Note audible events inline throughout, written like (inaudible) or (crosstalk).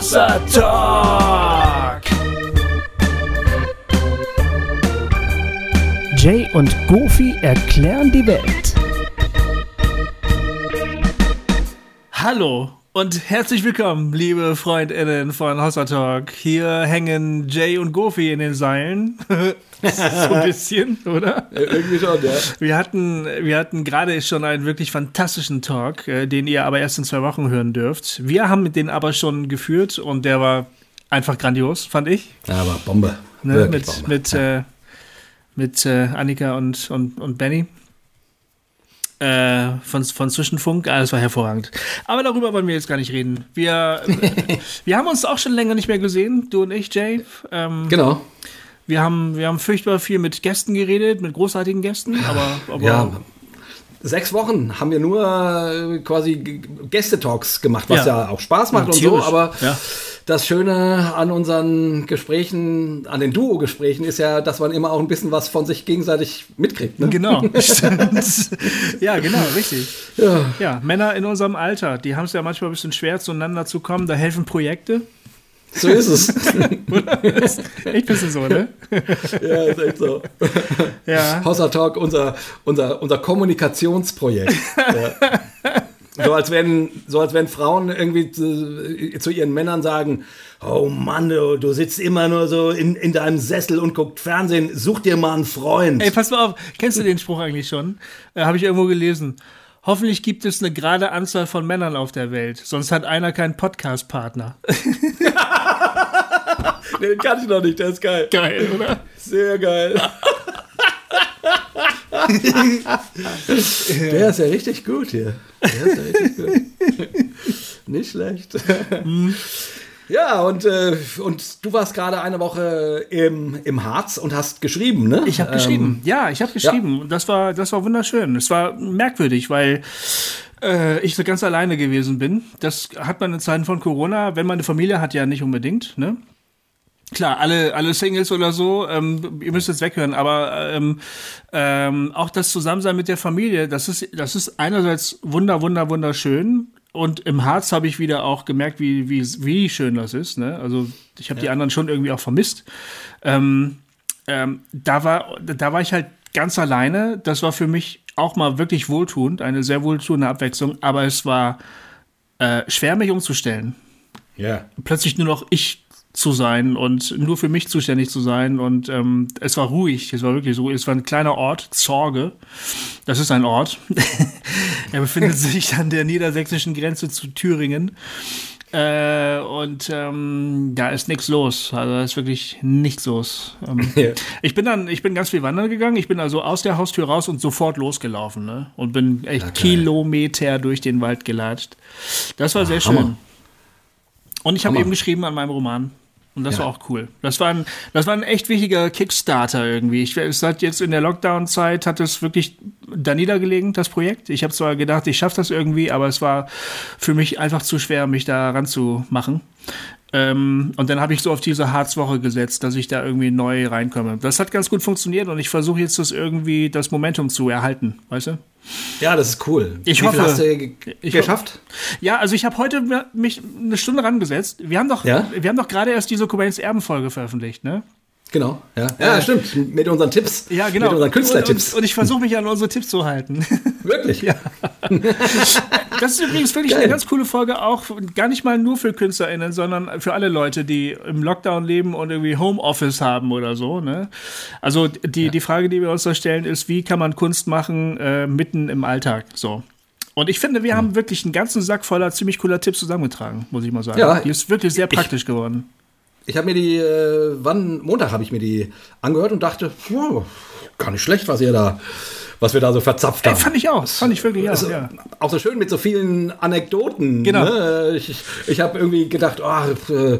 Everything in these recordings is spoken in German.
Hossa Talk. Jay und Goofy erklären die Welt. Hallo und herzlich willkommen, liebe FreundInnen von Hossa Talk. Hier hängen Jay und Goofy in den Seilen. (laughs) so ein (laughs) bisschen, oder? Irgendwie schon, ja. Wir hatten, wir hatten gerade schon einen wirklich fantastischen Talk, äh, den ihr aber erst in zwei Wochen hören dürft. Wir haben mit den aber schon geführt und der war einfach grandios, fand ich. Ja, aber Bombe. Ne? Mit, Bombe. mit, äh, mit äh, Annika und, und, und Benny. Äh, von, von Zwischenfunk, ah, das war hervorragend. Aber darüber wollen wir jetzt gar nicht reden. Wir, (laughs) wir haben uns auch schon länger nicht mehr gesehen, du und ich, Jay. Ähm, Genau. wir, haben, wir haben furchtbar viel mit Gästen geredet, mit großartigen Gästen, aber, aber Ja. Sechs Wochen haben wir nur äh, quasi Gästetalks gemacht, was Ja. ja, auch Spaß macht Ja, und so. Aber Ja. das Schöne an unseren Gesprächen, an den Duo-Gesprächen ist ja, dass man immer auch ein bisschen was von sich gegenseitig mitkriegt. Ne? Genau, (laughs) stimmt. ja, genau, richtig. Ja. Ja, Männer in unserem Alter, die haben es ja manchmal ein bisschen schwer, zueinander zu kommen. Da helfen Projekte. So ist es. (laughs) Echt ein bisschen so, ne? ja, ist echt so. Ja. Hossa Talk, unser, unser, unser Kommunikationsprojekt. ja. So als wenn, so als wenn Frauen irgendwie zu, zu ihren Männern sagen, oh Mann, du, du sitzt immer nur so in, in deinem Sessel und guckt Fernsehen, such dir mal einen Freund. Ey, pass mal auf, kennst du den Spruch eigentlich schon? Äh, Habe ich irgendwo gelesen. Hoffentlich gibt es eine gerade Anzahl von Männern auf der Welt, sonst hat einer keinen Podcast-Partner. (laughs) Den kann ich noch nicht, der ist geil. Geil, oder? Sehr geil. (laughs) der ist ja richtig gut hier. Der ist ja richtig gut. Nicht schlecht. Ja, und, äh, und du warst gerade eine Woche im, im Harz und hast geschrieben, ne? Ich habe geschrieben. ja, ich habe geschrieben. Und Das war, das war wunderschön. Es war merkwürdig, weil äh, ich so ganz alleine gewesen bin. Das hat man in Zeiten von Corona, wenn man eine Familie hat, ja nicht unbedingt, ne? Klar, alle, alle Singles oder so, ähm, ihr müsst jetzt weghören, aber ähm, ähm, auch das Zusammensein mit der Familie, das ist, das ist einerseits wunder, wunder, wunderschön. Und im Harz habe ich wieder auch gemerkt, wie, wie, wie schön das ist. Ne? Also ich habe die anderen schon irgendwie auch vermisst. Ähm, ähm, da war, da war ich halt ganz alleine. Das war für mich auch mal wirklich wohltuend, eine sehr wohltuende Abwechslung, aber es war äh, schwer, mich umzustellen Ja. plötzlich nur noch ich zu sein und nur für mich zuständig zu sein. Und ähm, es war ruhig, es war wirklich so. Es war ein kleiner Ort, Zorge. Das ist ein Ort. (laughs) er befindet (laughs) sich an der niedersächsischen Grenze zu Thüringen. Äh, und ähm, da ist nichts los. Also da ist wirklich nichts los. Ähm, (laughs) Ja. Ich bin dann, ich bin ganz viel wandern gegangen. Ich bin also aus der Haustür raus und sofort losgelaufen, ne? Und bin echt Kilometer durch den Wald gelatscht. Das war sehr schön. Hammer. Und ich habe eben geschrieben an meinem Roman. Und das Ja. war auch cool. Das war ein, das war ein echt wichtiger Kickstarter irgendwie. Ich, es hat jetzt in der Lockdown-Zeit hat es wirklich da niedergelegen, das Projekt. Ich habe zwar gedacht, ich schaffe das irgendwie, aber es war für mich einfach zu schwer, mich da ranzumachen. Ähm, und dann habe ich so auf diese Harzwoche gesetzt, dass ich da irgendwie neu reinkomme. Das hat ganz gut funktioniert und ich versuche jetzt das irgendwie, das Momentum zu erhalten, weißt du? Ja, das ist cool. Ich Wie hoffe- hast du ge ich geschafft? Ja, also ich habe heute mich eine Stunde rangesetzt. Wir haben doch, Ja? wir haben doch gerade erst diese Cobains Erben-Folge veröffentlicht, ne? Genau, ja. Ja, stimmt. Mit unseren Tipps. Ja, genau. Mit unseren Und, Künstlertipps. und, und ich versuche mich an unsere Tipps zu halten. (laughs) Wirklich? Ja. (laughs) Das ist übrigens wirklich Geil. eine ganz coole Folge, auch gar nicht mal nur für KünstlerInnen, sondern für alle Leute, die im Lockdown leben und irgendwie Homeoffice haben oder so. Ne? Also die, die Frage, die wir uns da stellen, ist, wie kann man Kunst machen äh, mitten im Alltag? So. Und ich finde, wir haben wirklich einen ganzen Sack voller ziemlich cooler Tipps zusammengetragen, muss ich mal sagen. Ja. die ist wirklich sehr praktisch geworden. Ich habe mir die, äh, wann, Montag habe ich mir die angehört und dachte, wow, gar nicht schlecht, was ihr da, was wir da so verzapft Ey, haben. fand ich auch, fand ich wirklich auch, Also, ja. Auch so schön mit so vielen Anekdoten. Genau. Ne? Ich, ich habe irgendwie gedacht, oh, äh,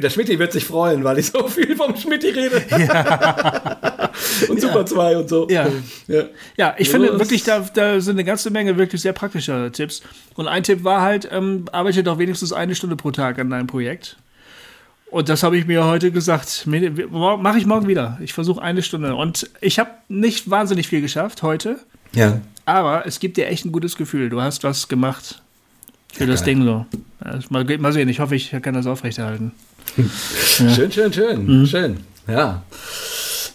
der Schmidti wird sich freuen, weil ich so viel vom Schmidti rede. (laughs) (laughs) und Super 2 und so. Ja. ja. Ja, ich Also finde wirklich, da, da sind eine ganze Menge wirklich sehr praktischer Tipps. Und ein Tipp war halt, ähm, arbeite doch wenigstens eine Stunde pro Tag an deinem Projekt. Und das habe ich mir heute gesagt. Mache ich morgen wieder. Ich versuche eine Stunde. Und ich habe nicht wahnsinnig viel geschafft heute. ja. Aber es gibt dir echt ein gutes Gefühl. Du hast was gemacht für das geil. Ding so. Mal, mal sehen, ich hoffe, ich kann das aufrechterhalten. (laughs) Schön, schön, schön, mhm. schön. Ja.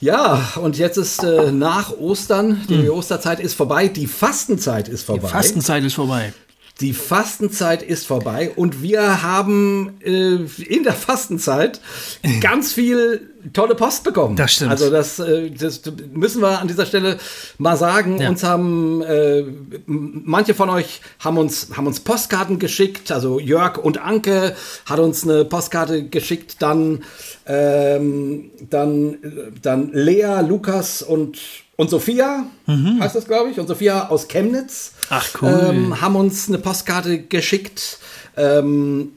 Ja, und jetzt ist äh, nach Ostern, die mhm. Osterzeit ist vorbei, die Fastenzeit ist vorbei. Die Fastenzeit ist vorbei. Die Fastenzeit ist vorbei und wir haben äh, in der Fastenzeit (laughs) ganz viel tolle Post bekommen. Das stimmt. Also das, äh, das müssen wir an dieser Stelle mal sagen. Ja. Uns haben äh, manche von euch haben uns haben uns Postkarten geschickt. Also Jörg und Anke hat uns eine Postkarte geschickt. Dann ähm, dann dann Lea, Lukas und und Sophia, mhm. heißt das, glaube ich, und Sophia aus Chemnitz Ach, cool. ähm, haben uns eine Postkarte geschickt. Ähm,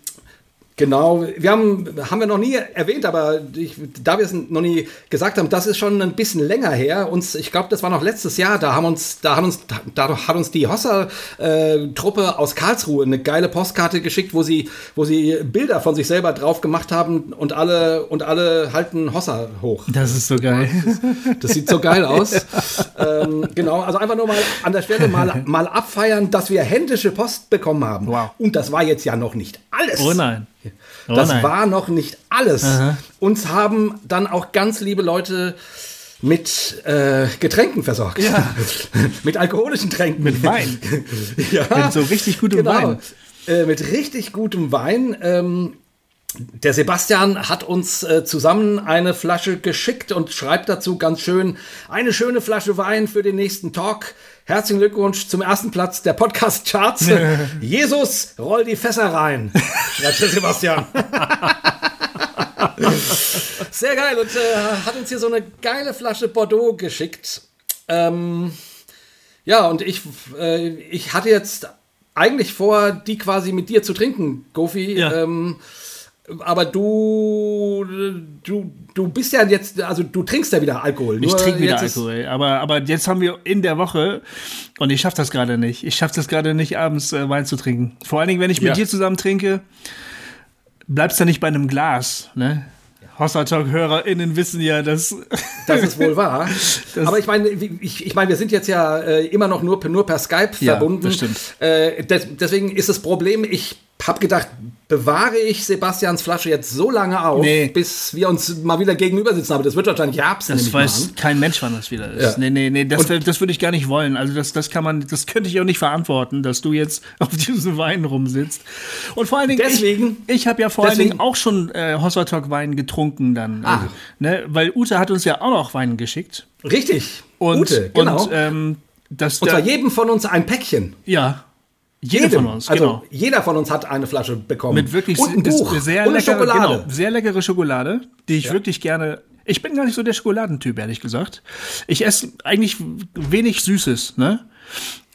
Genau, wir haben, haben wir noch nie erwähnt, aber ich, da wir es noch nie gesagt haben, das ist schon ein bisschen länger her. Uns, ich glaube, das war noch letztes Jahr, da haben uns, da hat uns, da hat uns die Hossa-Truppe äh, aus Karlsruhe eine geile Postkarte geschickt, wo sie, wo sie Bilder von sich selber drauf gemacht haben und alle, und alle halten Hossa hoch. Das ist so geil. Das, das sieht so geil aus. (laughs) ähm, genau, also einfach nur mal an der Stelle mal, mal abfeiern, dass wir händische Post bekommen haben. Wow. Und das war jetzt ja noch nicht alles. Oh nein. Oh das nein. war noch nicht alles. Aha. Uns haben dann auch ganz liebe Leute mit äh, Getränken versorgt. Ja. (laughs) mit alkoholischen Tränken. Mit Wein. (laughs) ja. Mit so richtig gutem genau. Wein. Äh, mit richtig gutem Wein. Ähm, der Sebastian hat uns äh, zusammen eine Flasche geschickt und schreibt dazu ganz schön, eine schöne Flasche Wein für den nächsten Talk. Herzlichen Glückwunsch zum ersten Platz der Podcast-Charts. (laughs) Jesus, roll die Fässer rein, schreibt Sebastian. (laughs) Sehr geil und äh, hat uns hier so eine geile Flasche Bordeaux geschickt. Ähm, ja, und ich, äh, ich hatte jetzt eigentlich vor, die quasi mit dir zu trinken, Gofi. Ja. Ähm, aber du, du, du bist ja jetzt, also du trinkst ja wieder Alkohol. Ich trinke wieder Alkohol, aber, aber jetzt haben wir in der Woche, und ich schaffe das gerade nicht, ich schaffe das gerade nicht, abends äh, Wein zu trinken. Vor allen Dingen, wenn ich mit ja. dir zusammen trinke, bleibst du ja nicht bei einem Glas, ne? Hossertalk-HörerInnen wissen ja, dass. (laughs) Das ist wohl wahr. (laughs) Aber ich meine, ich, ich meine, wir sind jetzt ja äh, immer noch nur, nur per Skype ja, verbunden. Das stimmt. Äh, des, deswegen ist das Problem, ich habe gedacht, bewahre ich Sebastians Flasche jetzt so lange auf, nee. bis wir uns mal wieder gegenüber sitzen. Aber das wird wahrscheinlich Herbst. Das weiß kein Mensch, wann das wieder ist. Ja. Nee, nee, nee, das, das würde ich gar nicht wollen. Also das, das kann man, das könnte ich auch nicht verantworten, dass du jetzt (laughs) auf diesem Wein rumsitzt. Und vor allen Dingen, deswegen, ich, ich habe ja vor deswegen, allen Dingen auch schon äh, Hossertalk Wein getrunken dann. Ah. Also, ne, weil Ute hat uns ja auch noch Wein geschickt. Richtig. Und, Ute, genau. Und, ähm, das, und zwar jedem von uns ein Päckchen. Ja. Jeder von uns, also genau. jeder von uns hat eine Flasche bekommen. Mit wirklich und ein Buch sehr und leckere, Schokolade. Genau, sehr leckere Schokolade, die ich ja. wirklich gerne. Ich bin gar nicht so der Schokoladentyp, ehrlich gesagt. Ich esse eigentlich wenig Süßes, ne?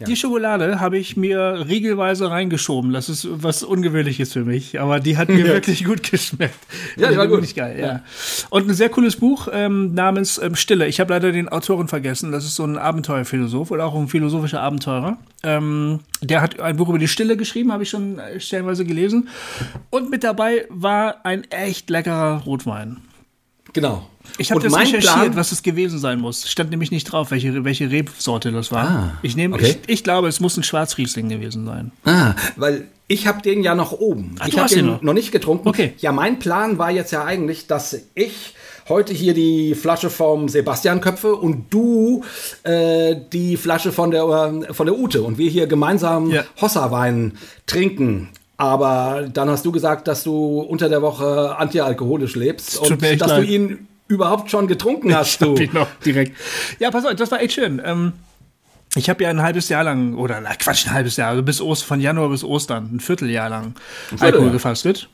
Ja. Die Schokolade habe ich mir regelweise reingeschoben. Das ist was Ungewöhnliches für mich, aber die hat mir (laughs) wirklich gut geschmeckt. Ja, die war gut. geil, ja. ja. Und ein sehr cooles Buch ähm, namens ähm, Stille. Ich habe leider den Autoren vergessen. Das ist so ein Abenteuerphilosoph oder auch ein philosophischer Abenteurer. Ähm, der hat ein Buch über die Stille geschrieben, habe ich schon äh, stellenweise gelesen. Und mit dabei war ein echt leckerer Rotwein. Genau. Ich habe das recherchiert, Plan, was es gewesen sein muss. Stand nämlich nicht drauf, welche, welche Rebsorte das war. Ah, ich, nehme, okay. ich, ich, glaube, es muss ein Schwarzriesling gewesen sein. Ah, weil ich habe den ja noch oben. Ach, ich habe den noch. noch nicht getrunken. Okay. Ja, mein Plan war jetzt ja eigentlich, dass ich heute hier die Flasche vom Sebastian köpfe und du äh, die Flasche von der, von der Ute und wir hier gemeinsam ja. Hossa-Wein trinken. Aber dann hast du gesagt, dass du unter der Woche antialkoholisch lebst und dass leid. du ihn überhaupt schon getrunken hast, du. Ich noch direkt. Ja, pass auf, das war echt schön. Ähm, ich habe ja ein halbes Jahr lang, oder na Quatsch, ein halbes Jahr, also bis Ost, von Januar bis Ostern, ein Vierteljahr lang ein Alkohol gefastet.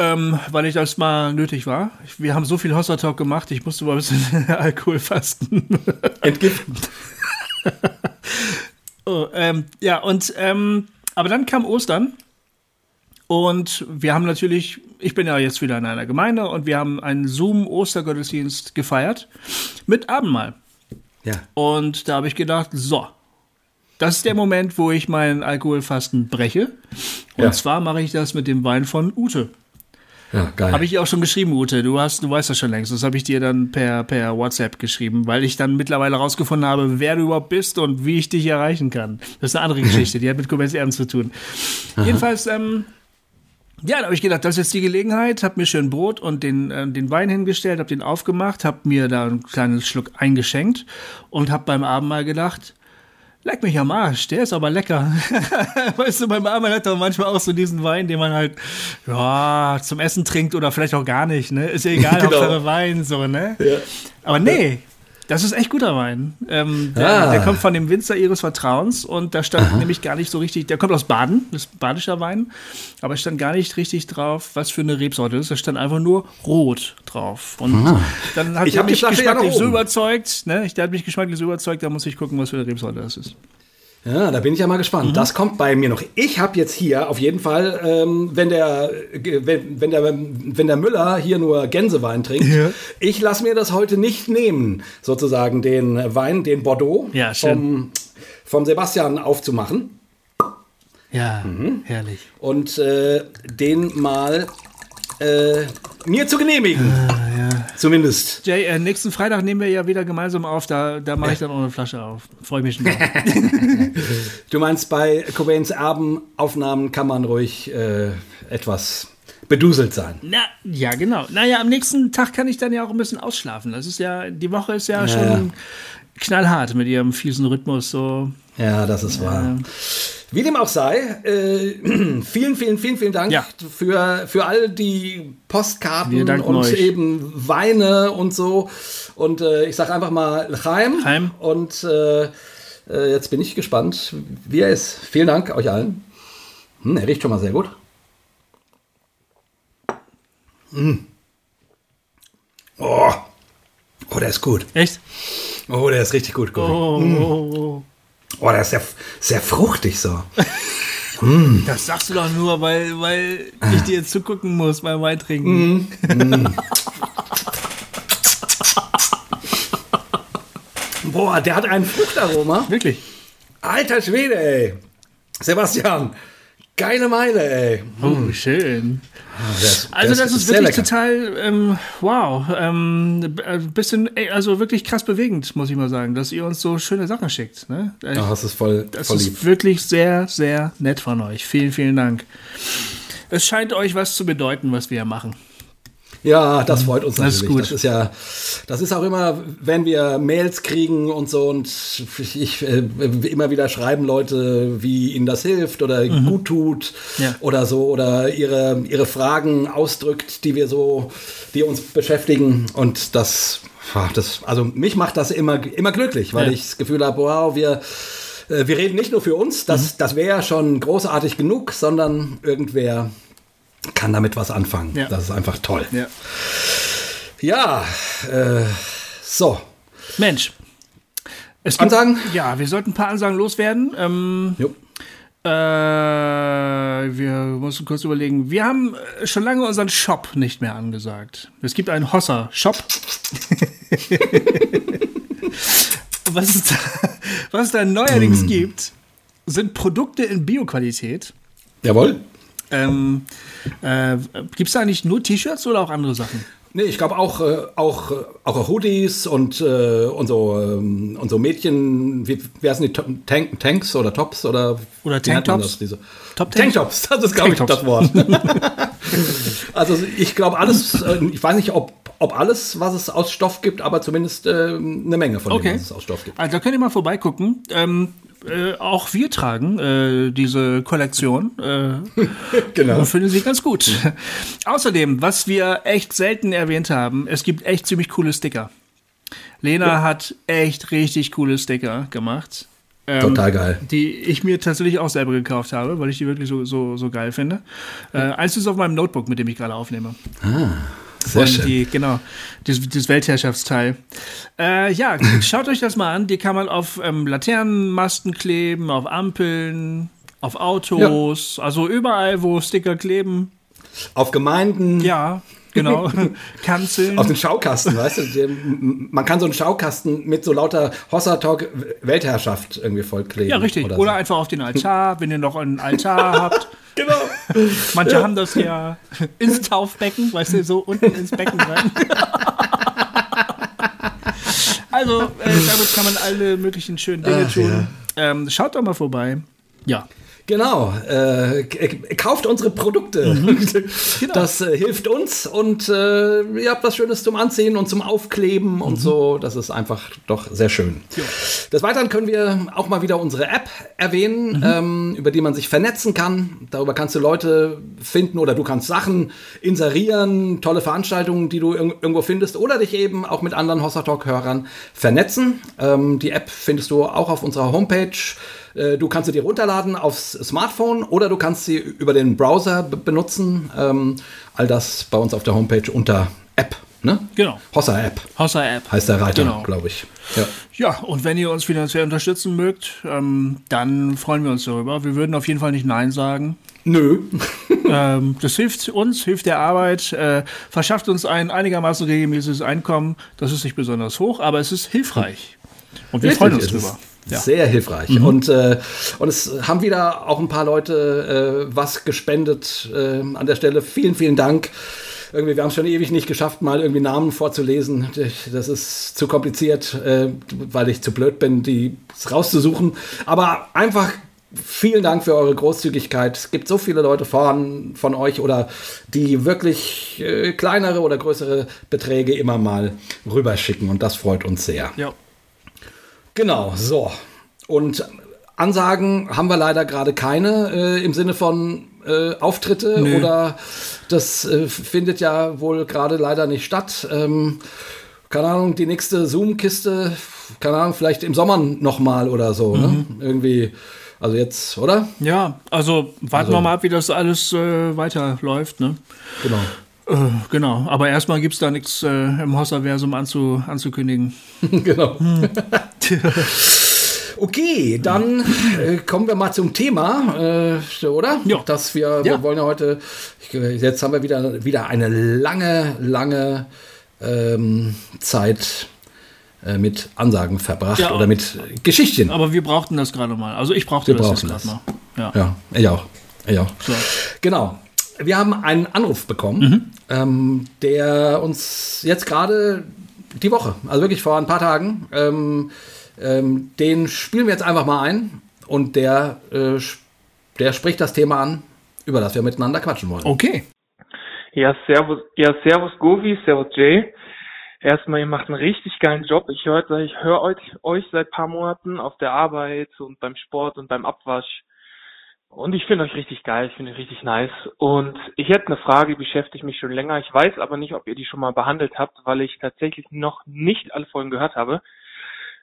Ähm, weil ich das mal nötig war. Wir haben so viel Hossa Talk gemacht, ich musste mal ein bisschen (laughs) Alkohol fasten. Entgiften. (laughs) oh, ähm, ja, und ähm, aber dann kam Ostern und wir haben natürlich, ich bin ja jetzt wieder in einer Gemeinde und wir haben einen Zoom-Ostergottesdienst gefeiert mit Abendmahl. Ja. Und da habe ich gedacht, so, das ist der Moment, wo ich meinen Alkoholfasten breche. Und ja. zwar mache ich das mit dem Wein von Ute. Ja, geil. Habe ich auch schon geschrieben, Ute. Du hast, du weißt das schon längst. Das habe ich dir dann per, per WhatsApp geschrieben, weil ich dann mittlerweile rausgefunden habe, wer du überhaupt bist und wie ich dich erreichen kann. Das ist eine andere (laughs) Geschichte, die hat mit Commerce Erden zu tun. Aha. Jedenfalls, ähm, Ja, da habe ich gedacht, das ist jetzt die Gelegenheit, habe mir schön Brot und den, äh, den Wein hingestellt, habe den aufgemacht, habe mir da einen kleinen Schluck eingeschenkt und habe beim Abendmahl gedacht, leck mich am Arsch, der ist aber lecker. (laughs) weißt du, beim Abendmahl hat man manchmal auch so diesen Wein, den man halt ja, zum Essen trinkt oder vielleicht auch gar nicht, ne? Ist ja egal, (laughs) Genau. Hauptsache Wein, so, ne? Ja. Aber nee, das ist echt guter Wein. Ähm, der, Ah. der kommt von dem Winzer ihres Vertrauens und da stand nämlich gar nicht so richtig, der kommt aus Baden, das ist badischer Wein, aber es stand gar nicht richtig drauf, was für eine Rebsorte das ist. Da stand einfach nur rot drauf. Und dann hat Ah. Ich mich geschmacklich so überzeugt, ne? Ich, der hat mich geschmacklich so überzeugt, da muss ich gucken, was für eine Rebsorte das ist. Ja, da bin ich ja mal Mhm. gespannt. Das kommt bei mir noch. Ich habe jetzt hier auf jeden Fall, ähm, wenn, der, äh, wenn, wenn, der, wenn der Müller hier nur Gänsewein trinkt, Ja. ich lasse mir das heute nicht nehmen, sozusagen den Wein, den Bordeaux Ja, vom, vom Sebastian aufzumachen Ja, Mhm. herrlich. und äh, den mal äh, mir zu genehmigen. Ah, Zumindest. Jay, äh, nächsten Freitag nehmen wir ja wieder gemeinsam auf, da, da mache ich dann auch eine Flasche auf. Freue mich schon (laughs) drauf. Du meinst, bei Cobains Erbenaufnahmen kann man ruhig äh, etwas beduselt sein. Na, ja, genau. Naja, am nächsten Tag kann ich dann ja auch ein bisschen ausschlafen. Das ist ja, die Woche ist ja, schon knallhart mit ihrem fiesen Rhythmus. So. Ja, das ist wahr. Wie dem auch sei, äh, (clears throat) vielen, vielen, vielen, vielen Dank Ja. für, für all die Postkarten und euch. eben Weine und so. Und äh, ich sage einfach mal L'chaim. Chaim. Und äh, äh, jetzt bin ich gespannt, wie er ist. Vielen Dank euch allen. Hm, er riecht schon mal sehr gut. Hm. Oh. oh, der ist gut. Echt? Oh, der ist richtig gut. Guri. Oh, oh, oh. Oh, der ist sehr, sehr fruchtig so. (laughs) Das sagst du doch nur, weil, weil ich dir jetzt zugucken muss beim Wein trinken. (laughs) Boah, der hat ein Fruchtaroma. Wirklich. Alter Schwede, ey. Sebastian, geile Meile, ey. Oh, schön. Der ist- Also das ist sehr wirklich total, ähm, wow, ähm, ein bisschen, ey, also wirklich krass bewegend, muss ich mal sagen, dass ihr uns so schöne Sachen schickt. Ne? Oh, das ist voll, Das voll ist lieb. wirklich sehr, sehr nett von euch. Vielen, vielen Dank. Es scheint euch was zu bedeuten, was wir hier machen. Ja, das freut uns Das ist natürlich. gut. Das ist ja, das ist auch immer, wenn wir Mails kriegen und so und ich äh, immer wieder schreiben Leute, wie ihnen das hilft oder gut tut Mhm. Ja. oder so oder ihre, ihre Fragen ausdrückt, die wir so, die uns beschäftigen und das, das also mich macht das immer, immer glücklich, weil Ja. ich das Gefühl habe, wow, wir, äh, wir reden nicht nur für uns, das, Mhm. das wäre ja schon großartig genug, sondern irgendwer kann damit was anfangen. Ja. Das ist einfach toll. Ja. Ja, äh, so. Mensch. Es gibt, Ansagen? Ja, wir sollten ein paar Ansagen loswerden. Ähm, Jo. äh, wir müssen kurz überlegen. Wir haben äh, schon lange unseren Shop nicht mehr angesagt. Es gibt einen Hossa-Shop. (laughs) was, es da, was es da neuerdings gibt, sind Produkte in Bioqualität. Jawohl. Ähm, äh, Gibt es da eigentlich nur T-Shirts oder auch andere Sachen? Nee, ich glaube auch, äh, auch, äh, auch Hoodies und, äh, und, so, ähm, und so Mädchen, wie, wie heißen die, Tank, Tanks oder Tops oder Oder Tanktops? Top Tanktops, das ist, glaube ich, das Wort. (laughs) also ich glaube alles, äh, ich weiß nicht, ob, ob alles, was es aus Stoff gibt, aber zumindest äh, eine Menge von dem, Okay. was es aus Stoff gibt. Also da könnt ihr mal vorbeigucken. Ähm, äh, auch wir tragen äh, diese Kollektion. Äh, (laughs) Genau. und finden sie ganz gut. (laughs) Außerdem, was wir echt selten erwähnt haben, es gibt echt ziemlich coole Sticker. Lena hat echt richtig coole Sticker gemacht. Ähm, Total geil. Die ich mir tatsächlich auch selber gekauft habe, weil ich die wirklich so, so, so geil finde. Äh, eins ist auf meinem Notebook, mit dem ich gerade aufnehme. Sehr Und schön. Die, genau, das, das Weltherrschaftsteil. Äh, ja, (laughs) schaut euch das mal an. Die kann man auf ähm, Laternenmasten kleben, auf Ampeln, auf Autos, also überall, wo Sticker kleben. Auf Gemeinden, Ja, genau. (laughs) Kanzeln. Auf den Schaukasten, weißt du? Man kann so einen Schaukasten mit so lauter Hossa Talk Weltherrschaft irgendwie vollkleben. ja, richtig. Oder, Oder so. einfach auf den Altar, wenn ihr noch einen Altar (laughs) habt. Genau. Manche haben das ja ins Taufbecken, weißt du, so unten ins Becken rein. Also, äh, damit kann man alle möglichen schönen Dinge Ach, tun. Ähm, schaut doch mal vorbei. Ja. Genau, äh, kauft unsere Produkte. Mhm. (laughs) Genau. Das äh, hilft uns und äh, ihr habt was Schönes zum Anziehen und zum Aufkleben mhm. und so. Das ist einfach doch sehr schön. Ja. Des Weiteren können wir auch mal wieder unsere App erwähnen, mhm. ähm, über die man sich vernetzen kann. Darüber kannst du Leute finden oder du kannst Sachen inserieren, tolle Veranstaltungen, die du ir irgendwo findest oder dich eben auch mit anderen Hossa Talk-Hörern vernetzen. Ähm, die App findest du auch auf unserer Homepage. Äh, du kannst sie dir runterladen aufs Smartphone oder du kannst sie über den Browser benutzen. Ähm, all das bei uns auf der Homepage unter App. Ne? Genau. Hossa App. Hossa App. Heißt der Reiter, genau. glaube ich. Ja. ja, und wenn ihr uns finanziell unterstützen mögt, ähm, dann freuen wir uns darüber. Wir würden auf jeden Fall nicht Nein sagen. Nö. (laughs) (laughs) ähm, das hilft uns, hilft der Arbeit, äh, verschafft uns ein einigermaßen regelmäßiges Einkommen. Das ist nicht besonders hoch, aber es ist hilfreich. Und wir Richtig, freuen uns drüber. Ja. Sehr hilfreich. Mhm. Und, äh, und es haben wieder auch ein paar Leute äh, was gespendet äh, an der Stelle. Vielen, vielen Dank. Irgendwie, wir haben es schon ewig nicht geschafft, mal irgendwie Namen vorzulesen. Das ist zu kompliziert, äh, weil ich zu blöd bin, die rauszusuchen. Aber einfach vielen Dank für eure Großzügigkeit. Es gibt so viele Leute von, von euch oder die wirklich äh, kleinere oder größere Beträge immer mal rüberschicken und das freut uns sehr. Ja. Genau, so. Und Ansagen haben wir leider gerade keine äh, im Sinne von äh, Auftritte Nö. oder das äh, findet ja wohl gerade leider nicht statt. Ähm, keine Ahnung, die nächste Zoom-Kiste, keine Ahnung, vielleicht im Sommer nochmal oder so, ne? mhm. ne? Irgendwie. Also jetzt, oder? Ja, also warten also. wir mal ab, wie das alles äh, weiterläuft, ne? Genau. Äh, genau, aber erstmal gibt es da nichts äh, im Hosserversum anzu, anzukündigen. (laughs) genau. Hm. (laughs) okay, dann äh, kommen wir mal zum Thema, äh, oder? Ja. Dass wir, ja. wir wollen ja heute, jetzt haben wir wieder, wieder eine lange, lange ähm, Zeit äh, mit Ansagen verbracht ja, oder mit Geschichten. Aber wir brauchten das gerade mal. Also ich brauchte wir das gerade mal. Ja. ja, ich auch. Ich auch. So. Genau wir haben einen Anruf bekommen, mhm. ähm, der uns jetzt gerade die Woche, also wirklich vor ein paar Tagen, ähm, ähm, den spielen wir jetzt einfach mal ein und der, äh, der spricht das Thema an, über das wir miteinander quatschen wollen. Okay. Ja, servus, ja, servus Govi, servus Jay. Erstmal, ihr macht einen richtig geilen Job. Ich höre ich hör euch, euch seit paar Monaten auf der Arbeit und beim Sport und beim Abwasch und ich finde euch richtig geil, ich finde euch richtig nice. Und ich hätte eine Frage, die beschäftigt mich schon länger. Ich weiß aber nicht, ob ihr die schon mal behandelt habt, weil ich tatsächlich noch nicht alle Folgen gehört habe.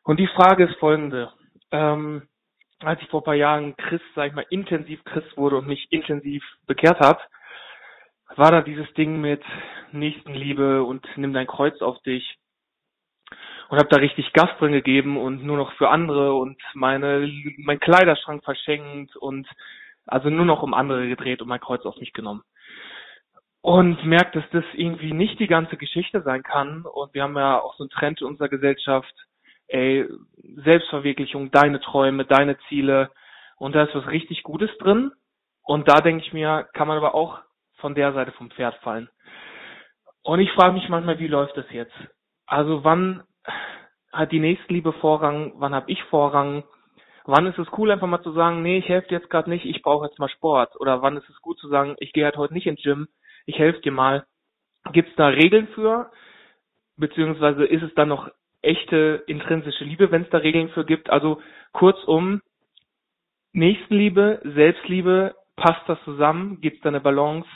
Und die Frage ist folgende. Ähm, als ich vor ein paar Jahren Christ, sag ich mal, intensiv Christ wurde und mich intensiv bekehrt habe, war da dieses Ding mit Nächstenliebe und nimm dein Kreuz auf dich und habe da richtig Gas drin gegeben und nur noch für andere und meine mein Kleiderschrank verschenkt und also nur noch um andere gedreht und mein Kreuz auf mich genommen. Und merkt, dass das irgendwie nicht die ganze Geschichte sein kann. Und wir haben ja auch so einen Trend in unserer Gesellschaft, ey, Selbstverwirklichung, deine Träume, deine Ziele. Und da ist was richtig Gutes drin. Und da denke ich mir, kann man aber auch von der Seite vom Pferd fallen. Und ich frage mich manchmal, wie läuft das jetzt? Also wann hat die Nächstenliebe Vorrang, wann habe ich Vorrang, wann ist es cool einfach mal zu sagen, nee, ich helfe dir jetzt gerade nicht, ich brauche jetzt mal Sport oder wann ist es gut zu sagen, ich gehe halt heute nicht ins Gym, ich helfe dir mal. Gibt es da Regeln für? Beziehungsweise ist es dann noch echte intrinsische Liebe, wenn es da Regeln für gibt? Also kurzum, Nächstenliebe, Selbstliebe, passt das zusammen? Gibt es da eine Balance?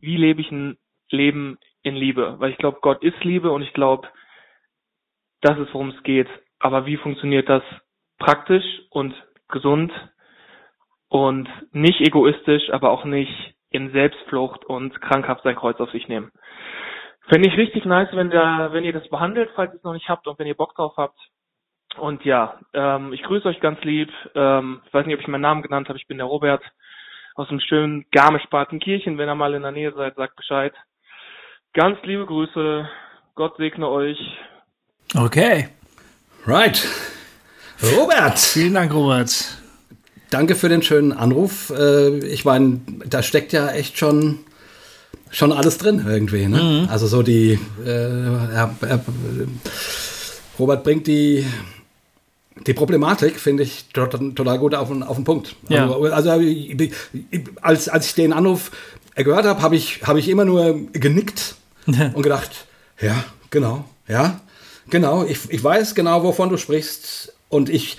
Wie lebe ich ein Leben in Liebe? Weil ich glaube, Gott ist Liebe und ich glaube, das ist, worum es geht. Aber wie funktioniert das praktisch und gesund und nicht egoistisch, aber auch nicht in Selbstflucht und krankhaft sein Kreuz auf sich nehmen? Fände ich richtig nice, wenn, da, wenn ihr das behandelt, falls ihr es noch nicht habt und wenn ihr Bock drauf habt. Und ja, ähm, ich grüße euch ganz lieb. Ähm, ich weiß nicht, ob ich meinen Namen genannt habe. Ich bin der Robert aus dem schönen Garmisch-Partenkirchen. Wenn ihr mal in der Nähe seid, sagt Bescheid. Ganz liebe Grüße. Gott segne euch. Okay. Right. Robert. Vielen Dank, Robert. Danke für den schönen Anruf. Äh, ich meine, da steckt ja echt schon, schon alles drin irgendwie. Ne? Mhm. Also so die, äh, er, er, Robert bringt die, die Problematik finde ich total, total gut auf, auf den Punkt. Ja. Also, also als, als ich den Anruf gehört habe, habe ich, hab ich immer nur genickt und gedacht, ja, genau, ja, genau, ich, ich weiß genau, wovon du sprichst und ich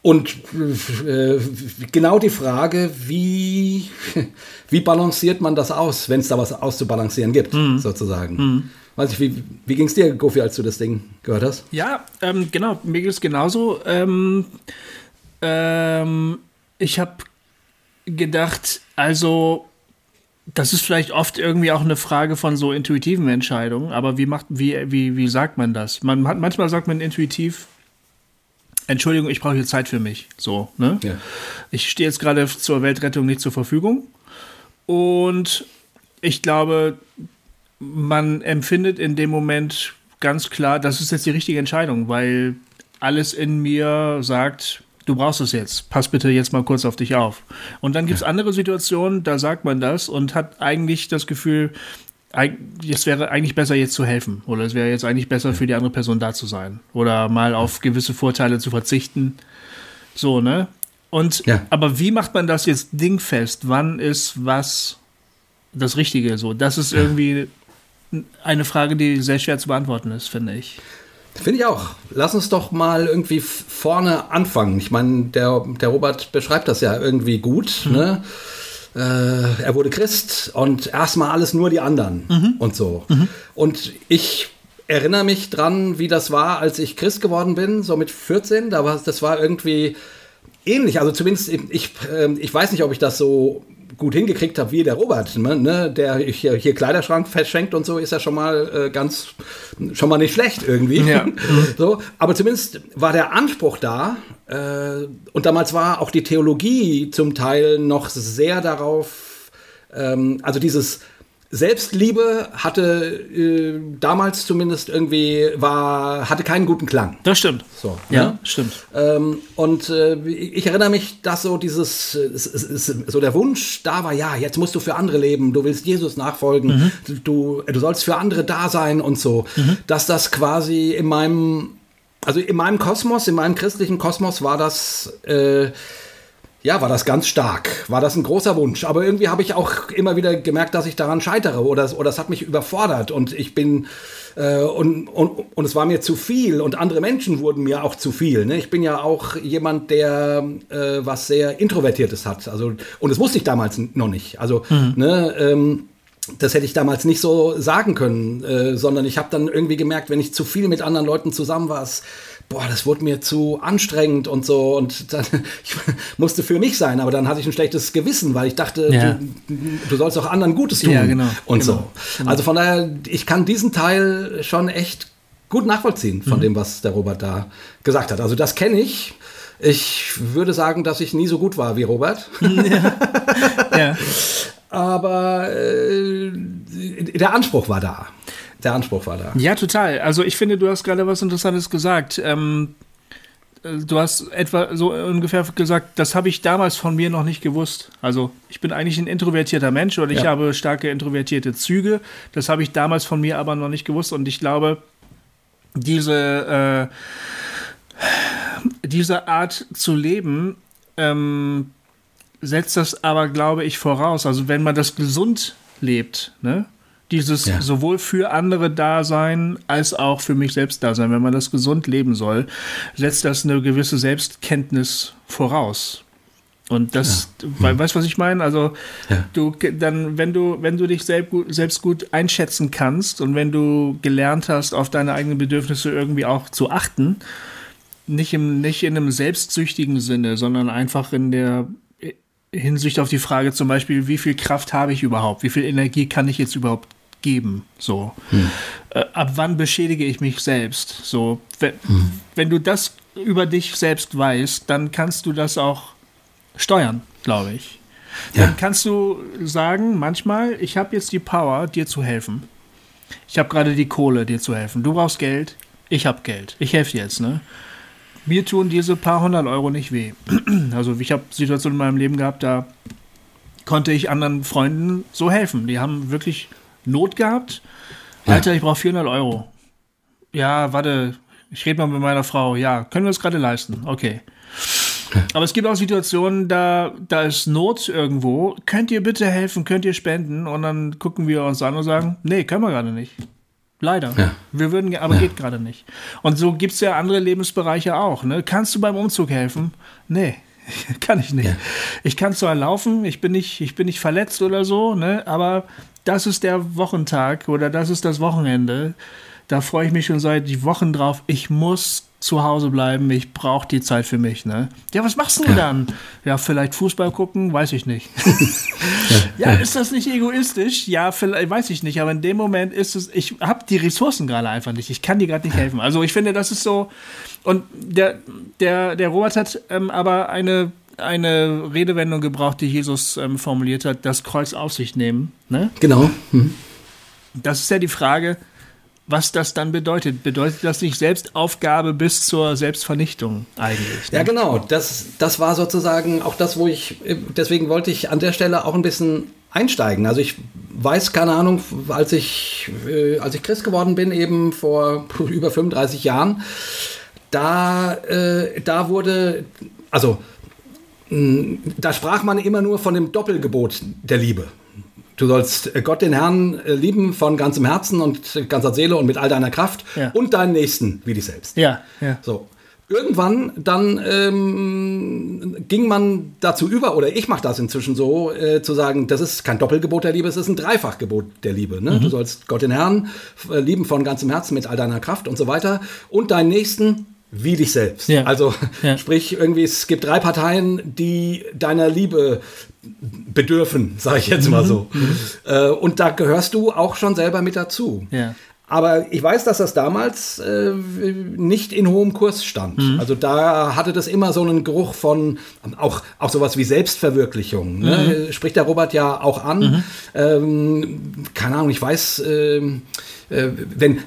und äh, genau die Frage, wie, wie balanciert man das aus, wenn es da was auszubalancieren gibt, mhm. sozusagen. Mhm. Weiß ich, wie, wie ging es dir, Gofi, als du das Ding gehört hast? Ja, ähm, genau, mir geht es genauso. Ähm, ähm, ich habe gedacht, also das ist vielleicht oft irgendwie auch eine Frage von so intuitiven Entscheidungen, aber wie macht, wie, wie, wie sagt man das? Man hat, manchmal sagt man intuitiv, Entschuldigung, ich brauche hier Zeit für mich. So, ne? Ja. Ich stehe jetzt gerade zur Weltrettung nicht zur Verfügung. Und ich glaube, man empfindet in dem Moment ganz klar, das ist jetzt die richtige Entscheidung, weil alles in mir sagt, du brauchst es jetzt, pass bitte jetzt mal kurz auf dich auf. Und dann gibt es andere Situationen, da sagt man das und hat eigentlich das Gefühl, es wäre eigentlich besser, jetzt zu helfen. Oder es wäre jetzt eigentlich besser, für die andere Person da zu sein. Oder mal auf gewisse Vorteile zu verzichten. So, ne? Und, ja. aber wie macht man das jetzt dingfest? Wann ist was das Richtige? So, das ist irgendwie eine Frage, die sehr schwer zu beantworten ist, finde ich. Finde ich auch. Lass uns doch mal irgendwie vorne anfangen. Ich meine, der, der Robert beschreibt das ja irgendwie gut, mhm. ne? Äh, er wurde Christ und erstmal alles nur die anderen mhm. und so. Mhm. Und ich erinnere mich dran, wie das war, als ich Christ geworden bin, so mit 14. Da war, das war irgendwie ähnlich. Also zumindest, ich, äh, ich weiß nicht, ob ich das so gut hingekriegt habe wie der Robert, ne, ne? der hier, hier Kleiderschrank verschenkt und so, ist ja schon mal äh, ganz, schon mal nicht schlecht irgendwie. Ja. (laughs) so, aber zumindest war der Anspruch da äh, und damals war auch die Theologie zum Teil noch sehr darauf, ähm, also dieses Selbstliebe hatte äh, damals zumindest irgendwie war hatte keinen guten Klang. Das stimmt. So, ja, ja? stimmt. Ähm, und äh, ich erinnere mich, dass so dieses so der Wunsch da war, ja, jetzt musst du für andere leben, du willst Jesus nachfolgen, mhm. du du sollst für andere da sein und so, mhm. dass das quasi in meinem also in meinem Kosmos, in meinem christlichen Kosmos war das äh, ja, war das ganz stark. War das ein großer Wunsch. Aber irgendwie habe ich auch immer wieder gemerkt, dass ich daran scheitere oder, oder es hat mich überfordert und ich bin äh, und, und, und es war mir zu viel und andere Menschen wurden mir auch zu viel. Ne? Ich bin ja auch jemand, der äh, was sehr Introvertiertes hat. Also, und das wusste ich damals noch nicht. Also, mhm. ne, ähm, das hätte ich damals nicht so sagen können, äh, sondern ich habe dann irgendwie gemerkt, wenn ich zu viel mit anderen Leuten zusammen war, boah, das wurde mir zu anstrengend und so. Und dann, (laughs) ich musste für mich sein, aber dann hatte ich ein schlechtes Gewissen, weil ich dachte, ja. du, du, sollst auch anderen Gutes tun. Ja, genau. Und genau, so. Genau. Also von daher, ich kann diesen Teil schon echt gut nachvollziehen von mhm. dem, was der Robert da gesagt hat. Also das kenne ich. Ich würde sagen, dass ich nie so gut war wie Robert. (laughs) Ja. ja. (laughs) Aber äh, der Anspruch war da der Anspruch war da. Ja, total. Also ich finde, du hast gerade was Interessantes gesagt. Ähm, du hast etwa so ungefähr gesagt, das habe ich damals von mir noch nicht gewusst. Also ich bin eigentlich ein introvertierter Mensch oder ich ja. habe starke introvertierte Züge. Das habe ich damals von mir aber noch nicht gewusst und ich glaube, diese, äh, diese Art zu leben ähm, setzt das aber, glaube ich, voraus. Also wenn man das gesund lebt, ne? Dieses ja. sowohl für andere Dasein als auch für mich selbst Dasein. Wenn man das gesund leben soll, setzt das eine gewisse Selbstkenntnis voraus. Und das, ja. mhm. weißt du, was ich meine? Also, ja. du, dann, wenn du, wenn du dich selbst gut, selbst gut einschätzen kannst und wenn du gelernt hast, auf deine eigenen Bedürfnisse irgendwie auch zu achten, nicht im, nicht in einem selbstsüchtigen Sinne, sondern einfach in der Hinsicht auf die Frage zum Beispiel, wie viel Kraft habe ich überhaupt? Wie viel Energie kann ich jetzt überhaupt geben. So. Hm. Äh, ab wann beschädige ich mich selbst? So, wenn, hm. wenn du das über dich selbst weißt, dann kannst du das auch steuern, glaube ich. Ja. Dann kannst du sagen, manchmal, ich habe jetzt die Power, dir zu helfen. Ich habe gerade die Kohle, dir zu helfen. Du brauchst Geld, ich habe Geld. Ich helfe dir jetzt, ne? Mir tun diese paar hundert Euro nicht weh. (clears throat) Also ich habe Situationen in meinem Leben gehabt, da konnte ich anderen Freunden so helfen. Die haben wirklich Not gehabt. Alter, ich brauche 400 Euro. Ja, warte, Ich rede mal mit meiner Frau. Ja, können wir es gerade leisten? Okay. (laughs) Aber es gibt auch Situationen, da, da ist Not irgendwo. Könnt ihr bitte helfen? Könnt ihr spenden? Und dann gucken wir uns an und sagen, nee, können wir gerade nicht. Leider. Ja. Wir würden, aber ja. geht gerade nicht. Und so gibt es ja andere Lebensbereiche auch. Ne? Kannst du beim Umzug helfen? Nee, (laughs) kann ich nicht. Ja. Ich kann zwar laufen, ich bin nicht, ich bin nicht verletzt oder so, ne? aber das ist der Wochentag oder das ist das Wochenende. Da freue ich mich schon seit Wochen drauf. Ich muss zu Hause bleiben, ich brauche die Zeit für mich, ne? Ja, was machst du ja. dann? Ja, vielleicht Fußball gucken, weiß ich nicht. (laughs) (laughs) ja, ist das nicht egoistisch? Ja, vielleicht, weiß ich nicht, aber in dem Moment ist es, ich habe die Ressourcen gerade einfach nicht, ich kann dir gerade nicht helfen. Also ich finde, das ist so, und der, der, der Robert hat ähm, aber eine, eine Redewendung gebraucht, die Jesus ähm, formuliert hat, das Kreuz auf sich nehmen, ne? Genau. Mhm. Das ist ja die Frage, was das dann bedeutet. Bedeutet das nicht Selbstaufgabe bis zur Selbstvernichtung eigentlich? Ne? Ja, genau. Das, das war sozusagen auch das, wo ich, deswegen wollte ich an der Stelle auch ein bisschen einsteigen. Also ich weiß, keine Ahnung, als ich, äh, als ich Christ geworden bin, eben vor über 35 Jahren, da, äh, da wurde, also da sprach man immer nur von dem Doppelgebot der Liebe. Du sollst Gott den Herrn äh, lieben von ganzem Herzen und ganzer Seele und mit all deiner Kraft ja. und deinen Nächsten wie dich selbst. Ja, ja. So. Irgendwann dann ähm, ging man dazu über, oder ich mache das inzwischen so, äh, zu sagen, das ist kein Doppelgebot der Liebe, es ist ein Dreifachgebot der Liebe. Ne? Mhm. Du sollst Gott den Herrn lieben von ganzem Herzen mit all deiner Kraft und so weiter und deinen Nächsten wie dich selbst. Ja. Also (laughs) ja. sprich, irgendwie, es gibt drei Parteien, die deiner Liebe bedürfen, sage ich jetzt mal so. Mhm. Äh, und da gehörst du auch schon selber mit dazu. Ja. Aber ich weiß, dass das damals äh, nicht in hohem Kurs stand. Mhm. Also da hatte das immer so einen Geruch von auch, auch sowas wie Selbstverwirklichung. Ne? Mhm. Spricht der Robert ja auch an. Mhm. Ähm, keine Ahnung, ich weiß, äh, äh, wenn,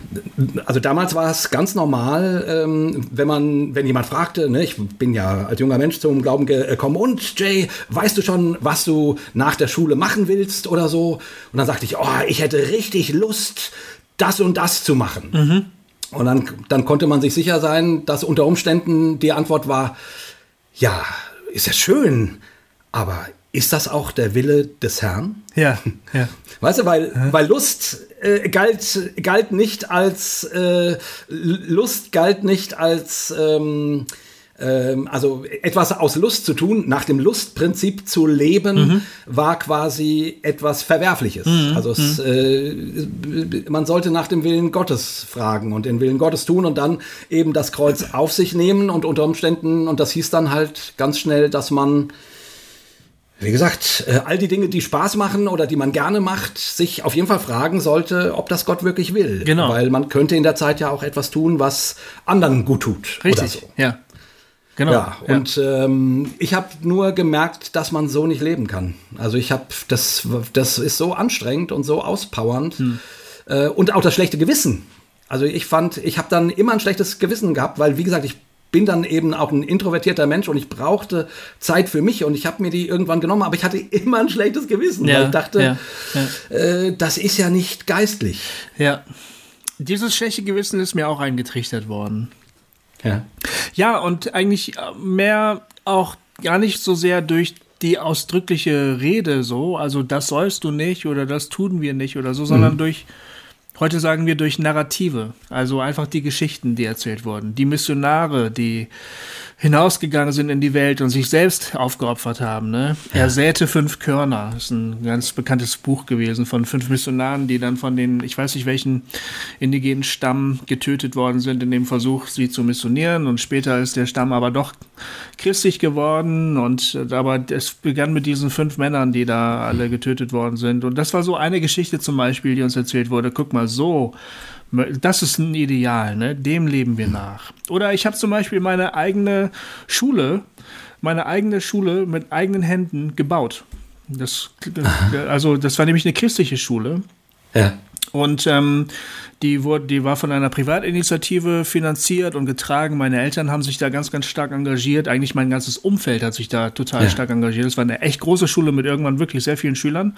also damals war es ganz normal, ähm, wenn man, wenn jemand fragte, ne, ich bin ja als junger Mensch zum Glauben gekommen und Jay, weißt du schon, was du nach der Schule machen willst oder so? Und dann sagte ich, oh, ich hätte richtig Lust, das und das zu machen. Mhm. Und dann, dann konnte man sich sicher sein, dass unter Umständen die Antwort war, ja, ist ja schön, aber ist das auch der Wille des Herrn? Ja, ja. (laughs) Weißt du, weil, ja. weil Lust äh, galt, galt nicht als äh, Lust galt nicht als ähm, ähm, also etwas aus Lust zu tun, nach dem Lustprinzip zu leben, mhm. war quasi etwas Verwerfliches. Mhm. Also es, mhm. äh, man sollte nach dem Willen Gottes fragen und den Willen Gottes tun und dann eben das Kreuz auf sich nehmen und unter Umständen, und das hieß dann halt ganz schnell, dass man wie gesagt, äh, all die Dinge, die Spaß machen oder die man gerne macht, sich auf jeden Fall fragen sollte, ob das Gott wirklich will. Genau. Weil man könnte in der Zeit ja auch etwas tun, was anderen gut tut. Richtig. So. Ja. Genau. Ja, und ähm, ich habe nur gemerkt, dass man so nicht leben kann. Also ich habe, das, das ist so anstrengend und so auspowernd. Hm. Äh, und auch das schlechte Gewissen. Also ich fand, ich habe dann immer ein schlechtes Gewissen gehabt, weil, wie gesagt, ich bin dann eben auch ein introvertierter Mensch und ich brauchte Zeit für mich und ich habe mir die irgendwann genommen, aber ich hatte (laughs) immer ein schlechtes Gewissen, ja, weil ich dachte, ja, ja. Äh, das ist ja nicht geistlich. Ja. Dieses schlechte Gewissen ist mir auch eingetrichtert worden. Ja. Ja, und eigentlich mehr auch gar nicht so sehr durch die ausdrückliche Rede so, also das sollst du nicht oder das tun wir nicht oder so, sondern mhm. durch Heute sagen wir durch Narrative, also einfach die Geschichten, die erzählt wurden, die Missionare, die hinausgegangen sind in die Welt und sich selbst aufgeopfert haben. Ne? Ja. Er säte fünf Körner. Das ist ein ganz bekanntes Buch gewesen von fünf Missionaren, die dann von den, ich weiß nicht welchen indigenen Stamm getötet worden sind in dem Versuch, sie zu missionieren. Und später ist der Stamm aber doch christlich geworden. Und aber es begann mit diesen fünf Männern, die da alle getötet worden sind. Und das war so eine Geschichte zum Beispiel, die uns erzählt wurde. Guck mal, so das ist ein Ideal, ne? dem leben wir nach. Oder ich habe zum Beispiel meine eigene Schule, meine eigene Schule mit eigenen Händen gebaut. Das, also das war nämlich eine christliche Schule. Ja. Und ähm, die, wurde, die war von einer Privatinitiative finanziert und getragen. Meine Eltern haben sich da ganz, ganz stark engagiert. Eigentlich mein ganzes Umfeld hat sich da total ja. stark engagiert. Es war eine echt große Schule mit irgendwann wirklich sehr vielen Schülern.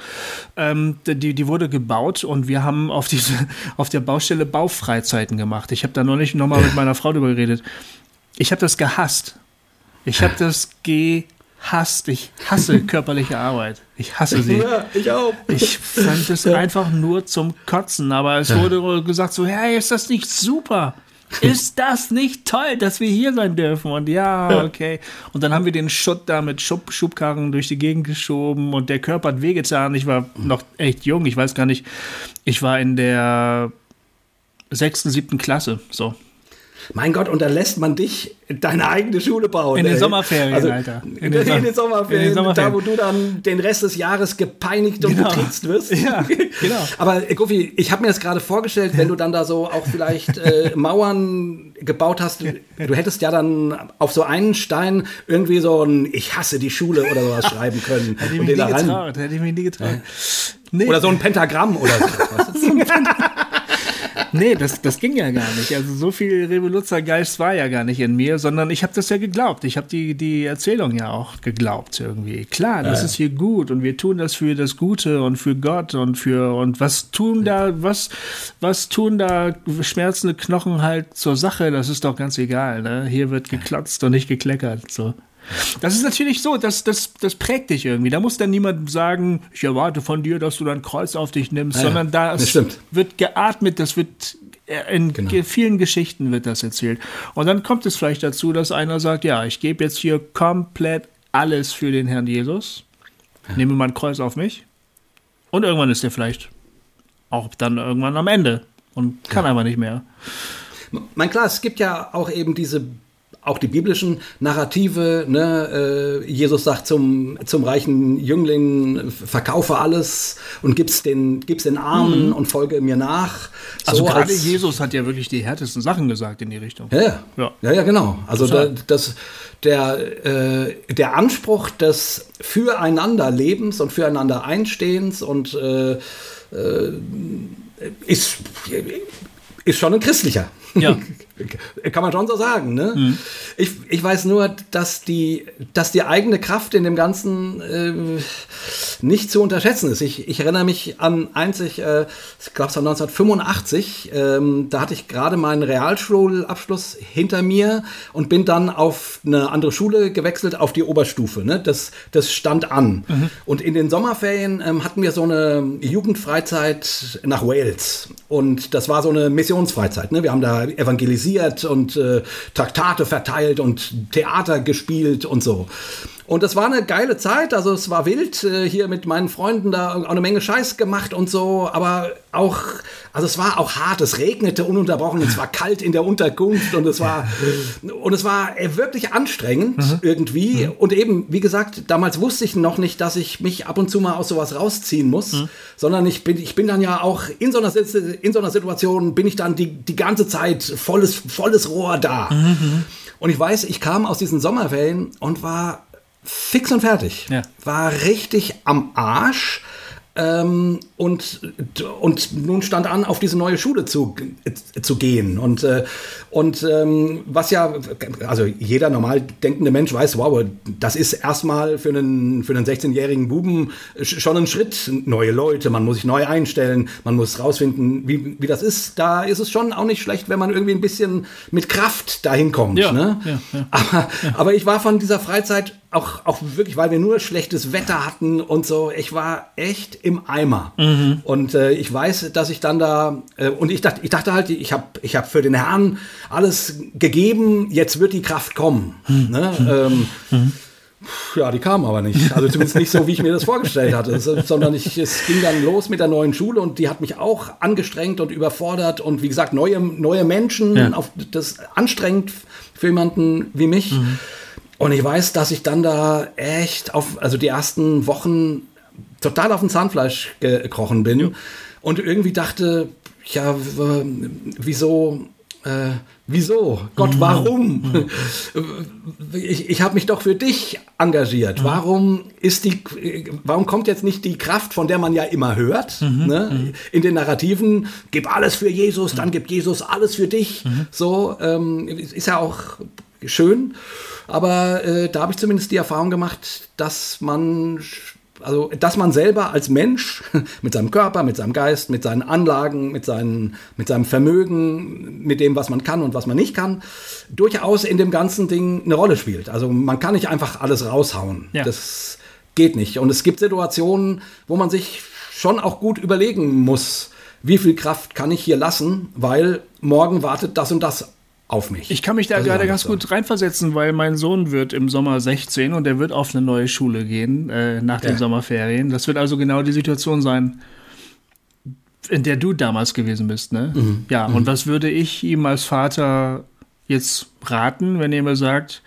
Ähm, die, die wurde gebaut und wir haben auf, diese, (laughs) auf der Baustelle Baufreizeiten gemacht. Ich habe da noch nicht nochmal mit meiner Frau drüber geredet. Ich habe das gehasst. Ich habe das gehasst hasst, ich hasse (laughs) körperliche Arbeit. Ich hasse sie. Ja, ich auch. Ich fand es (laughs) einfach nur zum Kotzen, aber es wurde gesagt so, hey, ist das nicht super? Ist das nicht toll, dass wir hier sein dürfen? Und ja, okay. Und dann haben wir den Schutt da mit Schub, Schubkarren durch die Gegend geschoben und der Körper hat wehgetan. Ich war noch echt jung, ich weiß gar nicht. Ich war in der sechsten, siebten Klasse, so. Mein Gott, und dann lässt man dich deine eigene Schule bauen. In den Sommerferien, also, Alter. In den, in den, Sommerferien, in den Sommerferien, da wo du dann den Rest des Jahres gepeinigt und genau. getriezt wirst. Ja, genau. (laughs) Aber äh, Goofy, ich habe mir das gerade vorgestellt, wenn du dann da so auch vielleicht äh, (laughs) Mauern gebaut hast, du hättest ja dann auf so einen Stein irgendwie so ein Ich hasse die Schule oder sowas schreiben können. Hätte ich mich nie getraut, hätte ich mich nie getraut. Nee. Oder so ein Pentagramm oder so. (laughs) nee, das, das ging ja gar nicht. Also so viel Revoluzergeist war ja gar nicht in mir, sondern ich habe das ja geglaubt. Ich habe die, die Erzählung ja auch geglaubt irgendwie. Klar, das ja. ist hier gut und wir tun das für das Gute und für Gott und für und was tun da, was, was tun da schmerzende Knochen halt zur Sache, das ist doch ganz egal. Ne? Hier wird geklotzt und nicht gekleckert. So. Das ist natürlich so, das, das, das prägt dich irgendwie. Da muss dann niemand sagen, ich erwarte von dir, dass du dein Kreuz auf dich nimmst, ja, sondern da wird geatmet, das wird äh, in genau. vielen Geschichten wird das erzählt. Und dann kommt es vielleicht dazu, dass einer sagt, ja, ich gebe jetzt hier komplett alles für den Herrn Jesus, ja. nehme mein Kreuz auf mich und irgendwann ist er vielleicht auch dann irgendwann am Ende und kann ja. einfach nicht mehr. Mein klar, es gibt ja auch eben diese auch die biblischen Narrative, ne, äh, Jesus sagt zum, zum reichen Jüngling, verkaufe alles und gib's den, gib's den Armen mhm. und folge mir nach. Also so gerade Jesus hat ja wirklich die härtesten Sachen gesagt in die Richtung. Ja, ja, ja, ja genau. Also da, das, der, äh, der Anspruch des Füreinanderlebens und Füreinander Einstehens und äh, äh, ist, ist schon ein christlicher. Ja. (laughs) Kann man schon so sagen, ne? Mhm. Ich, ich weiß nur, dass die, dass die eigene Kraft in dem Ganzen äh, nicht zu unterschätzen ist. Ich, ich erinnere mich an einzig, äh, ich glaube es war 1985, ähm, da hatte ich gerade meinen Realschulabschluss hinter mir und bin dann auf eine andere Schule gewechselt, auf die Oberstufe. Ne? Das, das stand an. Mhm. Und in den Sommerferien ähm, hatten wir so eine Jugendfreizeit nach Wales. Und das war so eine Missionsfreizeit. Ne? Wir haben da evangelisiert und äh, Traktate verteilt und Theater gespielt und so. Und das war eine geile Zeit, also es war wild, äh, hier mit meinen Freunden da auch eine Menge Scheiß gemacht und so, aber auch, also es war auch hart, es regnete ununterbrochen, es war kalt in der Unterkunft und es war, und es war äh, wirklich anstrengend mhm. irgendwie. Mhm. Und eben, wie gesagt, damals wusste ich noch nicht, dass ich mich ab und zu mal aus sowas rausziehen muss, mhm. sondern ich bin, ich bin dann ja auch in so einer, in so einer Situation, bin ich dann die, die ganze Zeit volles, volles Rohr da. Mhm. Und ich weiß, ich kam aus diesen Sommerferien und war fix und fertig. Ja. War richtig am Arsch. Ähm, und, und nun stand an, auf diese neue Schule zu, zu gehen. Und, äh, und ähm, was ja, also jeder normal denkende Mensch weiß, wow, das ist erstmal für einen, für einen 16-jährigen Buben schon ein Schritt. Neue Leute, man muss sich neu einstellen, man muss rausfinden, wie, wie das ist. Da ist es schon auch nicht schlecht, wenn man irgendwie ein bisschen mit Kraft dahin kommt. Ja, ne? ja, ja. Aber, aber ich war von dieser Freizeit auch, auch wirklich, weil wir nur schlechtes Wetter hatten und so. Ich war echt im Eimer. Mhm. Und äh, ich weiß, dass ich dann da äh, und ich dachte, ich dachte halt, ich habe ich hab für den Herrn alles gegeben. Jetzt wird die Kraft kommen. Mhm. Ne? Ähm, mhm. Ja, die kam aber nicht. Also zumindest nicht so, wie ich mir das vorgestellt hatte, sondern ich, es ging dann los mit der neuen Schule und die hat mich auch angestrengt und überfordert und wie gesagt, neue, neue Menschen, ja. auf das anstrengend für jemanden wie mich. Mhm. Und ich weiß, dass ich dann da echt auf, also die ersten Wochen total auf dem Zahnfleisch gekrochen bin ja. und irgendwie dachte, ja, wieso, äh, wieso? Gott, warum? (laughs) Ich, ich habe mich doch für dich engagiert. Warum ist die, warum kommt jetzt nicht die Kraft, von der man ja immer hört, ne? in den Narrativen? Gib alles für Jesus, dann gibt Jesus alles für dich. So ähm, ist ja auch schön. Aber äh, da habe ich zumindest die Erfahrung gemacht, dass man also dass man selber als Mensch (laughs) mit seinem Körper, mit seinem Geist, mit seinen Anlagen, mit, seinen, mit seinem Vermögen, mit dem, was man kann und was man nicht kann, durchaus in dem ganzen Ding eine Rolle spielt. Also man kann nicht einfach alles raushauen. Ja. Das geht nicht. Und es gibt Situationen, wo man sich schon auch gut überlegen muss, wie viel Kraft kann ich hier lassen, weil morgen wartet das und das auf mich. Ich kann mich da Das ist gerade ganz so. gut reinversetzen, weil mein Sohn wird im Sommer 16 und der wird auf eine neue Schule gehen äh, nach den Ja. Sommerferien. Das wird also genau die Situation sein, in der du damals gewesen bist, ne? Mhm. Ja, und was würde ich ihm als Vater jetzt raten, wenn er mir sagt,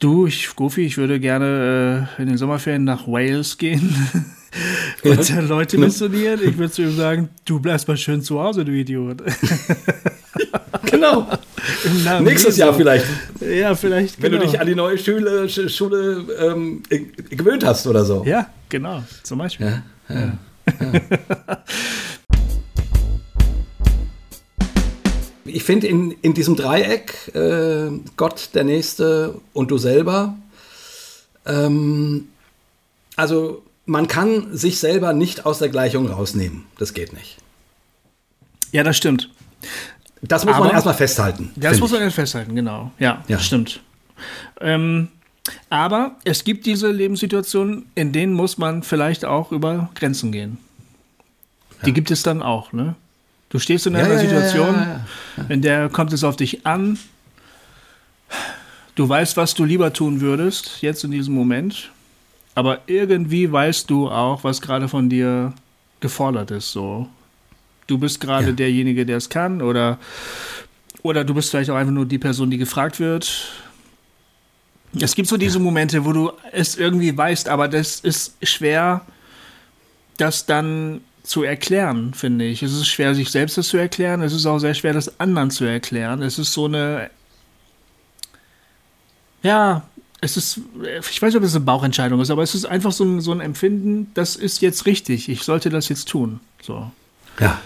du, ich, Gofi, ich würde gerne äh, in den Sommerferien nach Wales gehen (laughs) (laughs) äh, Leute missionieren. Ich würde zu ihm sagen, du bleibst mal schön zu Hause, du Idiot. (laughs) Genau. Nächstes. Jahr vielleicht, Ja, vielleicht. wenn genau. du dich an die neue Schule, Sch- Schule ähm, äh, gewöhnt hast oder so. Ja, genau, zum Beispiel. Ja, Ich finde in, in diesem Dreieck, äh, Gott, der Nächste und du selber, ähm, also man kann sich selber nicht aus der Gleichung rausnehmen. Das geht nicht. Ja, das stimmt. Das muss Aber- man erstmal festhalten. Das muss man jetzt festhalten, genau. Ja, Ja. stimmt. Ähm, aber es gibt diese Lebenssituationen, in denen muss man vielleicht auch über Grenzen gehen. Die gibt es dann auch, ne? Du stehst in Ja, einer ja, ja, Situation, ja, ja, in der kommt es auf dich an. Du weißt, was du lieber tun würdest, jetzt in diesem Moment. Aber irgendwie weißt du auch, was gerade von dir gefordert ist, so. Du bist gerade Ja. derjenige, der es kann, oder, oder du bist vielleicht auch einfach nur die Person, die gefragt wird. Es gibt so diese Momente, wo du es irgendwie weißt, aber das ist schwer, das dann zu erklären, finde ich. Es ist schwer, sich selbst das zu erklären. Es ist auch sehr schwer, das anderen zu erklären. Es ist so eine, ja, es ist, ich weiß nicht, ob es eine Bauchentscheidung ist, aber es ist einfach so ein, so ein Empfinden, das ist jetzt richtig. Ich sollte das jetzt tun. So. Ja.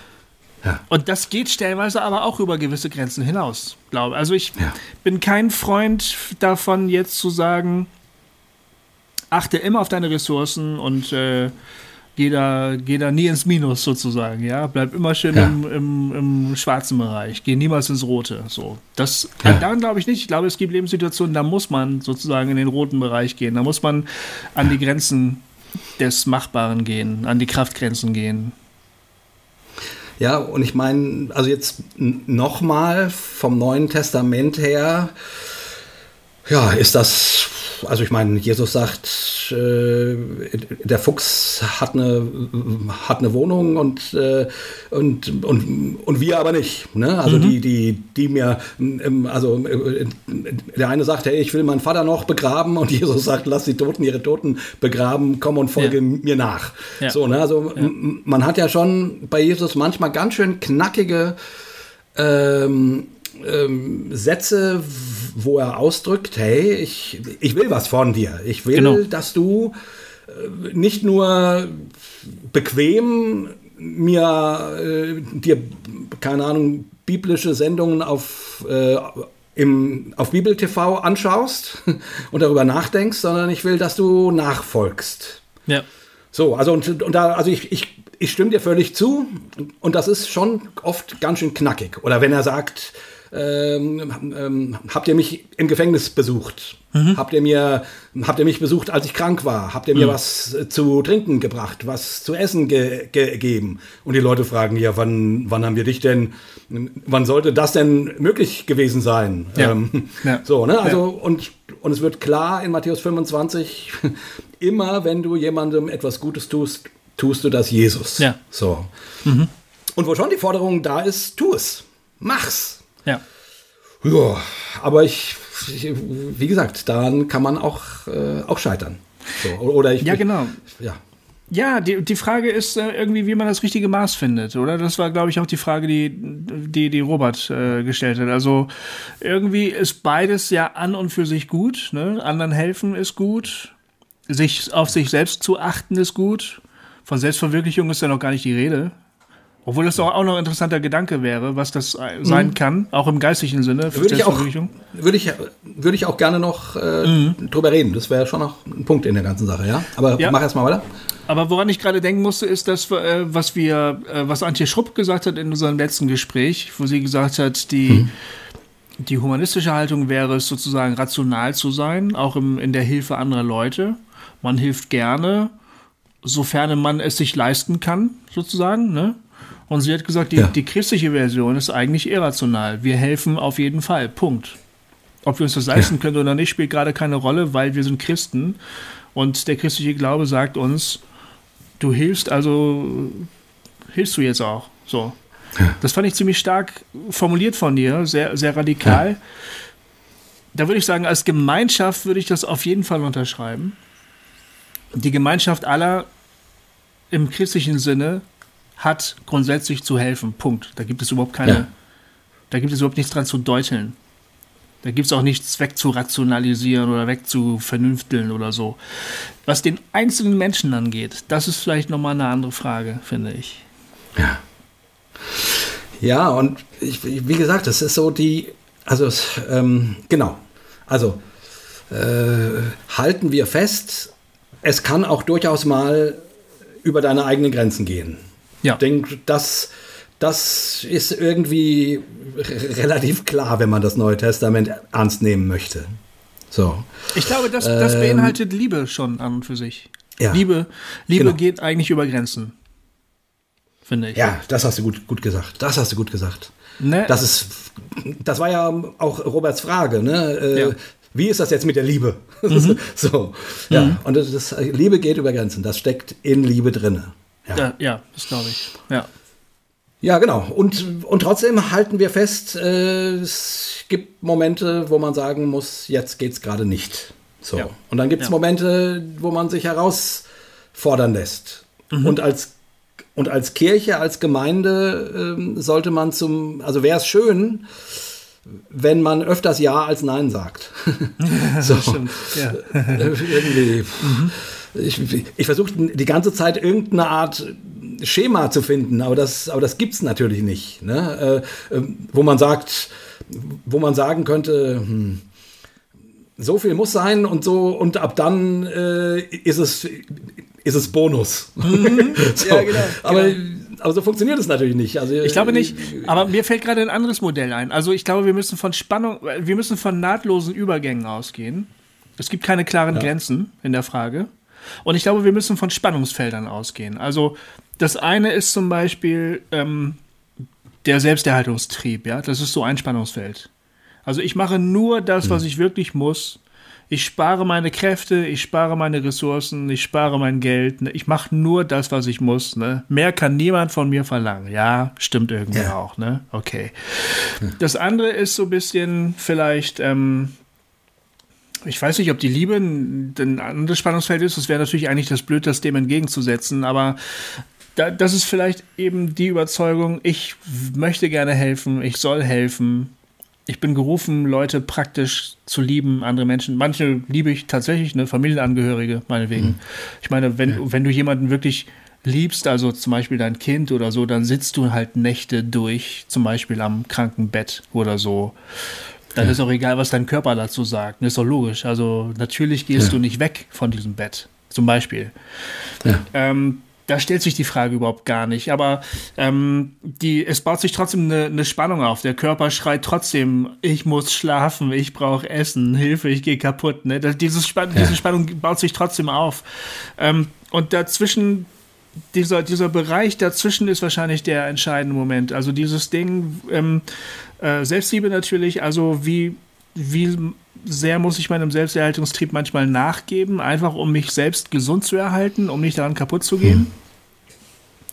Und das geht stellenweise aber auch über gewisse Grenzen hinaus, glaube Also ich Ja. bin kein Freund davon, jetzt zu sagen, achte immer auf deine Ressourcen und äh, geh, da, geh da nie ins Minus sozusagen, ja. Bleib immer schön Ja. im, im, im schwarzen Bereich, geh niemals ins Rote. So. Das Ja. daran glaube ich nicht. Ich glaube, es gibt Lebenssituationen, da muss man sozusagen in den roten Bereich gehen. Da muss man an die Grenzen des Machbaren gehen, an die Kraftgrenzen gehen. Ja, und ich meine, also jetzt nochmal vom Neuen Testament her, ja, ist das, also ich meine, Jesus sagt, äh, der Fuchs hat eine, hat eine Wohnung und, äh, und, und, und wir aber nicht. Ne? Also die, die, die mir, ähm, also äh, der eine sagt, hey, ich will meinen Vater noch begraben und (laughs) Jesus sagt, lass die Toten ihre Toten begraben, komm und folge Ja. mir nach. Ja. So, ne? Also m- man hat ja schon bei Jesus manchmal ganz schön knackige ähm, ähm, Sätze, wo er ausdrückt, hey, ich, ich will was von dir. Ich will, Genau. dass du äh, nicht nur bequem mir äh, dir, keine Ahnung, biblische Sendungen auf, äh, im, auf Bibel TV anschaust (laughs) und darüber nachdenkst, sondern ich will, dass du nachfolgst. Ja. So, also und, und da, also ich, ich, ich stimme dir völlig zu und das ist schon oft ganz schön knackig. Oder wenn er sagt, ähm, ähm, habt ihr mich im Gefängnis besucht? Habt ihr mir, habt ihr mich besucht, als ich krank war? Habt ihr mir was äh, zu trinken gebracht, was zu essen ge ge gegeben? Und die Leute fragen, ja, wann, wann haben wir dich denn, wann sollte das denn möglich gewesen sein? Ja. Ähm, Ja. So, ne? Also, und, und es wird klar in Matthäus 25, (laughs) immer wenn du jemandem etwas Gutes tust, tust du das Jesus. Ja. So. Und wo schon die Forderung da ist, tu es. Mach's. Ja. Ja, aber ich, ich wie gesagt, daran kann man auch, äh, auch scheitern. So, oder ich, Ja, genau. Ja. Ja, die, die Frage ist äh, irgendwie, wie man das richtige Maß findet, oder? Das war, glaube ich, auch die Frage, die, die, die Robert äh, gestellt hat. Also irgendwie ist beides ja an und für sich gut. Ne? Anderen helfen ist gut. Sich auf sich selbst zu achten ist gut. Von Selbstverwirklichung ist ja noch gar nicht die Rede. Obwohl das doch auch noch ein interessanter Gedanke wäre, was das sein mhm. kann, auch im geistlichen Sinne. Würde ich, auch, würde, ich, würde ich auch gerne noch äh, mhm. drüber reden. Das wäre schon noch ein Punkt in der ganzen Sache, ja? Aber ja. mach erst mal weiter. Aber woran ich gerade denken musste, ist das, äh, was wir, äh, was Antje Schrupp gesagt hat in unserem letzten Gespräch, wo sie gesagt hat, die, mhm. die humanistische Haltung wäre es sozusagen rational zu sein, auch im, in der Hilfe anderer Leute. Man hilft gerne, sofern man es sich leisten kann, sozusagen, ne? Und sie hat gesagt, die, ja. die christliche Version ist eigentlich irrational. Wir helfen auf jeden Fall. Punkt. Ob wir uns das leisten ja. können oder nicht, spielt gerade keine Rolle, weil wir sind Christen. Und der christliche Glaube sagt uns, du hilfst, also hilfst du jetzt auch. So. Ja. Das fand ich ziemlich stark formuliert von dir, sehr, sehr radikal. Ja. Da würde ich sagen, als Gemeinschaft würde ich das auf jeden Fall unterschreiben. Die Gemeinschaft aller im christlichen Sinne hat grundsätzlich zu helfen. Punkt. Da gibt es überhaupt keine, ja. da gibt es überhaupt nichts dran zu deuteln. Da gibt es auch nichts wegzurationalisieren oder wegzuvernünfteln oder so. Was den einzelnen Menschen angeht, das ist vielleicht nochmal eine andere Frage, finde ich. Ja. Ja, und ich, wie gesagt, das ist so die, also ähm, genau, also äh, halten wir fest, es kann auch durchaus mal über deine eigenen Grenzen gehen. Ja. Ich denke, das, das ist irgendwie relativ klar, wenn man das Neue Testament ernst nehmen möchte. So. Ich glaube, das, das ähm, beinhaltet Liebe schon an und für sich. Ja, Liebe, Liebe genau. geht eigentlich über Grenzen. Finde ich. Ja, das hast du gut, gut gesagt. Das hast du gut gesagt. Ne? Das ist, das war ja auch Roberts Frage, ne? Äh, ja. Wie ist das jetzt mit der Liebe? Mhm. (laughs) so, ja. Mhm. Und das, das, Liebe geht über Grenzen. Das steckt in Liebe drinne. Ja, ja, ja das glaube ich. Ja. Ja, genau. Und, und trotzdem halten wir fest, äh, es gibt Momente, wo man sagen muss, jetzt geht es gerade nicht. So. Ja. Und dann gibt es ja. Momente, wo man sich herausfordern lässt. Mhm. Und als und als Kirche, als Gemeinde äh, sollte man zum, also wäre es schön, wenn man öfters Ja als Nein sagt. (laughs) (laughs) so. Stimmt. Ja. Irgendwie. Mhm ich, ich versuche die ganze Zeit irgendeine Art Schema zu finden, aber das, aber das gibt es natürlich nicht. Ne? Äh, äh, wo man sagt, wo man sagen könnte, hm, so viel muss sein und so und ab dann äh, ist es ist es Bonus. Mhm. (laughs) so. Ja, genau. Aber, genau. aber so funktioniert es natürlich nicht. Also, ich glaube nicht. Aber mir fällt gerade ein anderes Modell ein. Also ich glaube, wir müssen von Spannung, wir müssen von nahtlosen Übergängen ausgehen. Es gibt keine klaren ja. Grenzen in der Frage. Und ich glaube, wir müssen von Spannungsfeldern ausgehen. Also das eine ist zum Beispiel ähm, der Selbsterhaltungstrieb, ja, das ist so ein Spannungsfeld. Also ich mache nur das, was hm. ich wirklich muss. Ich spare meine Kräfte, ich spare meine Ressourcen, ich spare mein Geld. Ne? Ich mache nur das, was ich muss. Ne? Mehr kann niemand von mir verlangen. Ja, stimmt irgendwie ja. auch. Ne? Okay. Das andere ist so ein bisschen vielleicht ähm, ich weiß nicht, ob die Liebe ein anderes Spannungsfeld ist. Das wäre natürlich eigentlich das Blöd, das dem entgegenzusetzen. Aber da, das ist vielleicht eben die Überzeugung, ich möchte gerne helfen, ich soll helfen. Ich bin gerufen, Leute praktisch zu lieben, andere Menschen. Manche liebe ich tatsächlich, eine Familienangehörige, meinetwegen. Mhm. Ich meine, wenn, ja. wenn du jemanden wirklich liebst, also zum Beispiel dein Kind oder so, dann sitzt du halt Nächte durch, zum Beispiel am Krankenbett oder so. Dann ist auch egal, was dein Körper dazu sagt. Das ist doch logisch. Also natürlich gehst ja. du nicht weg von diesem Bett, zum Beispiel. Ja. Ähm, da stellt sich die Frage überhaupt gar nicht. Aber ähm, die, es baut sich trotzdem eine, eine, Spannung auf. Der Körper schreit trotzdem, ich muss schlafen, ich brauche Essen, Hilfe, ich gehe kaputt. Ne? Das, dieses Spann ja. Diese Spannung baut sich trotzdem auf. Ähm, und dazwischen, dieser, dieser Bereich dazwischen ist wahrscheinlich der entscheidende Moment. Also dieses Ding, ähm, äh, Selbstliebe natürlich, also wie, wie sehr muss ich meinem Selbsterhaltungstrieb manchmal nachgeben, einfach um mich selbst gesund zu erhalten, um nicht daran kaputt zu gehen? Hm.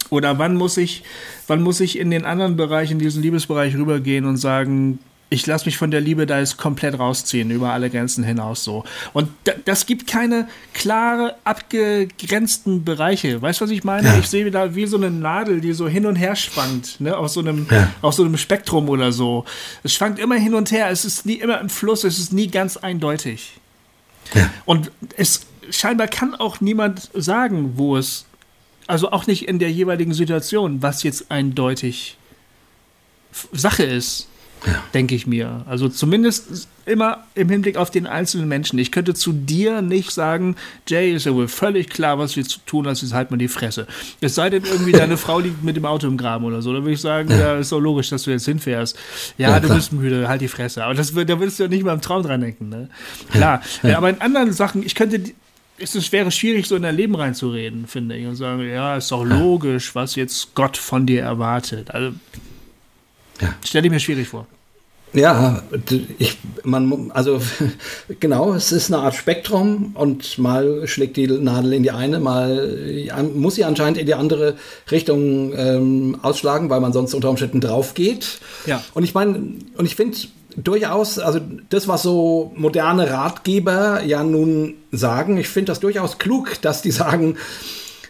Oder wann muss ich, wann muss ich in den anderen Bereich, in diesen Liebesbereich rübergehen und sagen, ich lasse mich von der Liebe da jetzt komplett rausziehen, über alle Grenzen hinaus so. Und das gibt keine klare, abgegrenzten Bereiche. Weißt du, was ich meine? Ja. Ich sehe da wie so eine Nadel, die so hin und her schwankt, ne, auf so einem, ja. auf so einem Spektrum oder so. Es schwankt immer hin und her, es ist nie immer im Fluss, es ist nie ganz eindeutig. Ja. Und es scheinbar kann auch niemand sagen, wo es, also auch nicht in der jeweiligen Situation, was jetzt eindeutig Sache ist. Ja. Denke ich mir. Also zumindest immer im Hinblick auf den einzelnen Menschen. Ich könnte zu dir nicht sagen, Jay, ist ja wohl völlig klar, was wir zu tun hast, jetzt halt mal die Fresse. Es sei denn, irgendwie (laughs) deine Frau liegt mit dem Auto im Graben oder so. Da würde ich sagen, ja. ja, ist doch logisch, dass du jetzt hinfährst. Ja, ja du klar. bist müde, halt die Fresse. Aber das, da würdest du ja nicht mal im Traum dran denken. Ne? Klar. Aber in anderen Sachen, ich könnte es wäre schwierig, so in dein Leben reinzureden, finde ich, und sagen, ja, ist doch logisch, was jetzt Gott von dir erwartet. Also, ja. stelle ich mir schwierig vor. Ja, ich, man, also (laughs) genau, es ist eine Art Spektrum und mal schlägt die Nadel in die eine, mal muss sie anscheinend in die andere Richtung ähm, ausschlagen, weil man sonst unter Umständen drauf geht. Ja. Und ich meine, und ich finde durchaus, also das, was so moderne Ratgeber ja nun sagen, ich finde das durchaus klug, dass die (laughs) sagen,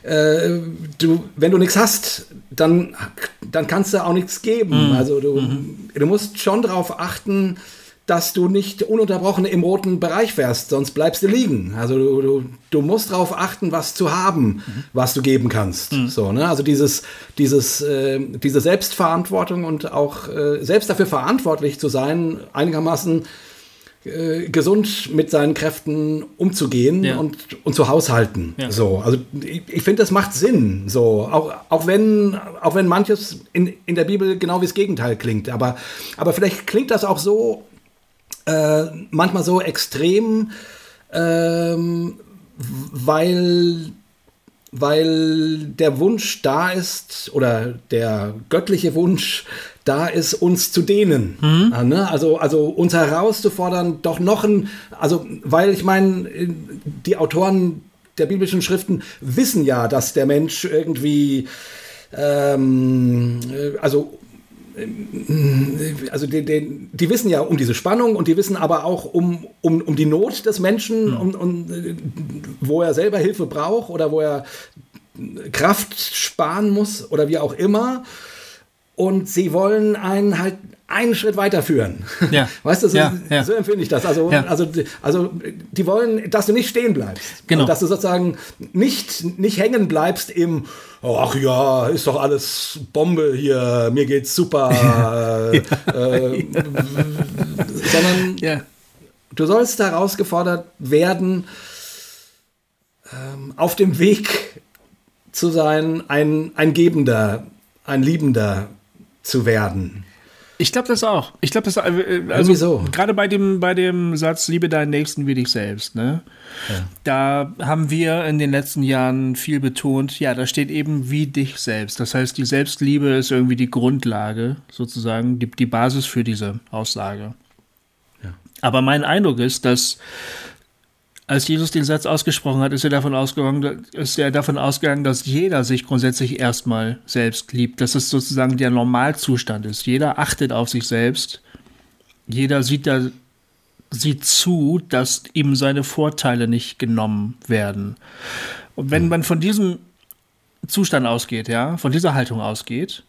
äh, du, wenn du nichts hast, dann, dann kannst du auch nichts geben. Mhm. Also du, mhm. du musst schon darauf achten, dass du nicht ununterbrochen im roten Bereich fährst, sonst bleibst du liegen. Also du, du, du musst darauf achten, was zu haben, mhm. was du geben kannst. Mhm. So, ne? Also dieses, dieses, äh, diese Selbstverantwortung und auch äh, selbst dafür verantwortlich zu sein, einigermaßen äh, gesund mit seinen Kräften umzugehen ja. und, und zu haushalten. Ja. So, also ich, ich finde, das macht Sinn. So, auch, auch wenn, auch wenn manches in, in der Bibel genau wie das Gegenteil klingt. Aber, aber vielleicht klingt das auch so, äh, manchmal so extrem, ähm, weil weil der Wunsch da ist oder der göttliche Wunsch da ist, uns zu dehnen. Mhm. Ja, ne? also, also uns herauszufordern, doch noch ein, also weil ich meine, die Autoren der biblischen Schriften wissen ja, dass der Mensch irgendwie, ähm, also also die, die, die, wissen ja um diese Spannung und die wissen aber auch um, um, um die Not des Menschen, mhm. um, um, wo er selber Hilfe braucht oder wo er Kraft sparen muss oder wie auch immer. Und sie wollen einen halt einen Schritt weiterführen. Ja. (laughs) Weißt du, so, ja, ja. so empfinde ich das. Also, ja. also, also die wollen, dass du nicht stehen bleibst. Genau. Und dass du sozusagen nicht, nicht hängen bleibst im, ach ja, ist doch alles Bombe hier, mir geht's super. (laughs) äh, äh, (laughs) sondern ja. du sollst herausgefordert werden, ähm, auf dem Weg zu sein, ein, ein Gebender, ein Liebender zu werden. Ich glaube das auch. Ich glaube das äh, also so. gerade bei dem bei dem Satz liebe deinen Nächsten wie dich selbst, ne? Ja. Da haben wir in den letzten Jahren viel betont, ja, da steht eben wie dich selbst. Das heißt, die Selbstliebe ist irgendwie die Grundlage, sozusagen, die, die Basis für diese Aussage. Ja. Aber mein Eindruck ist, dass als Jesus den Satz ausgesprochen hat, ist er davon ausgegangen, ist er davon ausgegangen, dass jeder sich grundsätzlich erstmal selbst liebt, dass es sozusagen der Normalzustand ist. Jeder achtet auf sich selbst. Jeder sieht da sieht zu, dass ihm seine Vorteile nicht genommen werden. Und wenn man von diesem Zustand ausgeht, ja, von dieser Haltung ausgeht,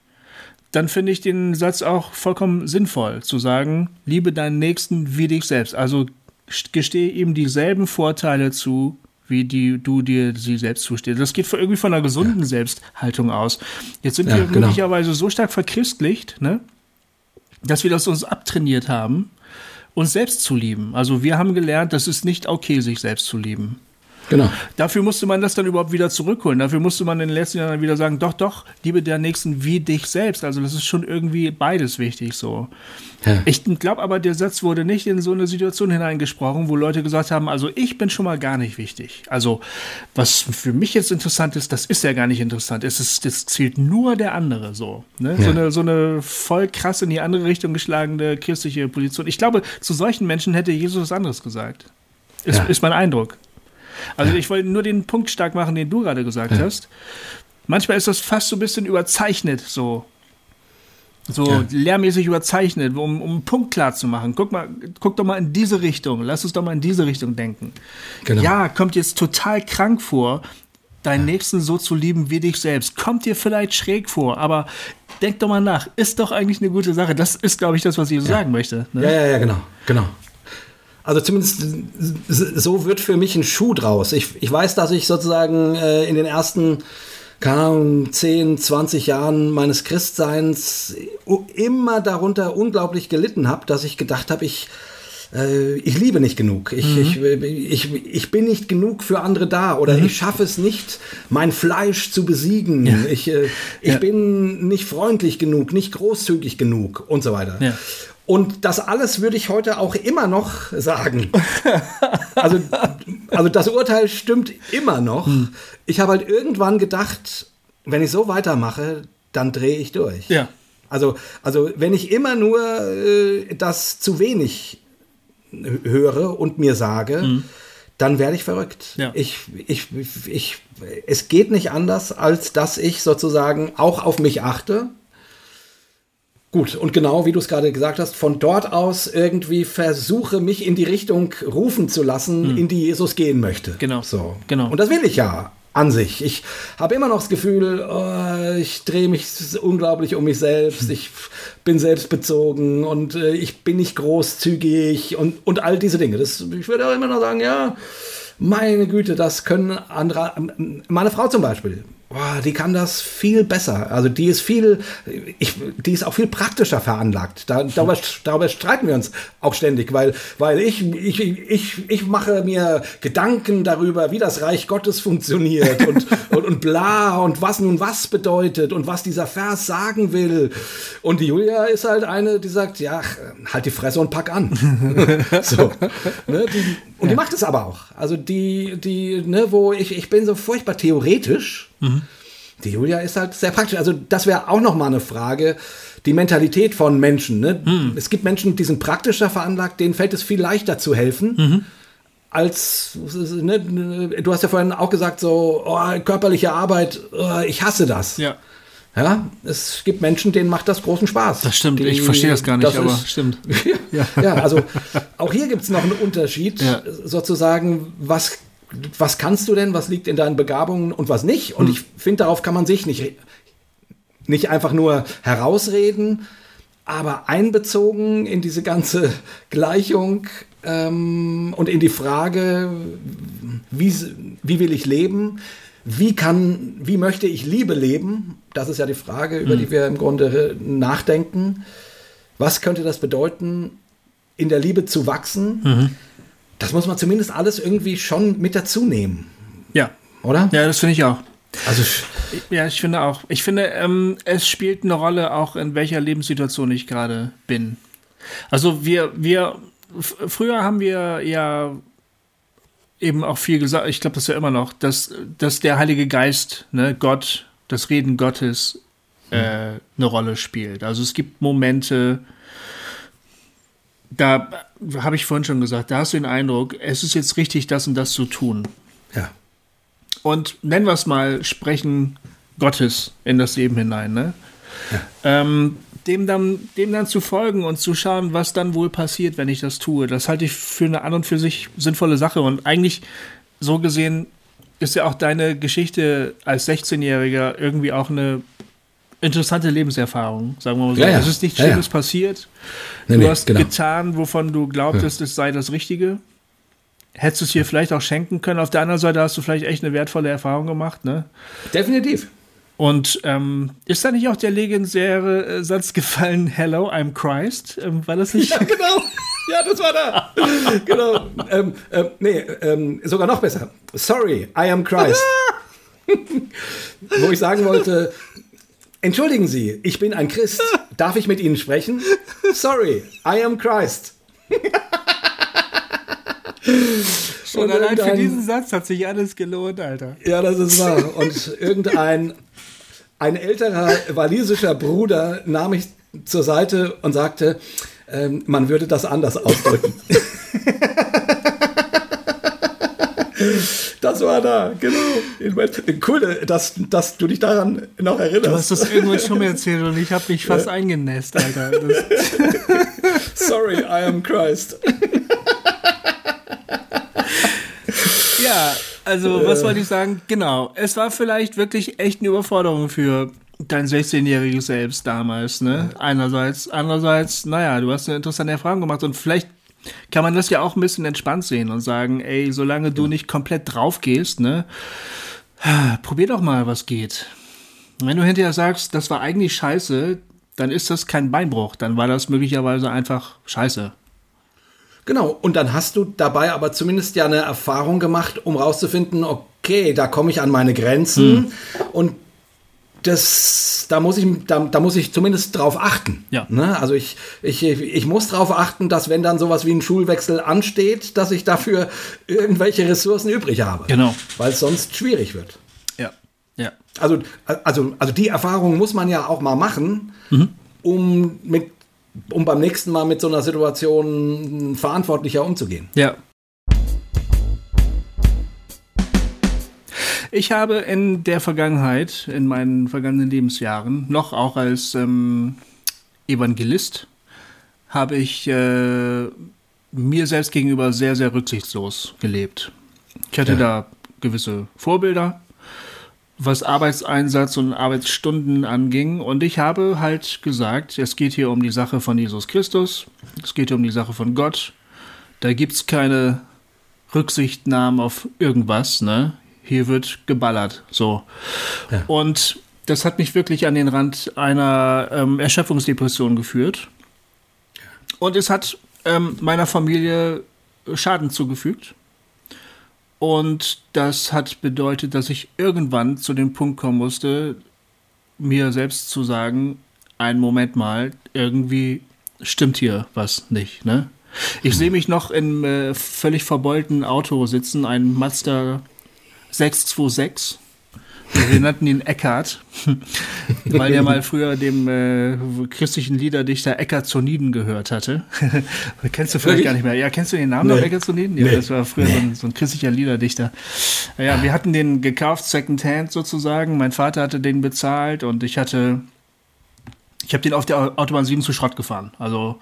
dann finde ich den Satz auch vollkommen sinnvoll, zu sagen, liebe deinen Nächsten wie dich selbst. Also gestehe ihm dieselben Vorteile zu, wie die, du dir sie selbst zustehst. Das geht irgendwie von einer gesunden ja. Selbsthaltung aus. Jetzt sind ja, wir genau. möglicherweise so stark verchristlicht, ne, dass wir das uns abtrainiert haben, uns selbst zu lieben. Also wir haben gelernt, das ist nicht okay, sich selbst zu lieben. Genau. Dafür musste man das dann überhaupt wieder zurückholen. Dafür musste man in den letzten Jahren wieder sagen, doch, doch, liebe der Nächsten wie dich selbst. Also das ist schon irgendwie beides wichtig so. Ja. Ich glaube aber, der Satz wurde nicht in so eine Situation hineingesprochen, wo Leute gesagt haben, also ich bin schon mal gar nicht wichtig. Also was für mich jetzt interessant ist, das ist ja gar nicht interessant. Es ist, das zählt nur der andere so. Ne? Ja. So, eine, so eine voll krass in die andere Richtung geschlagene christliche Position. Ich glaube, zu solchen Menschen hätte Jesus was anderes gesagt. Ist, ja. ist mein Eindruck. Also ich wollte nur den Punkt stark machen, den du gerade gesagt ja. hast. Manchmal ist das fast so ein bisschen überzeichnet, so. So ja. lehrmäßig überzeichnet, um, um einen Punkt klar zu machen. Guck mal, guck doch mal in diese Richtung. Lass uns doch mal in diese Richtung denken. Genau. Ja, kommt jetzt total krank vor, deinen Nächsten so zu lieben wie dich selbst. Kommt dir vielleicht schräg vor, aber denk doch mal nach. Ist doch eigentlich eine gute Sache. Das ist, glaube ich, das, was ich ja. sagen möchte. Ne? Ja, ja, ja, genau, genau. Also zumindest so wird für mich ein Schuh draus. Ich, ich weiß, dass ich sozusagen äh, in den ersten Ahnung, 10, 20 Jahren meines Christseins immer darunter unglaublich gelitten habe, dass ich gedacht habe, ich, äh, ich liebe nicht genug. Ich, mhm. ich, ich, ich bin nicht genug für andere da oder mhm. ich schaffe es nicht, mein Fleisch zu besiegen. Ja. Ich, äh, ich ja. bin nicht freundlich genug, nicht großzügig genug und so weiter. Ja. Und das alles würde ich heute auch immer noch sagen. (laughs) Also, also das Urteil stimmt immer noch. Hm. Ich habe halt irgendwann gedacht, wenn ich so weitermache, dann drehe ich durch. Ja. Also, also wenn ich immer nur äh, das zu wenig höre und mir sage, hm. dann werde ich verrückt. Ja. Ich, ich, ich, es geht nicht anders, als dass ich sozusagen auch auf mich achte Gut, und genau wie du es gerade gesagt hast, von dort aus irgendwie versuche, mich in die Richtung rufen zu lassen, hm. in die Jesus gehen möchte. Genau. So. genau. Und das will ich ja an sich. Ich habe immer noch das Gefühl, oh, ich drehe mich unglaublich um mich selbst, ich bin selbstbezogen und äh, ich bin nicht großzügig und, und all diese Dinge. Das, ich würde auch immer noch sagen, ja, meine Güte, das können andere, meine Frau zum Beispiel, Boah, die kann das viel besser. Also die ist viel, ich, die ist auch viel praktischer veranlagt. Da, darüber, darüber streiten wir uns auch ständig, weil, weil ich, ich, ich, ich mache mir Gedanken darüber, wie das Reich Gottes funktioniert und, (laughs) und, und bla und was nun was bedeutet und was dieser Vers sagen will. Und die Julia ist halt eine, die sagt, ja, halt die Fresse und pack an. (laughs) so, ne, die, und ja. die macht es aber auch. Also die, die, ne, wo ich, ich bin so furchtbar theoretisch. Mhm. Die Julia ist halt sehr praktisch. Also das wäre auch noch mal eine Frage. Die Mentalität von Menschen. Ne? Mhm. Es gibt Menschen, die sind praktischer veranlagt, denen fällt es viel leichter zu helfen. Mhm. Als, ne, du hast ja vorhin auch gesagt, so oh, körperliche Arbeit, oh, ich hasse das. Ja. Ja, es gibt Menschen, denen macht das großen Spaß. Das stimmt, die, ich verstehe das gar nicht, das aber ist, stimmt. (laughs) ja, ja, also auch hier gibt es noch einen Unterschied, ja. sozusagen, was, was kannst du denn, was liegt in deinen Begabungen und was nicht. Und hm. ich finde, darauf kann man sich nicht, nicht einfach nur herausreden, aber einbezogen in diese ganze Gleichung ähm, und in die Frage, wie, wie will ich leben, wie kann, wie möchte ich Liebe leben? Das ist ja die Frage, über mhm. die wir im Grunde nachdenken. Was könnte das bedeuten, in der Liebe zu wachsen? Mhm. Das muss man zumindest alles irgendwie schon mit dazu nehmen. Ja. Oder? Ja, das finde ich auch. Also, ja, ich finde auch. Ich finde, ähm, es spielt eine Rolle auch, in welcher Lebenssituation ich gerade bin. Also wir, wir, früher haben wir ja eben auch viel gesagt, ich glaube, das ist ja immer noch, dass, dass der Heilige Geist, ne, Gott, das Reden Gottes äh, eine Rolle spielt. Also es gibt Momente, da habe ich vorhin schon gesagt, da hast du den Eindruck, es ist jetzt richtig, das und das zu tun. Ja. Und nennen wir es mal, sprechen Gottes in das Leben hinein, ne? Ja. Ähm, dem dann, dem dann zu folgen und zu schauen, was dann wohl passiert, wenn ich das tue. Das halte ich für eine an und für sich sinnvolle Sache. Und eigentlich, so gesehen, ist ja auch deine Geschichte als 16-Jähriger irgendwie auch eine interessante Lebenserfahrung, sagen wir mal so. Ja, ja. Es ist nichts ja, Schlimmes passiert. Nee, du nee, hast genau. getan, wovon du glaubtest, es sei das Richtige. Hättest du es hier vielleicht auch schenken können. Auf der anderen Seite hast du vielleicht echt eine wertvolle Erfahrung gemacht, ne? Definitiv. Und ähm, ist da nicht auch der legendäre äh, Satz gefallen, Hello, I'm Christ? Ähm, war das nicht? Ja, genau. Ja, das war da. (laughs) genau. Ähm, ähm, nee, ähm, sogar noch besser. Sorry, I am Christ. (laughs) Wo ich sagen wollte, entschuldigen Sie, ich bin ein Christ. (laughs) Darf ich mit Ihnen sprechen? Sorry, I am Christ. (laughs) Schon allein für diesen Satz hat sich alles gelohnt, Alter. Ja, das ist wahr. (laughs) Und irgendein ein älterer walisischer Bruder nahm mich zur Seite und sagte, ähm, man würde das anders ausdrücken. Das war da, genau. Cool, dass, dass du dich daran noch erinnerst. Du hast das irgendwann schon mal erzählt und ich habe mich fast eingenässt, Alter. (laughs) Sorry, I am Christ. ja, also was wollte ich sagen? Genau, es war vielleicht wirklich echt eine Überforderung für dein 16-jähriges Selbst damals, ne? Einerseits, andererseits, naja, du hast eine interessante Erfahrung gemacht und vielleicht kann man das ja auch ein bisschen entspannt sehen und sagen, ey, solange du nicht komplett drauf gehst, ne, probier doch mal, was geht. Wenn du hinterher sagst, das war eigentlich scheiße, dann ist das kein Beinbruch, dann war das möglicherweise einfach scheiße. Genau, und dann hast du dabei aber zumindest ja eine Erfahrung gemacht, um rauszufinden, okay, da komme ich an meine Grenzen hm. und das, da muss ich, da, da muss ich zumindest drauf achten. Ja. Ne? Also ich, ich, ich muss darauf achten, dass wenn dann sowas wie ein Schulwechsel ansteht, dass ich dafür irgendwelche Ressourcen übrig habe. Genau. Weil es sonst schwierig wird. Ja. Ja. Also, also, also die Erfahrung muss man ja auch mal machen, mhm. um mit um beim nächsten Mal mit so einer Situation verantwortlicher umzugehen. Ja, Ich habe in der Vergangenheit, in meinen vergangenen Lebensjahren, noch auch als ähm, Evangelist, habe ich äh, mir selbst gegenüber sehr, sehr rücksichtslos gelebt. Ich hatte ja. da gewisse Vorbilder, was Arbeitseinsatz und Arbeitsstunden anging. Und ich habe halt gesagt, es geht hier um die Sache von Jesus Christus, es geht um die Sache von Gott. Da gibt es keine Rücksichtnahmen auf irgendwas. Ne? Hier wird geballert. So. Ja. Und das hat mich wirklich an den Rand einer ähm, Erschöpfungsdepression geführt. Und es hat ähm, meiner Familie Schaden zugefügt. Und das hat bedeutet, dass ich irgendwann zu dem Punkt kommen musste, mir selbst zu sagen, einen Moment mal, irgendwie stimmt hier was nicht, ne? Ich sehe mich noch im äh, völlig verbeulten Auto sitzen, ein Mazda 626. Wir nannten ihn Eckart, (laughs) weil er mal früher dem äh, christlichen Liederdichter Eckart Zoniden gehört hatte. (laughs) kennst du vielleicht gar nicht mehr. Ja, kennst du den Namen nee. noch, Eckart Zoniden? Ja, nee. das war früher nee. so, ein, so, ein, christlicher Liederdichter. Ja, wir hatten den gekauft, Secondhand sozusagen. Mein Vater hatte den bezahlt und ich hatte ich habe den auf der Autobahn 7 zu Schrott gefahren. Also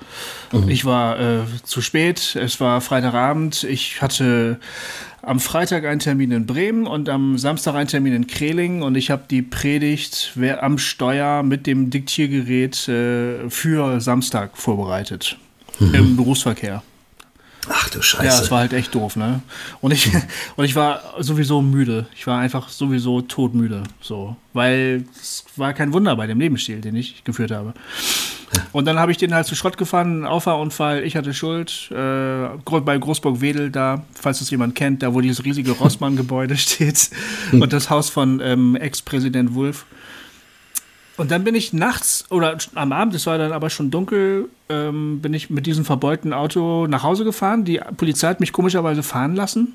mhm. ich war äh, zu spät, es war Freitagabend, ich hatte am Freitag einen Termin in Bremen und am Samstag einen Termin in Kreling und ich habe die Predigt am Steuer mit dem Diktiergerät äh, für Samstag vorbereitet. Mhm. Im Berufsverkehr. Ach du Scheiße. Ja, es war halt echt doof, ne? Und ich, (laughs) und ich war sowieso müde. Ich war einfach sowieso todmüde. So. Weil es war kein Wunder bei dem Lebensstil, den ich geführt habe. Und dann habe ich den halt zu Schrott gefahren, Auffahrunfall, ich hatte Schuld, äh, bei Großburg-Wedel da, falls es jemand kennt, da wo dieses riesige (laughs) Rossmann-Gebäude steht und das Haus von ähm, Ex-Präsident Wulff. Und dann bin ich nachts oder am Abend, es war dann aber schon dunkel, ähm, bin ich mit diesem verbeulten Auto nach Hause gefahren. Die Polizei hat mich komischerweise fahren lassen.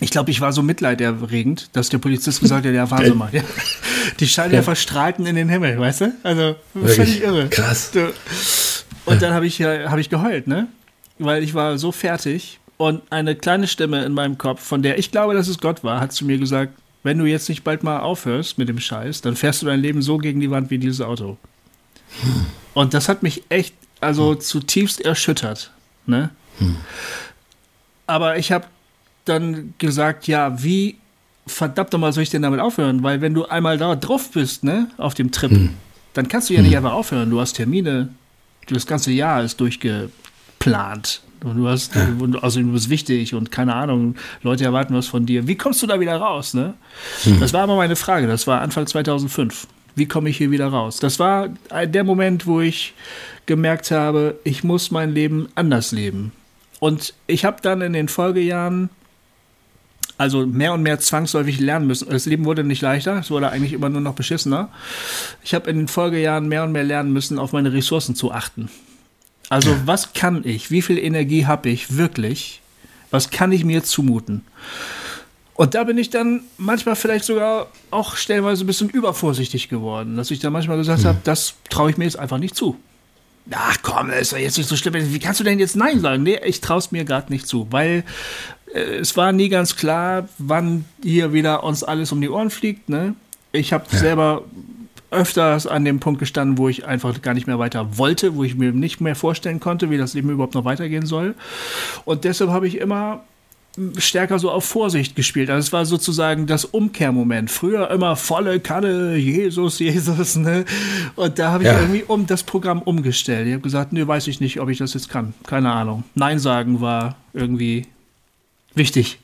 Ich glaube, ich war so mitleiderregend, dass der Polizist gesagt hat, ja, fahren Sie mal. Ja. (laughs) Die Scheinwerfer ja. strahlten in den Himmel, weißt du? Also völlig irre. Krass. Und dann habe ich, hab ich geheult, ne? Weil ich war so fertig. Und eine kleine Stimme in meinem Kopf, von der ich glaube, dass es Gott war, hat zu mir gesagt, wenn du jetzt nicht bald mal aufhörst mit dem Scheiß, dann fährst du dein Leben so gegen die Wand wie dieses Auto. Hm. Und das hat mich echt, also hm. zutiefst erschüttert. Ne? Hm. Aber ich habe dann gesagt, ja, wie verdammt nochmal soll ich denn damit aufhören? Weil wenn du einmal da drauf bist, ne, auf dem Trip, hm. dann kannst du ja nicht hm. einfach aufhören. Du hast Termine, das ganze Jahr ist durchgeplant. Und du hast, ja. also du bist wichtig und keine Ahnung, Leute erwarten was von dir. Wie kommst du da wieder raus, ne? Hm. Das war aber meine Frage. Das war Anfang 2005. Wie komme ich hier wieder raus? Das war der Moment, wo ich gemerkt habe, ich muss mein Leben anders leben. Und ich habe dann in den Folgejahren also mehr und mehr zwangsläufig lernen müssen. Das Leben wurde nicht leichter, es wurde eigentlich immer nur noch beschissener. Ich habe in den Folgejahren mehr und mehr lernen müssen, auf meine Ressourcen zu achten. Also ja. was kann ich? Wie viel Energie habe ich wirklich? Was kann ich mir zumuten? Und da bin ich dann manchmal vielleicht sogar auch stellenweise ein bisschen übervorsichtig geworden, dass ich dann manchmal gesagt mhm. habe, das traue ich mir jetzt einfach nicht zu. Ach komm, ist doch jetzt nicht so schlimm. Wie kannst du denn jetzt Nein sagen? Nee, ich traue es mir gerade nicht zu, weil äh, es war nie ganz klar, wann hier wieder uns alles um die Ohren fliegt. Ne? Ich habe ja. selber öfters an dem Punkt gestanden, wo ich einfach gar nicht mehr weiter wollte, wo ich mir nicht mehr vorstellen konnte, wie das Leben überhaupt noch weitergehen soll. Und deshalb habe ich immer stärker so auf Vorsicht gespielt. Also es war sozusagen das Umkehrmoment. Früher immer volle Kanne, Jesus, Jesus, ne? Und da habe ich ja. irgendwie um das Programm umgestellt. Ich habe gesagt, nee, weiß ich nicht, ob ich das jetzt kann. Keine Ahnung. Nein sagen war irgendwie wichtig.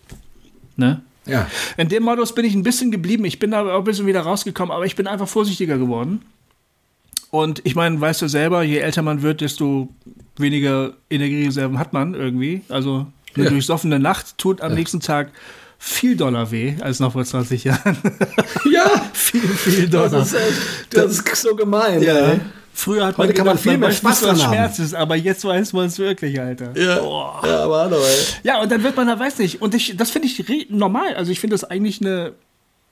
Ne? Ja. In dem Modus bin ich ein bisschen geblieben. Ich bin da auch ein bisschen wieder rausgekommen, aber ich bin einfach vorsichtiger geworden. Und ich meine, weißt du selber, je älter man wird, desto weniger Energiereserven hat man irgendwie. Also eine ja. durchsoffene Nacht tut am ja. nächsten Tag viel Dollar weh als noch vor 20 Jahren. (laughs) Ja, viel, viel Dollar. Das ist, das ist so gemein. Ja. Ey. Früher hat man kann man viel mehr Spaß dran Schmerz ist, aber jetzt weiß man es wirklich, Alter. Ja, ja aber hallo, ey. Ja, und dann wird man da, weiß nicht, und ich, das finde ich normal. Also ich finde das eigentlich eine,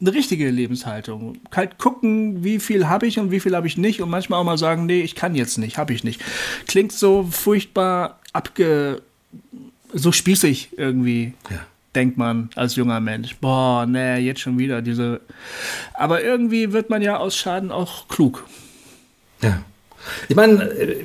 eine richtige Lebenshaltung. Halt gucken, wie viel habe ich und wie viel habe ich nicht und manchmal auch mal sagen, nee, ich kann jetzt nicht, habe ich nicht. Klingt so furchtbar abge so spießig irgendwie. Ja. Denkt man als junger Mensch, boah, nee, jetzt schon wieder diese. Aber irgendwie wird man ja aus Schaden auch klug. Ja. Ich meine, äh,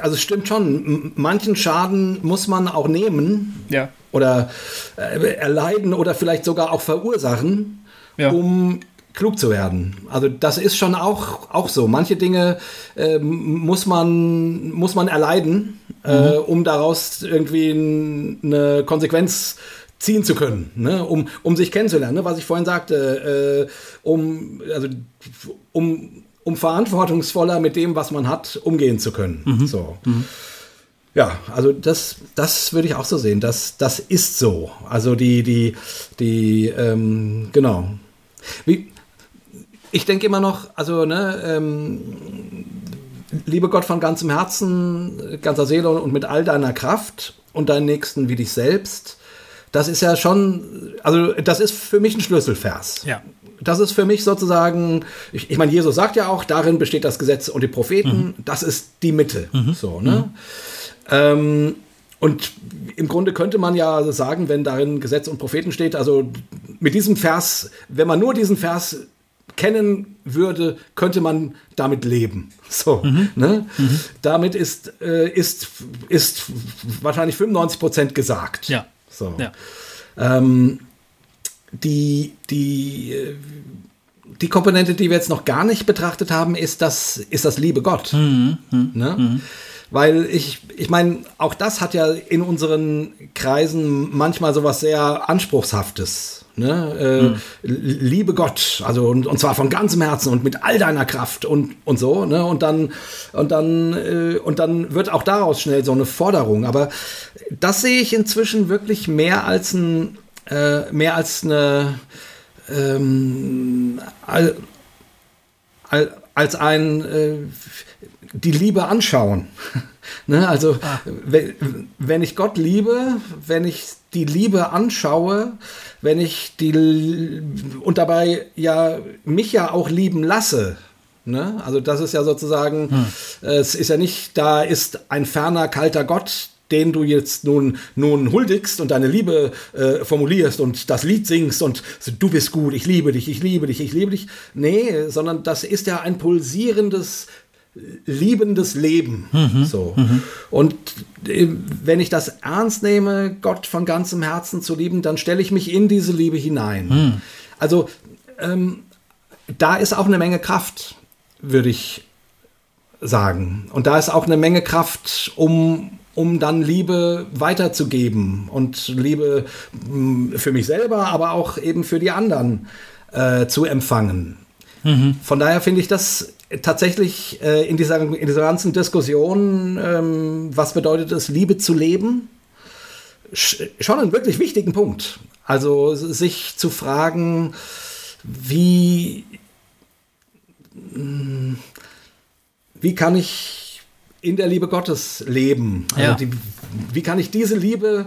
also stimmt schon, manchen Schaden muss man auch nehmen. Ja. Oder äh, erleiden oder vielleicht sogar auch verursachen, ja. um klug zu werden. Also das ist schon auch, auch so. Manche Dinge äh, muss, man, muss man erleiden, äh, mhm. um daraus irgendwie eine Konsequenz ziehen zu können, ne? um, um sich kennenzulernen, ne? was ich vorhin sagte, äh, um, also, um, um verantwortungsvoller mit dem, was man hat, umgehen zu können. Mhm. So. Mhm. Ja, also das, das würde ich auch so sehen. Das, das ist so. Also die, die, die, ähm, genau. Wie, ich denke immer noch, also, ne, ähm, liebe Gott von ganzem Herzen, ganzer Seele und mit all deiner Kraft und deinen Nächsten wie dich selbst. Das ist ja schon, also das ist für mich ein Schlüsselvers. Ja. Das ist für mich sozusagen, ich, ich meine, Jesus sagt ja auch, darin besteht das Gesetz und die Propheten, mhm. das ist die Mitte. Mhm. So, ne? Mhm. Ähm, und im Grunde könnte man ja sagen, wenn darin Gesetz und Propheten steht, also mit diesem Vers, wenn man nur diesen Vers kennen würde, könnte man damit leben. (laughs) So, mhm. Ne? Mhm. Damit ist, äh, ist, ist wahrscheinlich 95 Prozent gesagt. Ja. So. Ja. Ähm, die, die, äh, die Komponente, die wir jetzt noch gar nicht betrachtet haben, ist das, ist das Liebe Gott. Mhm. mhm. Ne? Mhm. Weil ich, ich meine, auch das hat ja in unseren Kreisen manchmal so was sehr Anspruchshaftes. Ne? Äh, mhm. Liebe Gott, also und, und, zwar von ganzem Herzen und mit all deiner Kraft und, und so, ne? Und dann, und dann, äh, und dann wird auch daraus schnell so eine Forderung. Aber das sehe ich inzwischen wirklich mehr als ein, äh, mehr als eine ähm, all, all, als ein äh, die Liebe anschauen. (laughs) ne? Also ah. wenn, wenn ich Gott liebe, wenn ich die Liebe anschaue, wenn ich die und dabei ja mich ja auch lieben lasse. Ne? Also das ist ja sozusagen, hm. es ist ja nicht, da ist ein ferner, kalter Gott, den du jetzt nun, nun huldigst und deine Liebe äh, formulierst und das Lied singst und du bist gut, ich liebe dich, ich liebe dich, ich liebe dich. Nee, sondern das ist ja ein pulsierendes, liebendes Leben. Mhm. So. Mhm. Und äh, wenn ich das ernst nehme, Gott von ganzem Herzen zu lieben, dann stelle ich mich in diese Liebe hinein. Mhm. Also ähm, da ist auch eine Menge Kraft, würde ich sagen. Und da ist auch eine Menge Kraft, um, um dann Liebe weiterzugeben und Liebe mm, für mich selber, aber auch eben für die anderen äh, zu empfangen. Mhm. Von daher finde ich das tatsächlich äh, in, dieser, in dieser ganzen Diskussion, ähm, was bedeutet es, Liebe zu leben, schon einen wirklich wichtigen Punkt. Also sich zu fragen, wie, hm, wie kann ich in der Liebe Gottes leben? Also ja. die, wie kann ich diese Liebe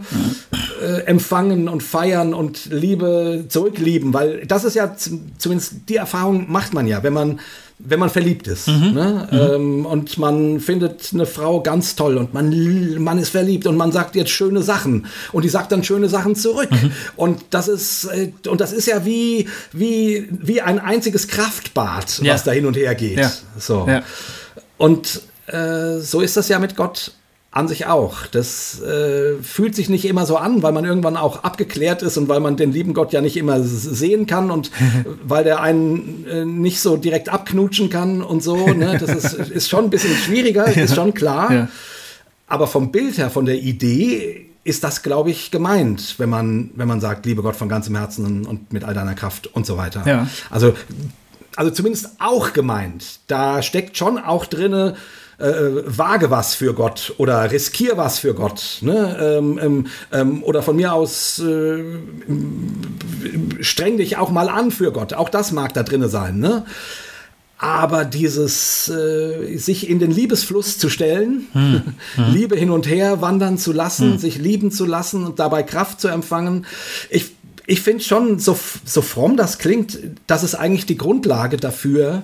äh, empfangen und feiern und Liebe zurücklieben, weil das ist ja zumindest die Erfahrung macht man ja, wenn man wenn man verliebt ist. Mhm. Ne? Mhm. Ähm, und man findet eine Frau ganz toll und man, man ist verliebt und man sagt jetzt schöne Sachen und die sagt dann schöne Sachen zurück. Mhm. Und das ist, äh, und das ist ja wie, wie, wie ein einziges Kraftbad, ja. was da hin und her geht. Ja. So. Ja. Und äh, so ist das ja mit Gott an sich auch. Das äh, fühlt sich nicht immer so an, weil man irgendwann auch abgeklärt ist und weil man den lieben Gott ja nicht immer sehen kann und (laughs) weil der einen äh, nicht so direkt abknutschen kann und so. Ne? Das ist, (laughs) ist schon ein bisschen schwieriger, ist schon klar. Ja. Aber vom Bild her, von der Idee ist das, glaube ich, gemeint, wenn man, wenn man sagt, liebe Gott von ganzem Herzen und mit all deiner Kraft und so weiter. Ja. Also, also zumindest auch gemeint. Da steckt schon auch drinne, äh, wage was für Gott oder riskier was für Gott. Ne? Ähm, ähm, ähm, oder von mir aus äh, streng dich auch mal an für Gott. Auch das mag da drin sein. Ne? Aber dieses äh, sich in den Liebesfluss zu stellen, hm. (laughs) Hm. Liebe hin und her wandern zu lassen, hm. sich lieben zu lassen und dabei Kraft zu empfangen, ich, ich finde schon, so, so fromm das klingt, das ist eigentlich die Grundlage dafür,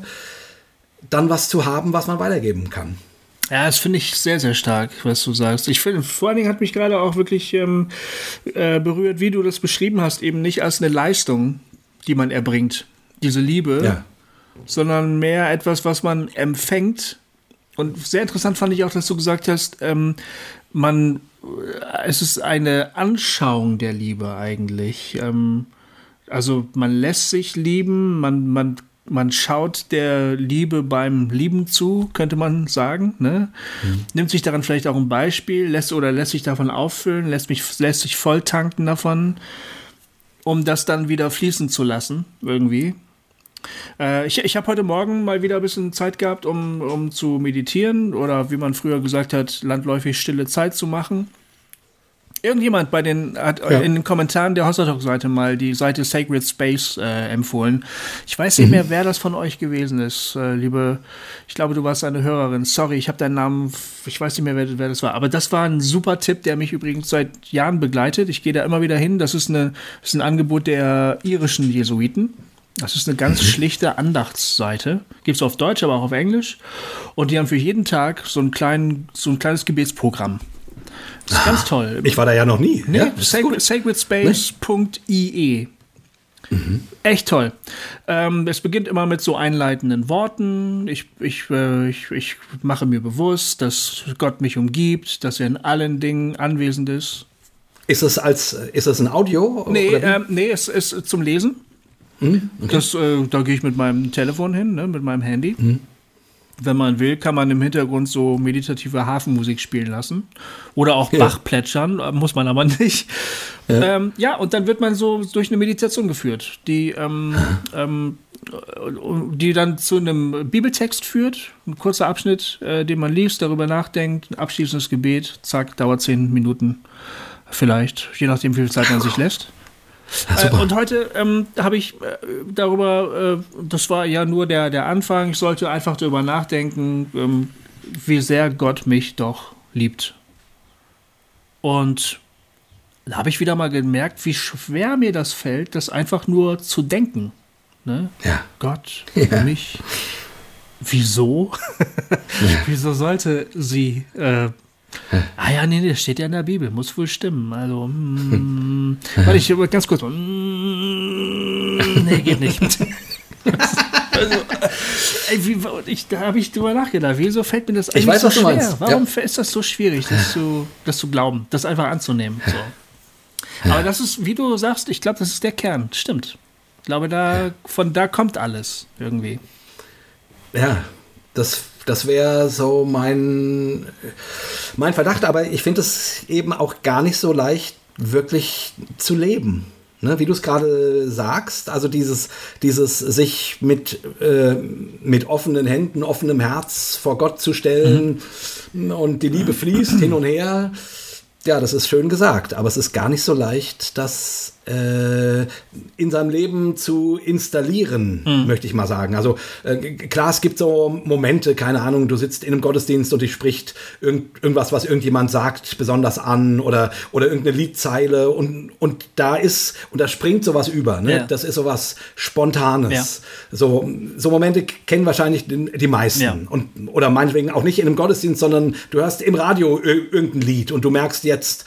dann was zu haben, was man weitergeben kann. Ja, das finde ich sehr, sehr stark, was du sagst. Ich finde, vor allen Dingen hat mich gerade auch wirklich ähm, äh, berührt, wie du das beschrieben hast, eben nicht als eine Leistung, die man erbringt, diese Liebe, ja. sondern mehr etwas, was man empfängt. Und sehr interessant fand ich auch, dass du gesagt hast, ähm, man, äh, es ist eine Anschauung der Liebe eigentlich. Ähm, also man lässt sich lieben, man, man man schaut der Liebe beim Lieben zu, könnte man sagen. Ne? Mhm. Nimmt sich daran vielleicht auch ein Beispiel, lässt oder lässt sich davon auffüllen, lässt, mich, lässt sich voll tanken davon, um das dann wieder fließen zu lassen, irgendwie. Äh, ich ich habe heute Morgen mal wieder ein bisschen Zeit gehabt, um, um zu meditieren oder wie man früher gesagt hat, landläufig stille Zeit zu machen. Irgendjemand bei den hat ja. in den Kommentaren der Hossertalk-Seite mal die Seite Sacred Space äh, empfohlen. Ich weiß nicht mhm. mehr, wer das von euch gewesen ist, äh, liebe. Ich glaube, du warst eine Hörerin. Sorry, ich habe deinen Namen. Ich weiß nicht mehr, wer, wer, das war. Aber das war ein super Tipp, der mich übrigens seit Jahren begleitet. Ich gehe da immer wieder hin. Das ist, eine, das ist ein Angebot der irischen Jesuiten. Das ist eine ganz mhm. schlichte Andachtsseite. Gibt es auf Deutsch, aber auch auf Englisch. Und die haben für jeden Tag so, einen kleinen, so ein kleines Gebetsprogramm. Das ist ganz toll. Ich war da ja noch nie. Nee, ja, sacred, sacredspace.ie. Mhm. Echt toll. Ähm, es beginnt immer mit so einleitenden Worten. Ich, ich, äh, ich, ich mache mir bewusst, dass Gott mich umgibt, dass er in allen Dingen anwesend ist. Ist es als ist das ein Audio? Nee, ähm, nee, es ist zum Lesen. Mhm, okay. das, äh, da gehe ich mit meinem Telefon hin, ne, mit meinem Handy. Mhm wenn man will, kann man im Hintergrund so meditative Hafenmusik spielen lassen. Oder auch ja. Bach plätschern, muss man aber (laughs) nicht. Ja. Ähm, ja, und dann wird man so durch eine Meditation geführt, die, ähm, (laughs) ähm, die dann zu einem Bibeltext führt. Ein kurzer Abschnitt, äh, den man liest, darüber nachdenkt, ein abschließendes Gebet, zack, dauert zehn Minuten vielleicht, je nachdem, wie viel Zeit man sich (laughs) lässt. Ja, äh, und heute ähm, habe ich äh, darüber, äh, das war ja nur der, der Anfang, ich sollte einfach darüber nachdenken, ähm, wie sehr Gott mich doch liebt. Und da habe ich wieder mal gemerkt, wie schwer mir das fällt, das einfach nur zu denken. Ne? Ja. Gott, (laughs) ja. mich. Wieso? (laughs) Wieso sollte sie äh, Ah ja, nee, das steht ja in der Bibel, muss wohl stimmen. Also, mm, warte, ich ganz kurz. Mm, nee, geht nicht. (laughs) also, ey, wie, ich, da habe ich drüber nachgedacht. Wieso fällt mir das eigentlich ich weiß, so was schwer? Du meinst. Warum ja. ist das so schwierig, das zu, das zu glauben, das einfach anzunehmen? So. Aber das ist, wie du sagst, ich glaube, das ist der Kern. Stimmt. Ich glaube, da, von da kommt alles irgendwie. Ja, das das wäre so mein, mein Verdacht, aber ich finde es eben auch gar nicht so leicht, wirklich zu leben. Ne, wie du es gerade sagst, also dieses, dieses sich mit, äh, mit offenen Händen, offenem Herz vor Gott zu stellen mhm. und die Liebe fließt hin und her. Ja, das ist schön gesagt, aber es ist gar nicht so leicht, das in seinem Leben zu installieren, mhm. möchte ich mal sagen. Also äh, klar, es gibt so Momente, keine Ahnung, du sitzt in einem Gottesdienst und dich spricht irgend, irgendwas, was irgendjemand sagt, besonders an oder, oder irgendeine Liedzeile und, und da ist, und da springt sowas über, ne? Ja. Das ist sowas Spontanes. Ja. So, so Momente kennen wahrscheinlich die meisten. Ja. Und, oder meinetwegen auch nicht in einem Gottesdienst, sondern du hörst im Radio irgendein Lied und du merkst jetzt,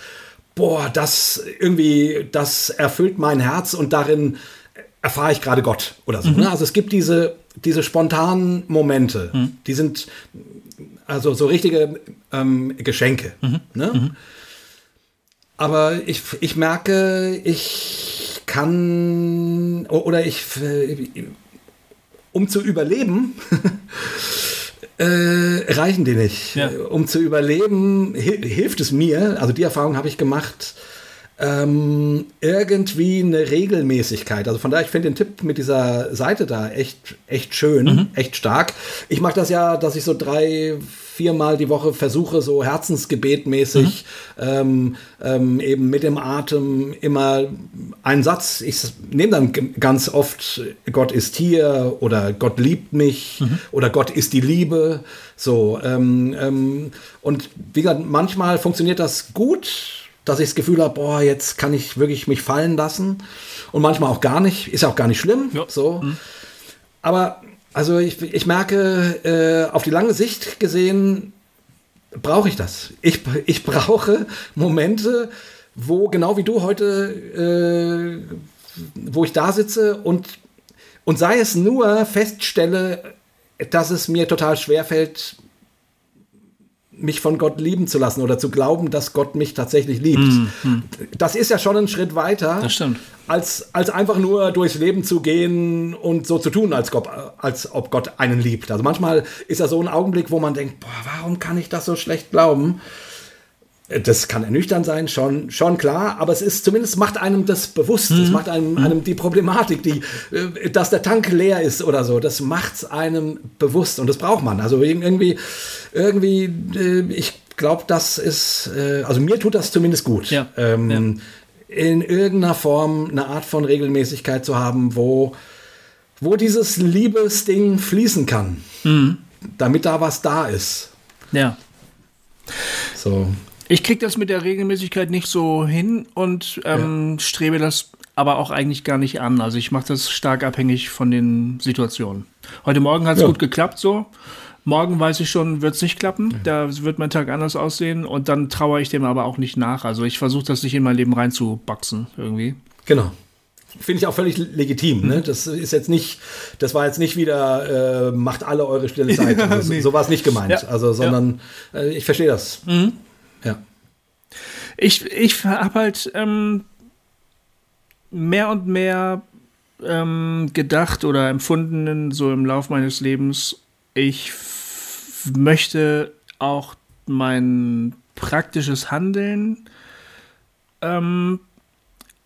boah, das irgendwie, das erfüllt mein Herz und darin erfahre ich gerade Gott oder so. Mhm. Ne? Also es gibt diese, diese spontanen Momente, mhm. die sind also so richtige ähm, Geschenke. Mhm. Ne? Mhm. Aber ich, ich merke, ich kann oder ich, um zu überleben, (laughs) äh, reichen die nicht. Ja. Um zu überleben, hilft es mir, also die Erfahrung habe ich gemacht, ähm, irgendwie eine Regelmäßigkeit. Also von daher, ich finde den Tipp mit dieser Seite da echt, echt schön, mhm. echt stark. Ich mache das ja, dass ich so drei, viermal die Woche versuche, so herzensgebetmäßig, mhm. ähm, ähm, eben mit dem Atem immer einen Satz. Ich nehme dann ganz oft, Gott ist hier oder Gott liebt mich mhm. oder Gott ist die Liebe. So, ähm, ähm, und wie gesagt, manchmal funktioniert das gut dass ich das Gefühl habe, boah, jetzt kann ich wirklich mich fallen lassen. Und manchmal auch gar nicht. Ist auch gar nicht schlimm. Ja. So. Mhm. Aber also ich, ich merke, äh, auf die lange Sicht gesehen, brauche ich das. Ich, ich brauche Momente, wo genau wie du heute, äh, wo ich da sitze und, und sei es nur feststelle, dass es mir total schwer fällt, mich von Gott lieben zu lassen oder zu glauben, dass Gott mich tatsächlich liebt. Mm, mm. Das ist ja schon ein Schritt weiter. Als, als einfach nur durchs Leben zu gehen und so zu tun, als, Gott, als ob Gott einen liebt. Also manchmal ist ja so ein Augenblick, wo man denkt, boah, warum kann ich das so schlecht glauben? Das kann ernüchternd sein, schon, schon klar, aber es ist zumindest macht einem das bewusst. Es mhm. macht einem, einem die Problematik, die, äh, dass der Tank leer ist oder so. Das macht es einem bewusst und das braucht man. Also irgendwie, irgendwie, äh, ich glaube, das ist, äh, also mir tut das zumindest gut. Ja. Ähm, ja. In irgendeiner Form eine Art von Regelmäßigkeit zu haben, wo, wo dieses Liebesding fließen kann, mhm. damit da was da ist. Ja. So. Ich kriege das mit der Regelmäßigkeit nicht so hin und ähm, ja. strebe das aber auch eigentlich gar nicht an. Also ich mache das stark abhängig von den Situationen. Heute Morgen hat es ja. gut geklappt so. Morgen weiß ich schon, wird es nicht klappen. Da wird mein Tag anders aussehen und dann traue ich dem aber auch nicht nach. Also ich versuche das nicht in mein Leben reinzuboxen irgendwie. Genau. Finde ich auch völlig legitim. Ne? Das ist jetzt nicht, das war jetzt nicht wieder, äh, macht alle eure stille Zeit. (laughs) Also, nee. So war es nicht gemeint. Ja. Also, sondern ja. äh, ich verstehe das. Mhm. Ich, ich habe halt ähm, mehr und mehr ähm, gedacht oder empfunden, so im Lauf meines Lebens, ich möchte auch mein praktisches Handeln ähm,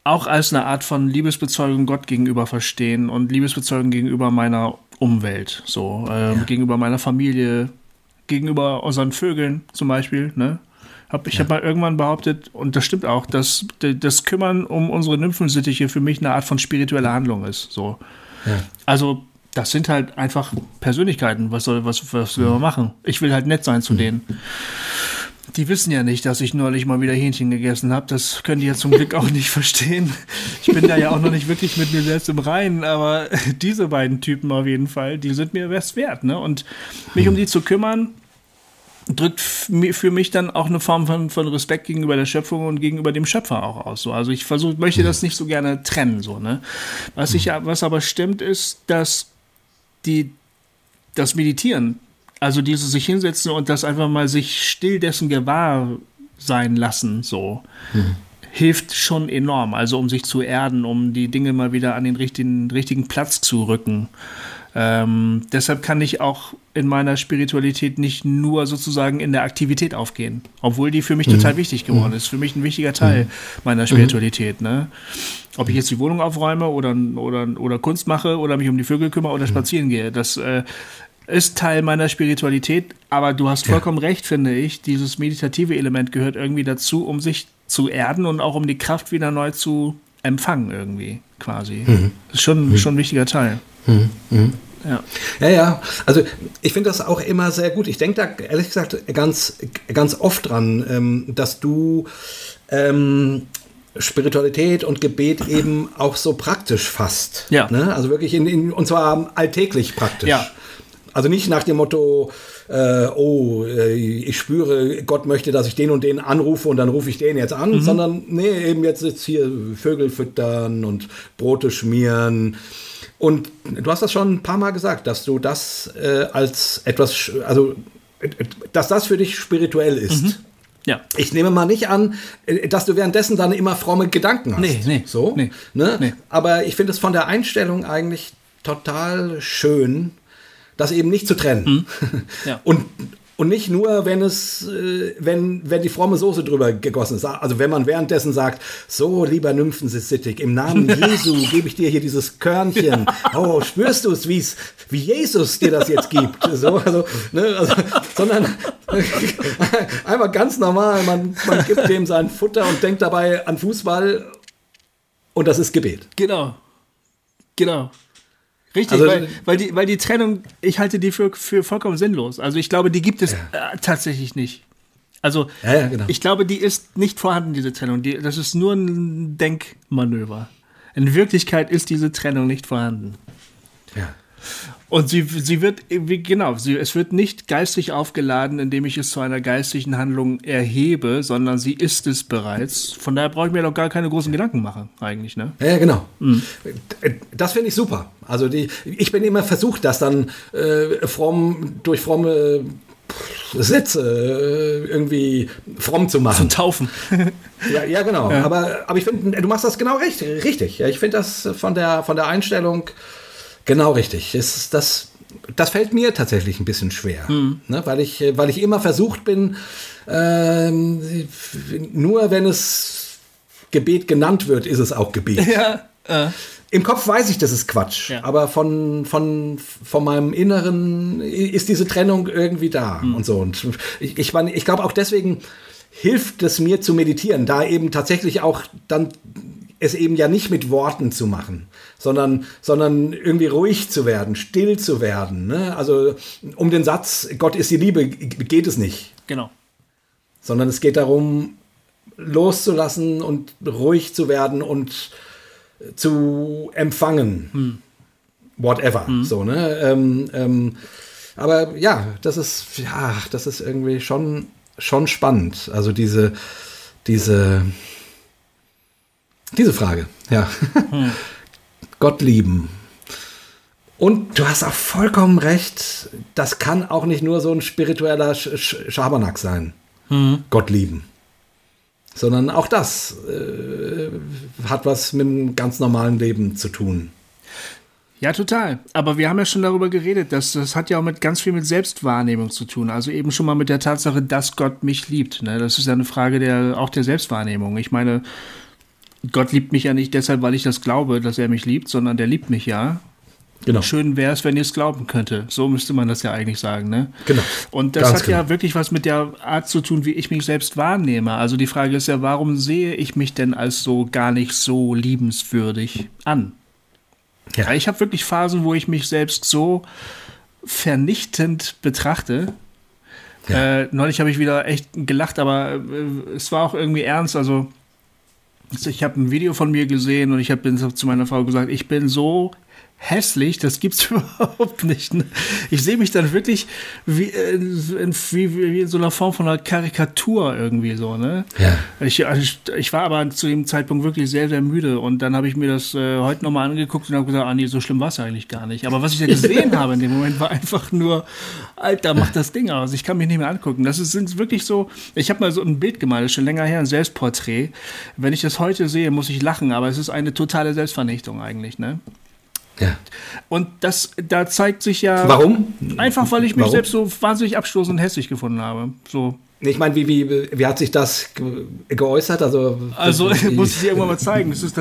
auch als eine Art von Liebesbezeugung Gott gegenüber verstehen und Liebesbezeugung gegenüber meiner Umwelt, so ähm, ja. gegenüber meiner Familie, gegenüber unseren Vögeln zum Beispiel, ne? Hab, ich ja. habe mal irgendwann behauptet, und das stimmt auch, dass das Kümmern um unsere Nymphensittiche für mich eine Art von spiritueller Handlung ist. So. Ja. Also, das sind halt einfach Persönlichkeiten. Was soll, was, was will man machen? Ich will halt nett sein zu denen. Die wissen ja nicht, dass ich neulich mal wieder Hähnchen gegessen habe. Das können die ja zum Glück auch nicht verstehen. Ich bin da ja auch noch nicht wirklich mit mir selbst im Reinen, aber (laughs) diese beiden Typen auf jeden Fall, die sind mir was wert. Ne? Und mich um die zu kümmern, drückt für mich dann auch eine Form von, von Respekt gegenüber der Schöpfung und gegenüber dem Schöpfer auch aus. So. Also ich versuche, möchte das nicht so gerne trennen. So, ne? was, ich, was aber stimmt, ist, dass die, das Meditieren, also dieses sich hinsetzen und das einfach mal sich still dessen gewahr sein lassen, so, mhm. hilft schon enorm. Also um sich zu erden, um die Dinge mal wieder an den richtigen, richtigen Platz zu rücken. Ähm, deshalb kann ich auch in meiner Spiritualität nicht nur sozusagen in der Aktivität aufgehen, obwohl die für mich mhm. total wichtig geworden mhm. ist. Für mich ein wichtiger Teil mhm. meiner Spiritualität. Ne? Ob ich jetzt die Wohnung aufräume oder, oder, oder Kunst mache oder mich um die Vögel kümmere oder mhm. spazieren gehe, das äh, ist Teil meiner Spiritualität. Aber du hast vollkommen ja. recht, finde ich. Dieses meditative Element gehört irgendwie dazu, um sich zu erden und auch um die Kraft wieder neu zu empfangen irgendwie quasi. Mhm. Das ist schon, mhm. schon ein wichtiger Teil. Mhm. mhm. Ja. ja, ja. Also ich finde das auch immer sehr gut. Ich denke da ehrlich gesagt ganz, ganz oft dran, ähm, dass du ähm, Spiritualität und Gebet eben auch so praktisch fasst. Ja. Ne? Also wirklich in, in, und zwar alltäglich praktisch. Ja. Also nicht nach dem Motto, äh, oh, äh, ich spüre, Gott möchte, dass ich den und den anrufe und dann rufe ich den jetzt an, mhm. sondern nee, eben jetzt jetzt hier Vögel füttern und Brote schmieren. Und du hast das schon ein paar Mal gesagt, dass du das äh, als etwas, also dass das für dich spirituell ist. Mhm. Ja. Ich nehme mal nicht an, äh, dass du währenddessen dann immer fromme Gedanken hast. Nee, nee. So, nee, ne? nee. Aber ich finde es von der Einstellung eigentlich total schön, das eben nicht zu trennen. Mhm. (laughs) Ja. Und, und nicht nur, wenn es, äh, wenn, wenn die fromme Soße drüber gegossen ist. Also wenn man währenddessen sagt, so lieber Nymphensittig, im Namen (laughs) Jesu gebe ich dir hier dieses Körnchen. Oh, spürst du es, wie Jesus dir das jetzt gibt? So, also, ne, also, sondern (laughs) einfach ganz normal, man, man gibt dem sein Futter und denkt dabei an Fußball und das ist Gebet. Genau. Genau. Richtig, also, weil, weil, die, weil die Trennung, ich halte die für, für vollkommen sinnlos. Also ich glaube, die gibt es ja. äh, tatsächlich nicht. Also ja, ja, genau. ich glaube, die ist nicht vorhanden, diese Trennung. Die, das ist nur ein Denkmanöver. In Wirklichkeit ist diese Trennung nicht vorhanden. Ja. Und sie, sie wird, genau, sie, es wird nicht geistig aufgeladen, indem ich es zu einer geistigen Handlung erhebe, sondern sie ist es bereits. Von daher brauche ich mir doch gar keine großen Gedanken machen, eigentlich, ne? Ja, genau. Mhm. Das finde ich super. Also die, ich bin immer versucht, das dann äh, fromm, durch fromme Sätze äh, irgendwie fromm zu machen. Zu taufen. ja, ja, genau. Ja. Aber, aber ich finde, du machst das genau recht, richtig. Ich finde das von der, von der Einstellung Genau richtig. Es, das, das fällt mir tatsächlich ein bisschen schwer, mhm. ne, weil, ich, weil ich immer versucht bin, ähm, nur wenn es Gebet genannt wird, ist es auch Gebet. Ja, äh. Im Kopf weiß ich, das ist Quatsch, ja. aber von, von, von meinem Inneren ist diese Trennung irgendwie da mhm. und so. Und ich, ich, ich glaube auch deswegen hilft es mir zu meditieren, da eben tatsächlich auch dann es eben ja nicht mit Worten zu machen, sondern, sondern irgendwie ruhig zu werden, still zu werden. Ne? Also um den Satz, Gott ist die Liebe, geht es nicht. Genau. Sondern es geht darum, loszulassen und ruhig zu werden und zu empfangen. Hm. Whatever. Hm. So, ne? Ähm, ähm, aber ja, das ist, ja, das ist irgendwie schon, schon spannend. Also diese, diese, diese Frage, ja. Hm. Gott lieben. Und du hast auch vollkommen recht, das kann auch nicht nur so ein spiritueller Sch Sch Schabernack sein. Hm. Gott lieben. Sondern auch das äh, hat was mit dem ganz normalen Leben zu tun. Ja, total. Aber wir haben ja schon darüber geredet, dass das hat ja auch mit ganz viel mit Selbstwahrnehmung zu tun. Also eben schon mal mit der Tatsache, dass Gott mich liebt. Ne? Das ist ja eine Frage der auch der Selbstwahrnehmung. Ich meine, Gott liebt mich ja nicht deshalb, weil ich das glaube, dass er mich liebt, sondern der liebt mich ja. Genau. Schön wäre es, wenn ihr es glauben könnte. So müsste man das ja eigentlich sagen, ne? Genau. Und das Ganz hat genau. ja wirklich was mit der Art zu tun, wie ich mich selbst wahrnehme. Also die Frage ist ja, warum sehe ich mich denn als so gar nicht so liebenswürdig an? Ja. Ich habe wirklich Phasen, wo ich mich selbst so vernichtend betrachte. Ja. Äh, neulich habe ich wieder echt gelacht, aber äh, es war auch irgendwie ernst. Also ich habe ein Video von mir gesehen und ich habe zu meiner Frau gesagt, ich bin so hässlich, das gibt's (laughs) überhaupt nicht. Ne? Ich sehe mich dann wirklich wie äh, in, wie, wie in so einer Form von einer Karikatur irgendwie so, ne? Ja. Ich, also ich, ich, war aber zu dem Zeitpunkt wirklich sehr, sehr müde und dann habe ich mir das äh, heute nochmal angeguckt und habe gesagt, ah nee, so schlimm war es eigentlich gar nicht. Aber was ich da (laughs) gesehen habe in dem Moment war einfach nur, Alter, mach das Ding aus. Ich kann mich nicht mehr angucken. Das ist, sind wirklich so, ich habe mal so ein Bild gemalt, schon länger her, ein Selbstporträt. Wenn ich das heute sehe, muss ich lachen, aber es ist eine totale Selbstvernichtung eigentlich, ne? Ja. Und das, da zeigt sich ja. Warum? Einfach, weil ich mich Warum? selbst so wahnsinnig abstoßend und hässlich gefunden habe. So. Ich meine, wie, wie, wie hat sich das geäußert? Also, also (laughs) muss ich dir irgendwann mal zeigen. Ist das,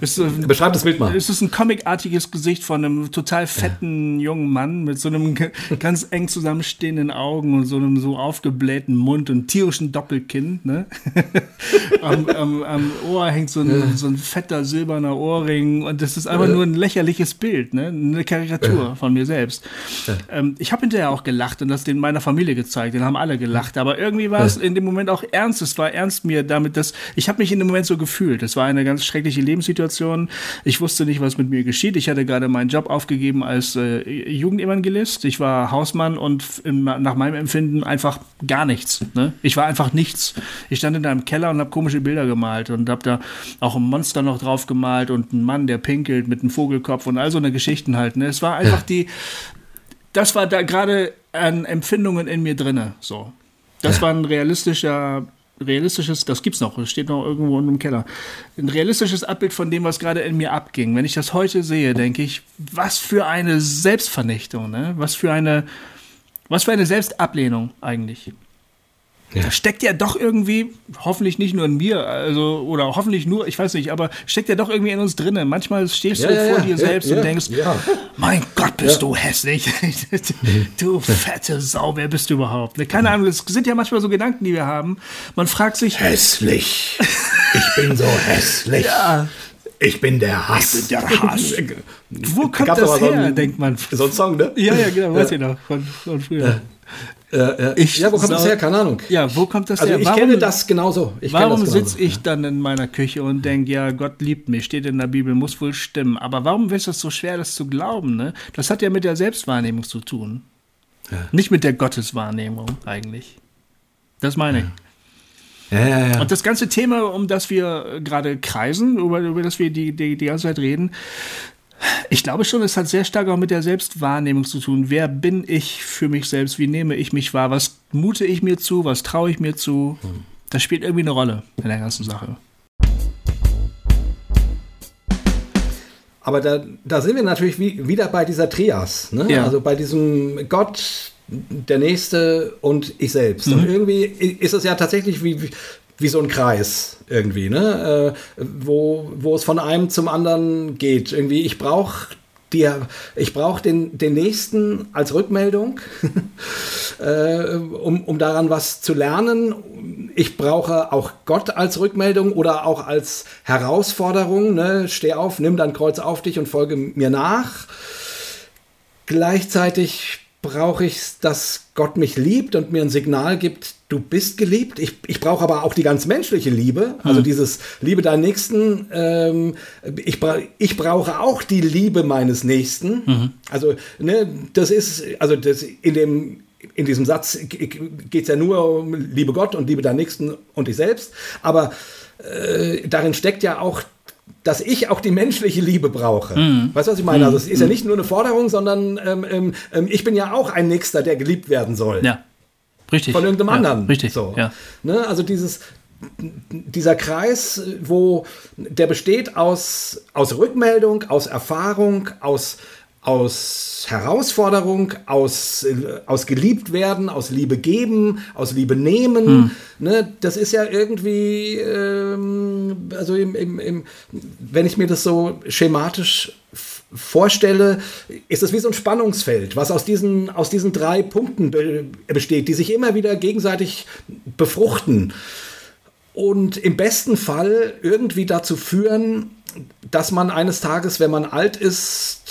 das ist, Beschreib das Bild mal. Es ist ein comicartiges Gesicht von einem total fetten ja. jungen Mann mit so einem ganz eng zusammenstehenden Augen und so einem so aufgeblähten Mund und tierischen Doppelkinn. Ne? (laughs) am, am, am, Ohr hängt so ein, ja. so ein fetter silberner Ohrring und das ist einfach ja. nur ein lächerliches Bild, ne? eine Karikatur von mir selbst. Ähm, ich habe hinterher auch gelacht und das den meiner Familie gezeigt. Den haben alle gelacht, aber irgendwie irgendwie war es in dem Moment auch ernst. Es war ernst mir damit, dass ich habe mich in dem Moment so gefühlt. Es war eine ganz schreckliche Lebenssituation. Ich wusste nicht, was mit mir geschieht. Ich hatte gerade meinen Job aufgegeben als äh, Jugendevangelist. Ich war Hausmann und im, nach meinem Empfinden einfach gar nichts. Ne? Ich war einfach nichts. Ich stand in einem Keller und habe komische Bilder gemalt und habe da auch ein Monster noch drauf gemalt und einen Mann, der pinkelt mit einem Vogelkopf und all so eine Geschichten halt. Ne? Es war einfach die, das war da gerade an Empfindungen in mir drinne. So. Das war ein realistischer, realistisches, das gibt's noch, das steht noch irgendwo in einem Keller. Ein realistisches Abbild von dem, was gerade in mir abging. Wenn ich das heute sehe, denke ich, was für eine Selbstvernichtung, ne? Was für eine, was für eine Selbstablehnung eigentlich. Ja. Da steckt ja doch irgendwie, hoffentlich nicht nur in mir, also, oder hoffentlich nur, ich weiß nicht, aber steckt ja doch irgendwie in uns drinnen. Manchmal stehst ja, du ja, vor dir selbst und denkst, mein Gott, bist du hässlich. (laughs) du fette Sau, wer bist du überhaupt? Ne, keine Ahnung, das sind ja manchmal so Gedanken, die wir haben. Man fragt sich. Hässlich. Ich bin so hässlich. Ja. Ich bin der Hass. Ich bin der Hass. (laughs) Wo kommt das her, so ein, denkt man. So ein Song, ne? Ja, ja, genau, weiß ich noch, von, von früher. Äh, ich, ja, wo kommt das her? Keine Ahnung. Ja, wo kommt das also her? Ich warum, kenne das genauso. Ich warum sitze ich dann in meiner Küche und denke, ja, Gott liebt mich, steht in der Bibel, muss wohl stimmen. Aber warum ist es so schwer, das zu glauben? Ne? Das hat ja mit der Selbstwahrnehmung zu tun. Ja. Nicht mit der Gotteswahrnehmung eigentlich. Das meine ich. Ja, ja, ja. Und das ganze Thema, um das wir gerade kreisen, über, über das wir die, die, die ganze Zeit reden, ich glaube schon, es hat sehr stark auch mit der Selbstwahrnehmung zu tun. Wer bin ich für mich selbst? Wie nehme ich mich wahr? Was mute ich mir zu? Was traue ich mir zu? Das spielt irgendwie eine Rolle in der ganzen Sache. Aber da, da sind wir natürlich wie, wieder bei dieser Trias. Ne? Ja. Also bei diesem Gott, der Nächste und ich selbst. Mhm. Und irgendwie ist es ja tatsächlich wie, wie so ein Kreis irgendwie, ne? Äh, wo, wo es von einem zum anderen geht. Irgendwie, ich brauche ich brauche den, den nächsten als Rückmeldung, (laughs) äh, um, um daran was zu lernen. Ich brauche auch Gott als Rückmeldung oder auch als Herausforderung. Ne? Steh auf, nimm dein Kreuz auf dich und folge mir nach. Gleichzeitig brauche ich, dass Gott mich liebt und mir ein Signal gibt, du bist geliebt. Ich, ich brauche aber auch die ganz menschliche Liebe, also mhm. dieses Liebe deinen Nächsten. Ähm, ich, bra ich brauche auch die Liebe meines Nächsten. Mhm. Also, ne, das ist, also das in dem in diesem Satz geht es ja nur um Liebe Gott und Liebe deinen Nächsten und dich selbst. Aber äh, darin steckt ja auch dass ich auch die menschliche Liebe brauche. Mhm. Weißt du, was ich meine? Also es ist ja mhm. nicht nur eine Forderung, sondern ähm, ähm, ich bin ja auch ein Nächster, der geliebt werden soll. Ja. Richtig. Von irgendeinem ja, anderen. Richtig. So. Ja. Ne? Also dieses, dieser Kreis, wo der besteht aus, aus Rückmeldung, aus Erfahrung, aus aus Herausforderung, aus, aus geliebt werden, aus Liebe geben, aus Liebe nehmen. Hm. Ne, das ist ja irgendwie, ähm, also im, im, im, wenn ich mir das so schematisch vorstelle, ist es wie so ein Spannungsfeld, was aus diesen, aus diesen drei Punkten be besteht, die sich immer wieder gegenseitig befruchten und im besten Fall irgendwie dazu führen, dass man eines Tages, wenn man alt ist,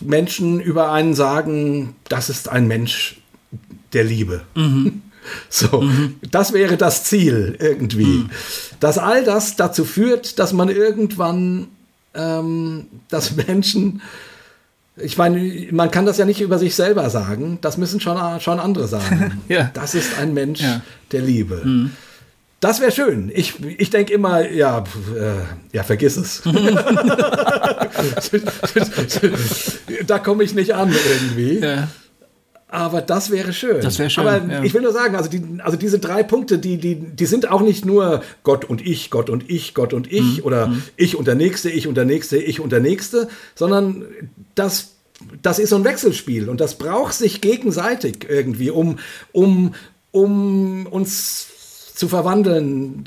Menschen über einen sagen, das ist ein Mensch der Liebe. Mhm. (laughs) So, mhm. das wäre das Ziel irgendwie. Mhm. Dass all das dazu führt, dass man irgendwann, ähm, dass (laughs) Menschen, ich meine, man kann das ja nicht über sich selber sagen, das müssen schon, schon andere sagen. (laughs) ja. Das ist ein Mensch ja. der Liebe. Mhm. Das wäre schön. Ich, ich denke immer, ja, äh, ja, vergiss es. (laughs) da komme ich nicht an irgendwie. Ja. Aber das wäre schön. Das wäre schön. Aber ja. ich will nur sagen, also, die, also diese drei Punkte, die, die, die sind auch nicht nur Gott und ich, Gott und ich, Gott und ich mhm. oder mhm. ich und der Nächste, ich und der Nächste, ich und der Nächste, sondern das, das ist so ein Wechselspiel und das braucht sich gegenseitig irgendwie, um, um um uns zu verwandeln,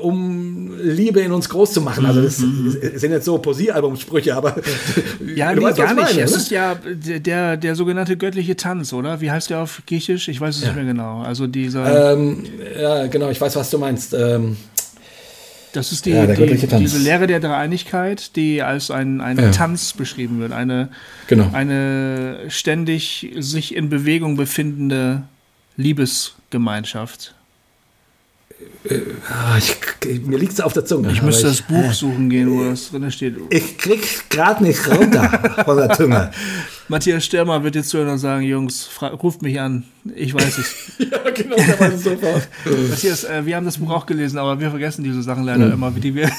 um Liebe in uns groß zu machen. Also das sind jetzt so Poesiealbumsprüche, aber Ja, du nee, weißt, gar ich nicht. meine, es ne? ist ja der, der, sogenannte göttliche Tanz, oder? Wie heißt der auf Griechisch? Ich weiß es nicht mehr genau. Also dieser, ähm, ja, genau, ich weiß, was du meinst. Ähm, das ist die, ja, die, diese Lehre der Dreieinigkeit, die als ein, ein Ja. Tanz beschrieben wird. Eine, genau. eine ständig sich in Bewegung befindende Liebesgemeinschaft. Ah, ich, mir liegt es auf der Zunge. Ich müsste das Buch suchen gehen, wo das drin steht. Ich krieg gerade nicht runter von der Zunge. (laughs) Matthias Stürmer wird jetzt zuhören und sagen, Jungs, ruft mich an. Ich weiß es. (laughs) ja, genau, der weiß es sofort. (laughs) Matthias, äh, wir haben das Buch auch gelesen, aber wir vergessen diese Sachen leider Hm. immer, die wir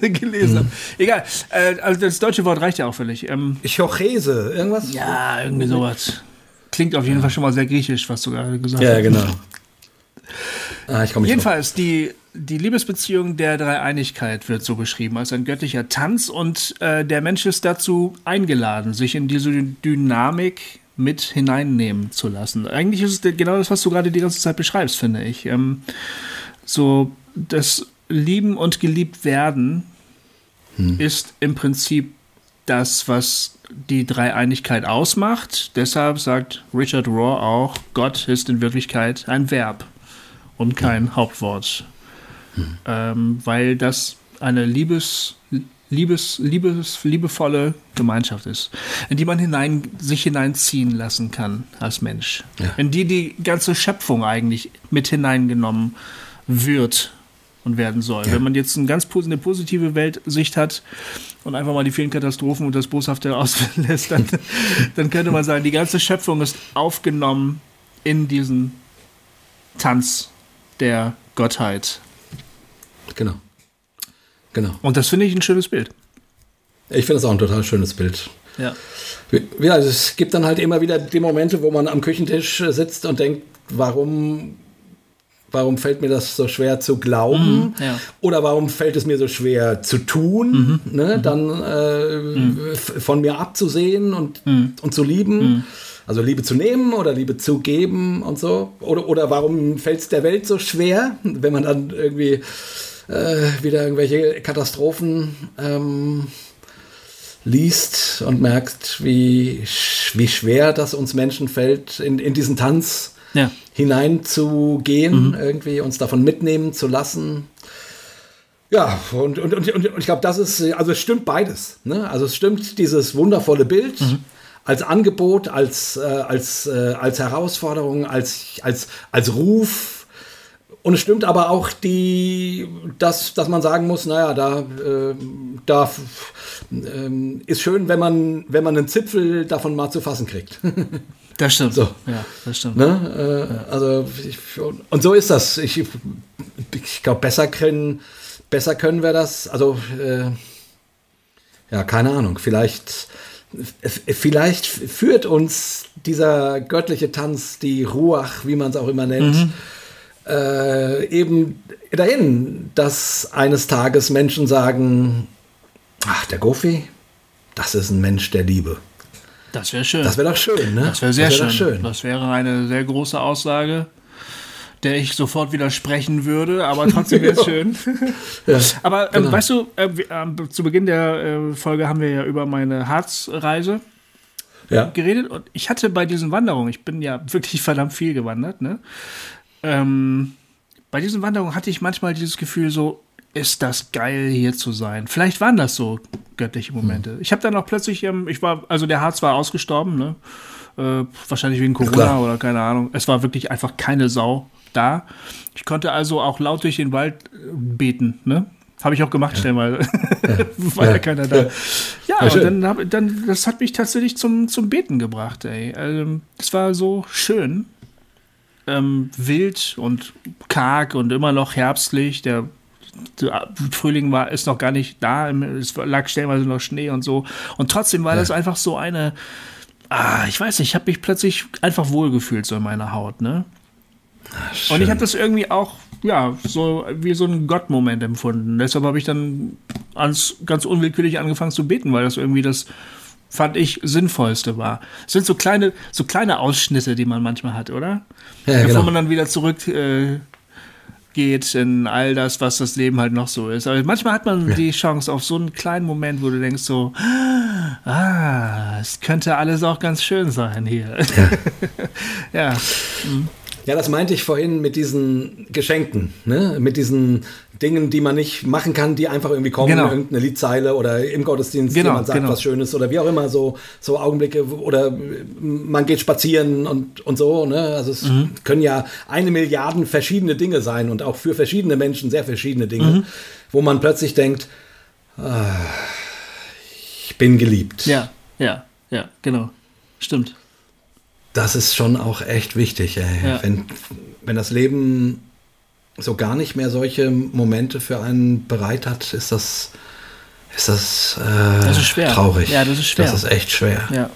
gelesen haben. Egal, äh, also das deutsche Wort reicht ja auch völlig. Ähm, Chochese, irgendwas? ja, irgendwie sowas. Klingt auf jeden Fall schon mal sehr griechisch, was du gerade gesagt Ja, hast. genau. Ah, ich komme nicht Jedenfalls, die, die Liebesbeziehung der Dreieinigkeit wird so beschrieben als ein göttlicher Tanz und äh, der Mensch ist dazu eingeladen, sich in diese Dynamik mit hineinnehmen zu lassen. Eigentlich ist es genau das, was du gerade die ganze Zeit beschreibst, finde ich. Ähm, so das Lieben und geliebt werden ist im Prinzip das, was die Dreieinigkeit ausmacht. Deshalb sagt Richard Rohr auch, Gott ist in Wirklichkeit ein Verb und kein Hauptwort. Ähm, weil das eine Liebes, Liebes, Liebes, liebevolle Gemeinschaft ist, in die man hinein, sich hineinziehen lassen kann als Mensch. In die die ganze Schöpfung eigentlich mit hineingenommen wird und werden soll. Wenn man jetzt ein ganz, eine positive Weltsicht hat und einfach mal die vielen Katastrophen und das Boshafte (laughs) auslässt, dann, (laughs) dann könnte man sagen, die ganze Schöpfung ist aufgenommen in diesen Tanz der Gottheit. Genau. Genau. Und das finde ich ein schönes Bild. Ich finde das auch ein total schönes Bild. Ja. Ja, also es gibt dann halt immer wieder die Momente, wo man am Küchentisch sitzt und denkt, warum, warum fällt mir das so schwer zu glauben? ja. Oder warum fällt es mir so schwer zu tun? Ne? Dann äh, f- von mir abzusehen und, und zu lieben. Also Liebe zu nehmen oder Liebe zu geben und so. Oder, oder warum fällt es der Welt so schwer, wenn man dann irgendwie äh, wieder irgendwelche Katastrophen ähm, liest und merkt, wie, wie schwer das uns Menschen fällt, in, in diesen Tanz Ja. hineinzugehen, irgendwie uns davon mitnehmen zu lassen. Ja, und, und, und, und ich glaube, das ist, also es stimmt beides. Ne? Also es stimmt dieses wundervolle Bild als Angebot, als, äh, als, äh, als Herausforderung, als, als, als Ruf. Und es stimmt aber auch die, dass, dass man sagen muss, naja, da, äh, da ähm, ist schön, wenn man, wenn man einen Zipfel davon mal zu fassen kriegt. (laughs) Das stimmt. So. Ja, das stimmt. Ne? Äh, also ich, und so ist das. Ich, ich glaube, besser können, besser können wir das. Also äh, ja, keine Ahnung. Vielleicht, vielleicht führt uns dieser göttliche Tanz, die Ruach, wie man es auch immer nennt, äh, eben dahin, dass eines Tages Menschen sagen: Ach, der Gofi, das ist ein Mensch der Liebe. Das wäre schön. Das wäre doch schön, ne? Das wäre sehr wär schön. schön. Das wäre eine sehr große Aussage, der ich sofort widersprechen würde, aber trotzdem wäre es (laughs) schön. aber ähm, genau. weißt du, äh, ähm, zu Beginn der äh, Folge haben wir ja über meine Harzreise Ja. geredet und ich hatte bei diesen Wanderungen, ich bin ja wirklich (laughs) verdammt viel gewandert, ne? Ähm, bei diesen Wanderungen hatte ich manchmal dieses Gefühl so, ist das geil hier zu sein. Vielleicht waren das so göttliche Momente. Ich habe dann auch plötzlich, ähm, ich war, also der Harz war ausgestorben, ne? Äh, wahrscheinlich wegen Corona Klar. oder keine Ahnung. Es war wirklich einfach keine Sau da. Ich konnte also auch laut durch den Wald äh, beten, ne? Habe ich auch gemacht, stellenweise. (laughs) War ja, Ja. keiner da. Ja, Ja, und dann, hab, dann, das hat mich tatsächlich zum, zum Beten gebracht, ey. Ähm, das war so schön. Ähm, wild und karg und immer noch herbstlich. Der, der Frühling war, ist noch gar nicht da. Es lag stellenweise noch Schnee und so. Und trotzdem war das einfach so eine, ah, ich weiß nicht, ich habe mich plötzlich einfach wohlgefühlt so in meiner Haut, ne? Und ich habe das irgendwie auch, ja, so wie so ein Gott-Moment empfunden. Deshalb habe ich dann ganz, ganz unwillkürlich angefangen zu beten, weil das irgendwie das fand ich, sinnvollste war. Es sind so kleine, so kleine Ausschnitte, die man manchmal hat, oder? Ja, Bevor genau. man dann wieder zurück äh, geht in all das, was das Leben halt noch so ist. Aber manchmal hat man die Chance auf so einen kleinen Moment, wo du denkst so, ah, es könnte alles auch ganz schön sein hier. Ja, (laughs) Ja, das meinte ich vorhin mit diesen Geschenken, ne? mit diesen Dingen, die man nicht machen kann, die einfach irgendwie kommen, Genau. irgendeine Liedzeile oder im Gottesdienst Genau, jemand sagt genau. was Schönes oder wie auch immer, so, so Augenblicke oder man geht spazieren und, und so. Ne? Also es Mhm. können ja eine Milliarden verschiedene Dinge sein und auch für verschiedene Menschen sehr verschiedene Dinge, Mhm. wo man plötzlich denkt, ah, ich bin geliebt. ja, ja, ja, genau. Stimmt. Das ist schon auch echt wichtig, ey. Ja. Wenn, wenn das Leben so gar nicht mehr solche Momente für einen bereit hat, ist das, ist das, äh, Das ist schwer. traurig. Ja, das ist schwer. Das ist echt schwer. Ja.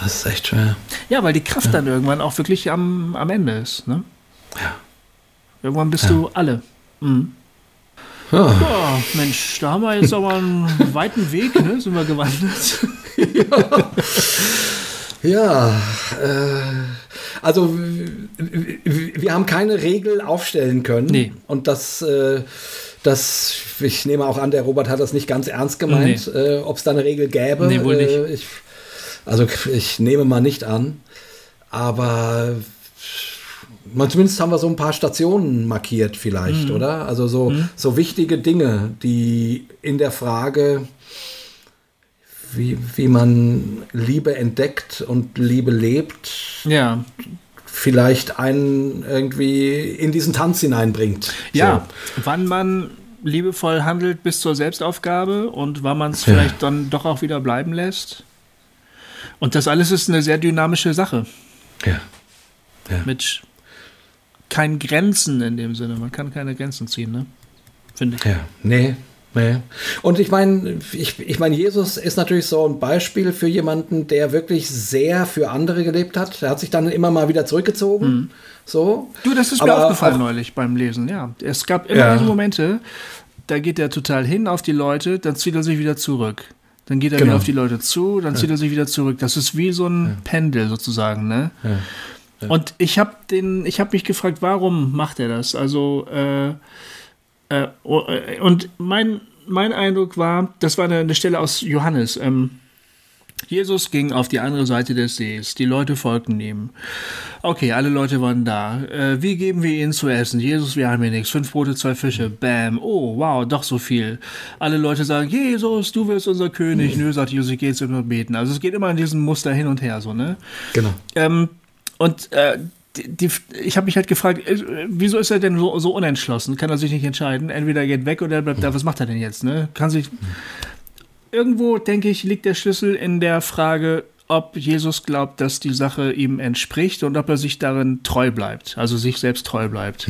Das ist echt schwer. Ja, weil die Kraft dann irgendwann auch wirklich am, am Ende ist. Ne? Ja. Irgendwann bist du alle. Mhm. Ja. Boah, Mensch, da haben wir jetzt aber einen weiten Weg, ne? Sind wir gewandert. (laughs) (laughs) Ja, äh, also wir haben keine Regel aufstellen können. Nee. Und das, äh, das, ich nehme auch an, der Robert hat das nicht ganz ernst gemeint, äh, ob es da eine Regel gäbe. Nee, wohl nicht. Äh, ich, also ich nehme mal nicht an. Aber man, zumindest haben wir so ein paar Stationen markiert Mhm. vielleicht, oder? Also so, so wichtige Dinge, die in der Frage, wie, wie man Liebe entdeckt und Liebe lebt, Ja, vielleicht einen irgendwie in diesen Tanz hineinbringt. ja. Wann man liebevoll handelt bis zur Selbstaufgabe und wann man es Ja. vielleicht dann doch auch wieder bleiben lässt. Und das alles ist eine sehr dynamische Sache So. Ja. mit keinen Grenzen in dem Sinne. Man kann keine Grenzen ziehen, ne? Finde ich. Ja, nee. Nee. Und ich meine, ich, ich meine, Jesus ist natürlich so ein Beispiel für jemanden, der wirklich sehr für andere gelebt hat. Er hat sich dann immer mal wieder zurückgezogen. So. Du, das ist mir Aber aufgefallen auch- neulich beim Lesen, ja. Es gab immer Ja. diese Momente, da geht er total hin auf die Leute, dann zieht er sich wieder zurück. Dann geht er Genau. wieder auf die Leute zu, dann zieht er sich wieder zurück. Das ist wie so ein Pendel sozusagen, ne? Und ich habe den, ich habe mich gefragt, warum macht er das? Also äh, äh, oh, äh, und mein mein Eindruck war, das war eine, eine Stelle aus Johannes. Ähm, Jesus ging auf die andere Seite des Sees. Die Leute folgten ihm. Okay, alle Leute waren da. Äh, wie geben wir ihnen zu essen? Jesus, wir haben hier nichts. Fünf Brote, zwei Fische. Bam. Oh, wow, doch so viel. Alle Leute sagen, Jesus, du wirst unser König. Nö, sagt Jesus, ich gehe jetzt immer beten. Also es geht immer in diesem Muster hin und her, so, ne? Genau. Ähm, und äh, die, ich habe mich halt gefragt, äh, wieso ist er denn so, so unentschlossen? Kann er sich nicht entscheiden? Entweder er geht weg oder er bleibt da. Was macht er denn jetzt? Ne? Kann sich. Irgendwo, denke ich, liegt der Schlüssel in der Frage, ob Jesus glaubt, dass die Sache ihm entspricht und ob er sich darin treu bleibt, also sich selbst treu bleibt.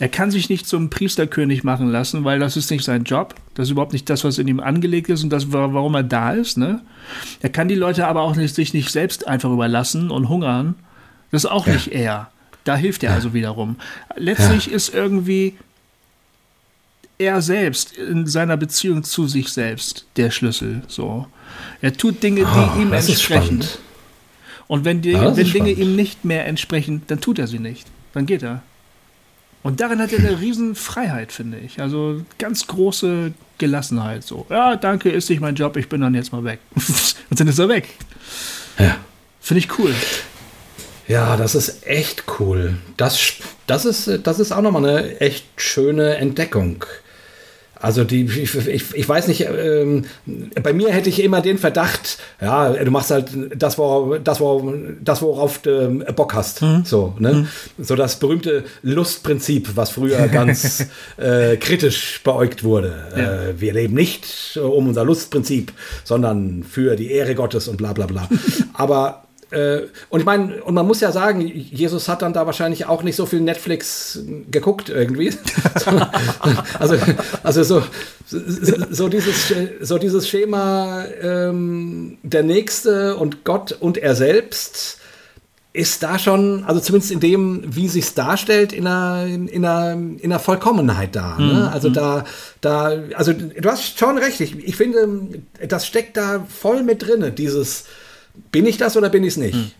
Er kann sich nicht zum Priesterkönig machen lassen, weil das ist nicht sein Job. Das ist überhaupt nicht das, was in ihm angelegt ist und das, wa- warum er da ist. Ne? Er kann die Leute aber auch nicht, sich nicht selbst einfach überlassen und hungern. Das ist auch nicht er. Da hilft er also wiederum. Letztlich ist irgendwie er selbst in seiner Beziehung zu sich selbst der Schlüssel. So. Er tut Dinge, die Ah, ihm entsprechen. Und wenn, die, Ja, das wenn Dinge spannend. ihm nicht mehr entsprechen, dann tut er sie nicht. Dann geht er. Und darin hat er eine riesen Freiheit, finde ich. Also ganz große Gelassenheit. So, ja, danke, ist nicht mein Job, ich bin dann jetzt mal weg. (laughs) Und dann ist er weg. Ja. Finde ich cool. Ja, das ist echt cool. Das, das, ist, das ist auch nochmal eine echt schöne Entdeckung. Also die, ich, ich, ich weiß nicht, ähm, bei mir hätte ich immer den Verdacht, ja, du machst halt das, wor, das, wor, das worauf du Bock hast. So, ne? so das berühmte Lustprinzip, was früher (laughs) ganz äh, kritisch beäugt wurde. Äh, wir leben nicht um unser Lustprinzip, sondern für die Ehre Gottes und bla bla bla. Aber (laughs) und ich meine, und man muss ja sagen, Jesus hat dann da wahrscheinlich auch nicht so viel Netflix geguckt irgendwie. (laughs) also, also so, so, dieses, so dieses Schema, ähm, der Nächste und Gott und er selbst, ist da schon, also zumindest in dem, wie sich's darstellt, in einer, in, in einer, in einer Vollkommenheit da. Ne? Mhm. Also da, da, also du hast schon recht. Ich, ich finde, das steckt da voll mit drinne. Dieses, bin ich das oder bin ich es nicht? Mhm.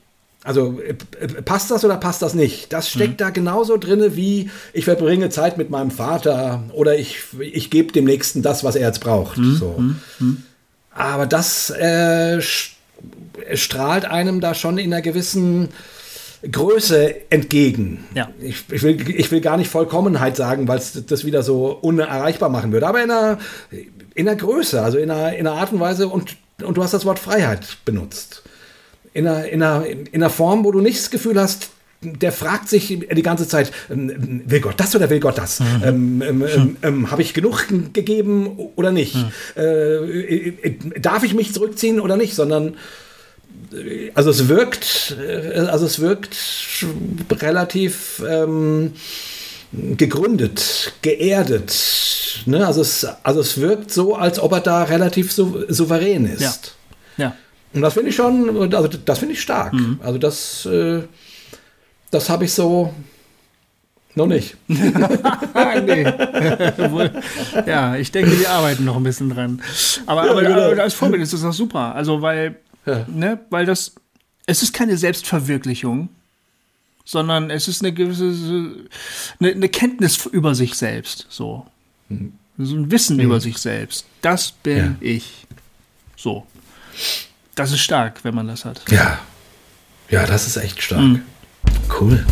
Also äh, äh, passt das oder passt das nicht? Das steckt Mhm. da genauso drinne wie ich verbringe Zeit mit meinem Vater oder ich, ich gebe dem Nächsten das, was er jetzt braucht. Mhm. So. Aber das äh, strahlt einem da schon in einer gewissen Größe entgegen. Ja. Ich, ich, will, ich will gar nicht Vollkommenheit sagen, weil es das wieder so unerreichbar machen würde, aber in einer, in einer Größe, also in einer, in einer Art und Weise und, und du hast das Wort Freiheit benutzt. In einer, in, einer, in einer Form, wo du nicht das Gefühl hast, der fragt sich die ganze Zeit, ähm, will Gott das oder will Gott das? Ähm, ähm, ähm, ähm, Habe ich genug gegeben oder nicht? Äh, äh, darf ich mich zurückziehen oder nicht? Sondern äh, also es wirkt, äh, also es wirkt relativ ähm, gegründet, geerdet. Ne? Also, es, also es wirkt so, als ob er da relativ sou souverän ist. Ja. Ja. Und das finde ich schon, also das finde ich stark. Also das, äh, das habe ich so noch nicht. (laughs) Nee. (laughs) Ja, ich denke, wir arbeiten noch ein bisschen dran. Aber, aber, genau. aber als Vorbild ist das auch super. Also, weil, Ja. ne, weil das, es ist keine Selbstverwirklichung, sondern es ist eine gewisse, eine, eine Kenntnis über sich selbst, so. So ein Wissen über sich selbst. Das bin Ja. ich. So. Das ist stark, wenn man das hat. Ja. Ja, das ist echt stark. Cool.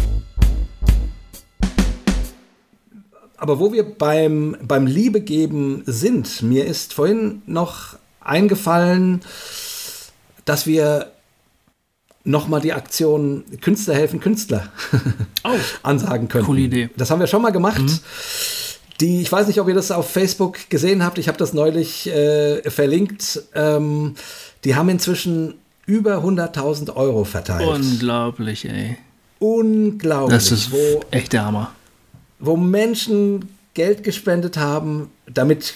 Aber wo wir beim, beim Liebegeben sind, mir ist vorhin noch eingefallen, dass wir nochmal die Aktion Künstler helfen Künstler (laughs) (laughs) ansagen können. Coole Idee. Das haben wir schon mal gemacht. Die, ich weiß nicht, ob ihr das auf Facebook gesehen habt. Ich habe das neulich äh, verlinkt. Ähm, die haben inzwischen über 100.000 Euro verteilt. Unglaublich, ey. Unglaublich. Das ist wo, echt der Hammer. wo Menschen Geld gespendet haben, damit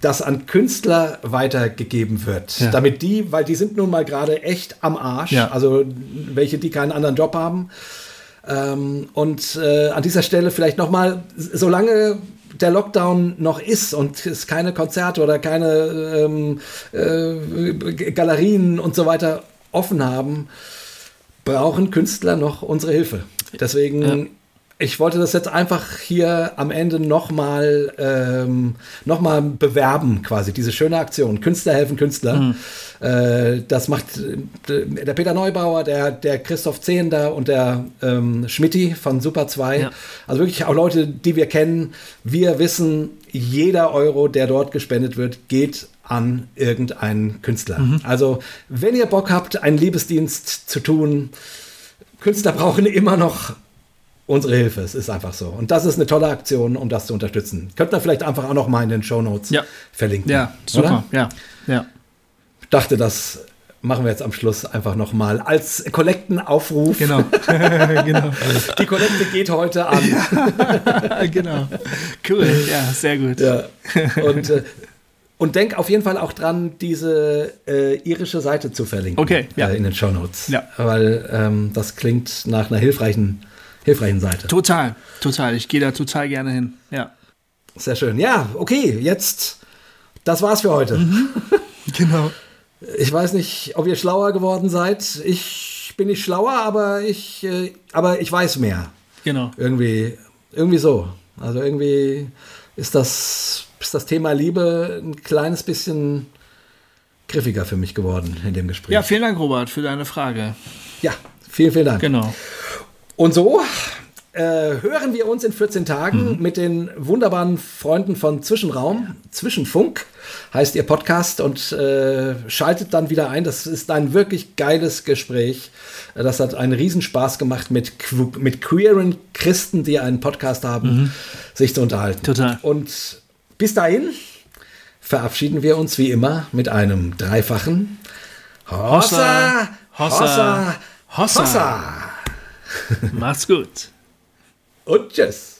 das an Künstler weitergegeben wird. Ja. Damit die, weil die sind nun mal gerade echt am Arsch, Ja. also welche, die keinen anderen Job haben. Ähm, und äh, an dieser Stelle vielleicht nochmal, solange der Lockdown noch ist und es keine Konzerte oder keine ähm, äh, Galerien und so weiter offen haben, brauchen Künstler noch unsere Hilfe. Deswegen, ich wollte das jetzt einfach hier am Ende nochmal ähm, noch mal bewerben, quasi, diese schöne Aktion. Künstler helfen Künstler. Äh, das macht äh, der Peter Neubauer, der, der Christoph Zehender und der ähm, Schmitti von Super 2. Ja. Also wirklich auch Leute, die wir kennen. Wir wissen, jeder Euro, der dort gespendet wird, geht an irgendeinen Künstler. Also, wenn ihr Bock habt, einen Liebesdienst zu tun, Künstler brauchen immer noch unsere Hilfe. Es ist einfach so. Und das ist eine tolle Aktion, um das zu unterstützen. Könnt ihr vielleicht einfach auch noch mal in den Show Notes Ja. verlinken. Ja, super. Oder? Ja, ja. Ich dachte, das machen wir jetzt am Schluss einfach noch mal als Kollektenaufruf. Genau. (laughs) genau. Die Kollekte geht heute an. (laughs) genau. Cool. Ja, sehr gut. Ja. Und, äh, und denk auf jeden Fall auch dran, diese äh, irische Seite zu verlinken. Okay, ja. Äh, in den Show Notes. Ja. Weil ähm, das klingt nach einer hilfreichen, hilfreichen Seite. Total, total. Ich gehe da total gerne hin. Ja. Sehr schön. Ja, okay, jetzt, das war's für heute. (laughs) Genau. Ich weiß nicht, ob ihr schlauer geworden seid. Ich bin nicht schlauer, aber ich, äh, aber ich weiß mehr. Genau. Irgendwie, irgendwie so. Also irgendwie ist das, ist das Thema Liebe ein kleines bisschen griffiger für mich geworden in dem Gespräch. Ja, vielen Dank, Robert, für deine Frage. Ja, vielen, vielen Dank. Genau. Und so äh, hören wir uns in 14 Tagen mit den wunderbaren Freunden von Zwischenraum. Zwischenfunk heißt ihr Podcast und äh, schaltet dann wieder ein. Das ist ein wirklich geiles Gespräch. Äh, Das hat einen Riesenspaß gemacht, mit, mit queeren Christen, die einen Podcast haben, sich zu unterhalten. Total. Und bis dahin verabschieden wir uns wie immer mit einem dreifachen Hossa, Hossa, Hossa, Hossa. Hossa. Macht's gut. Und tschüss.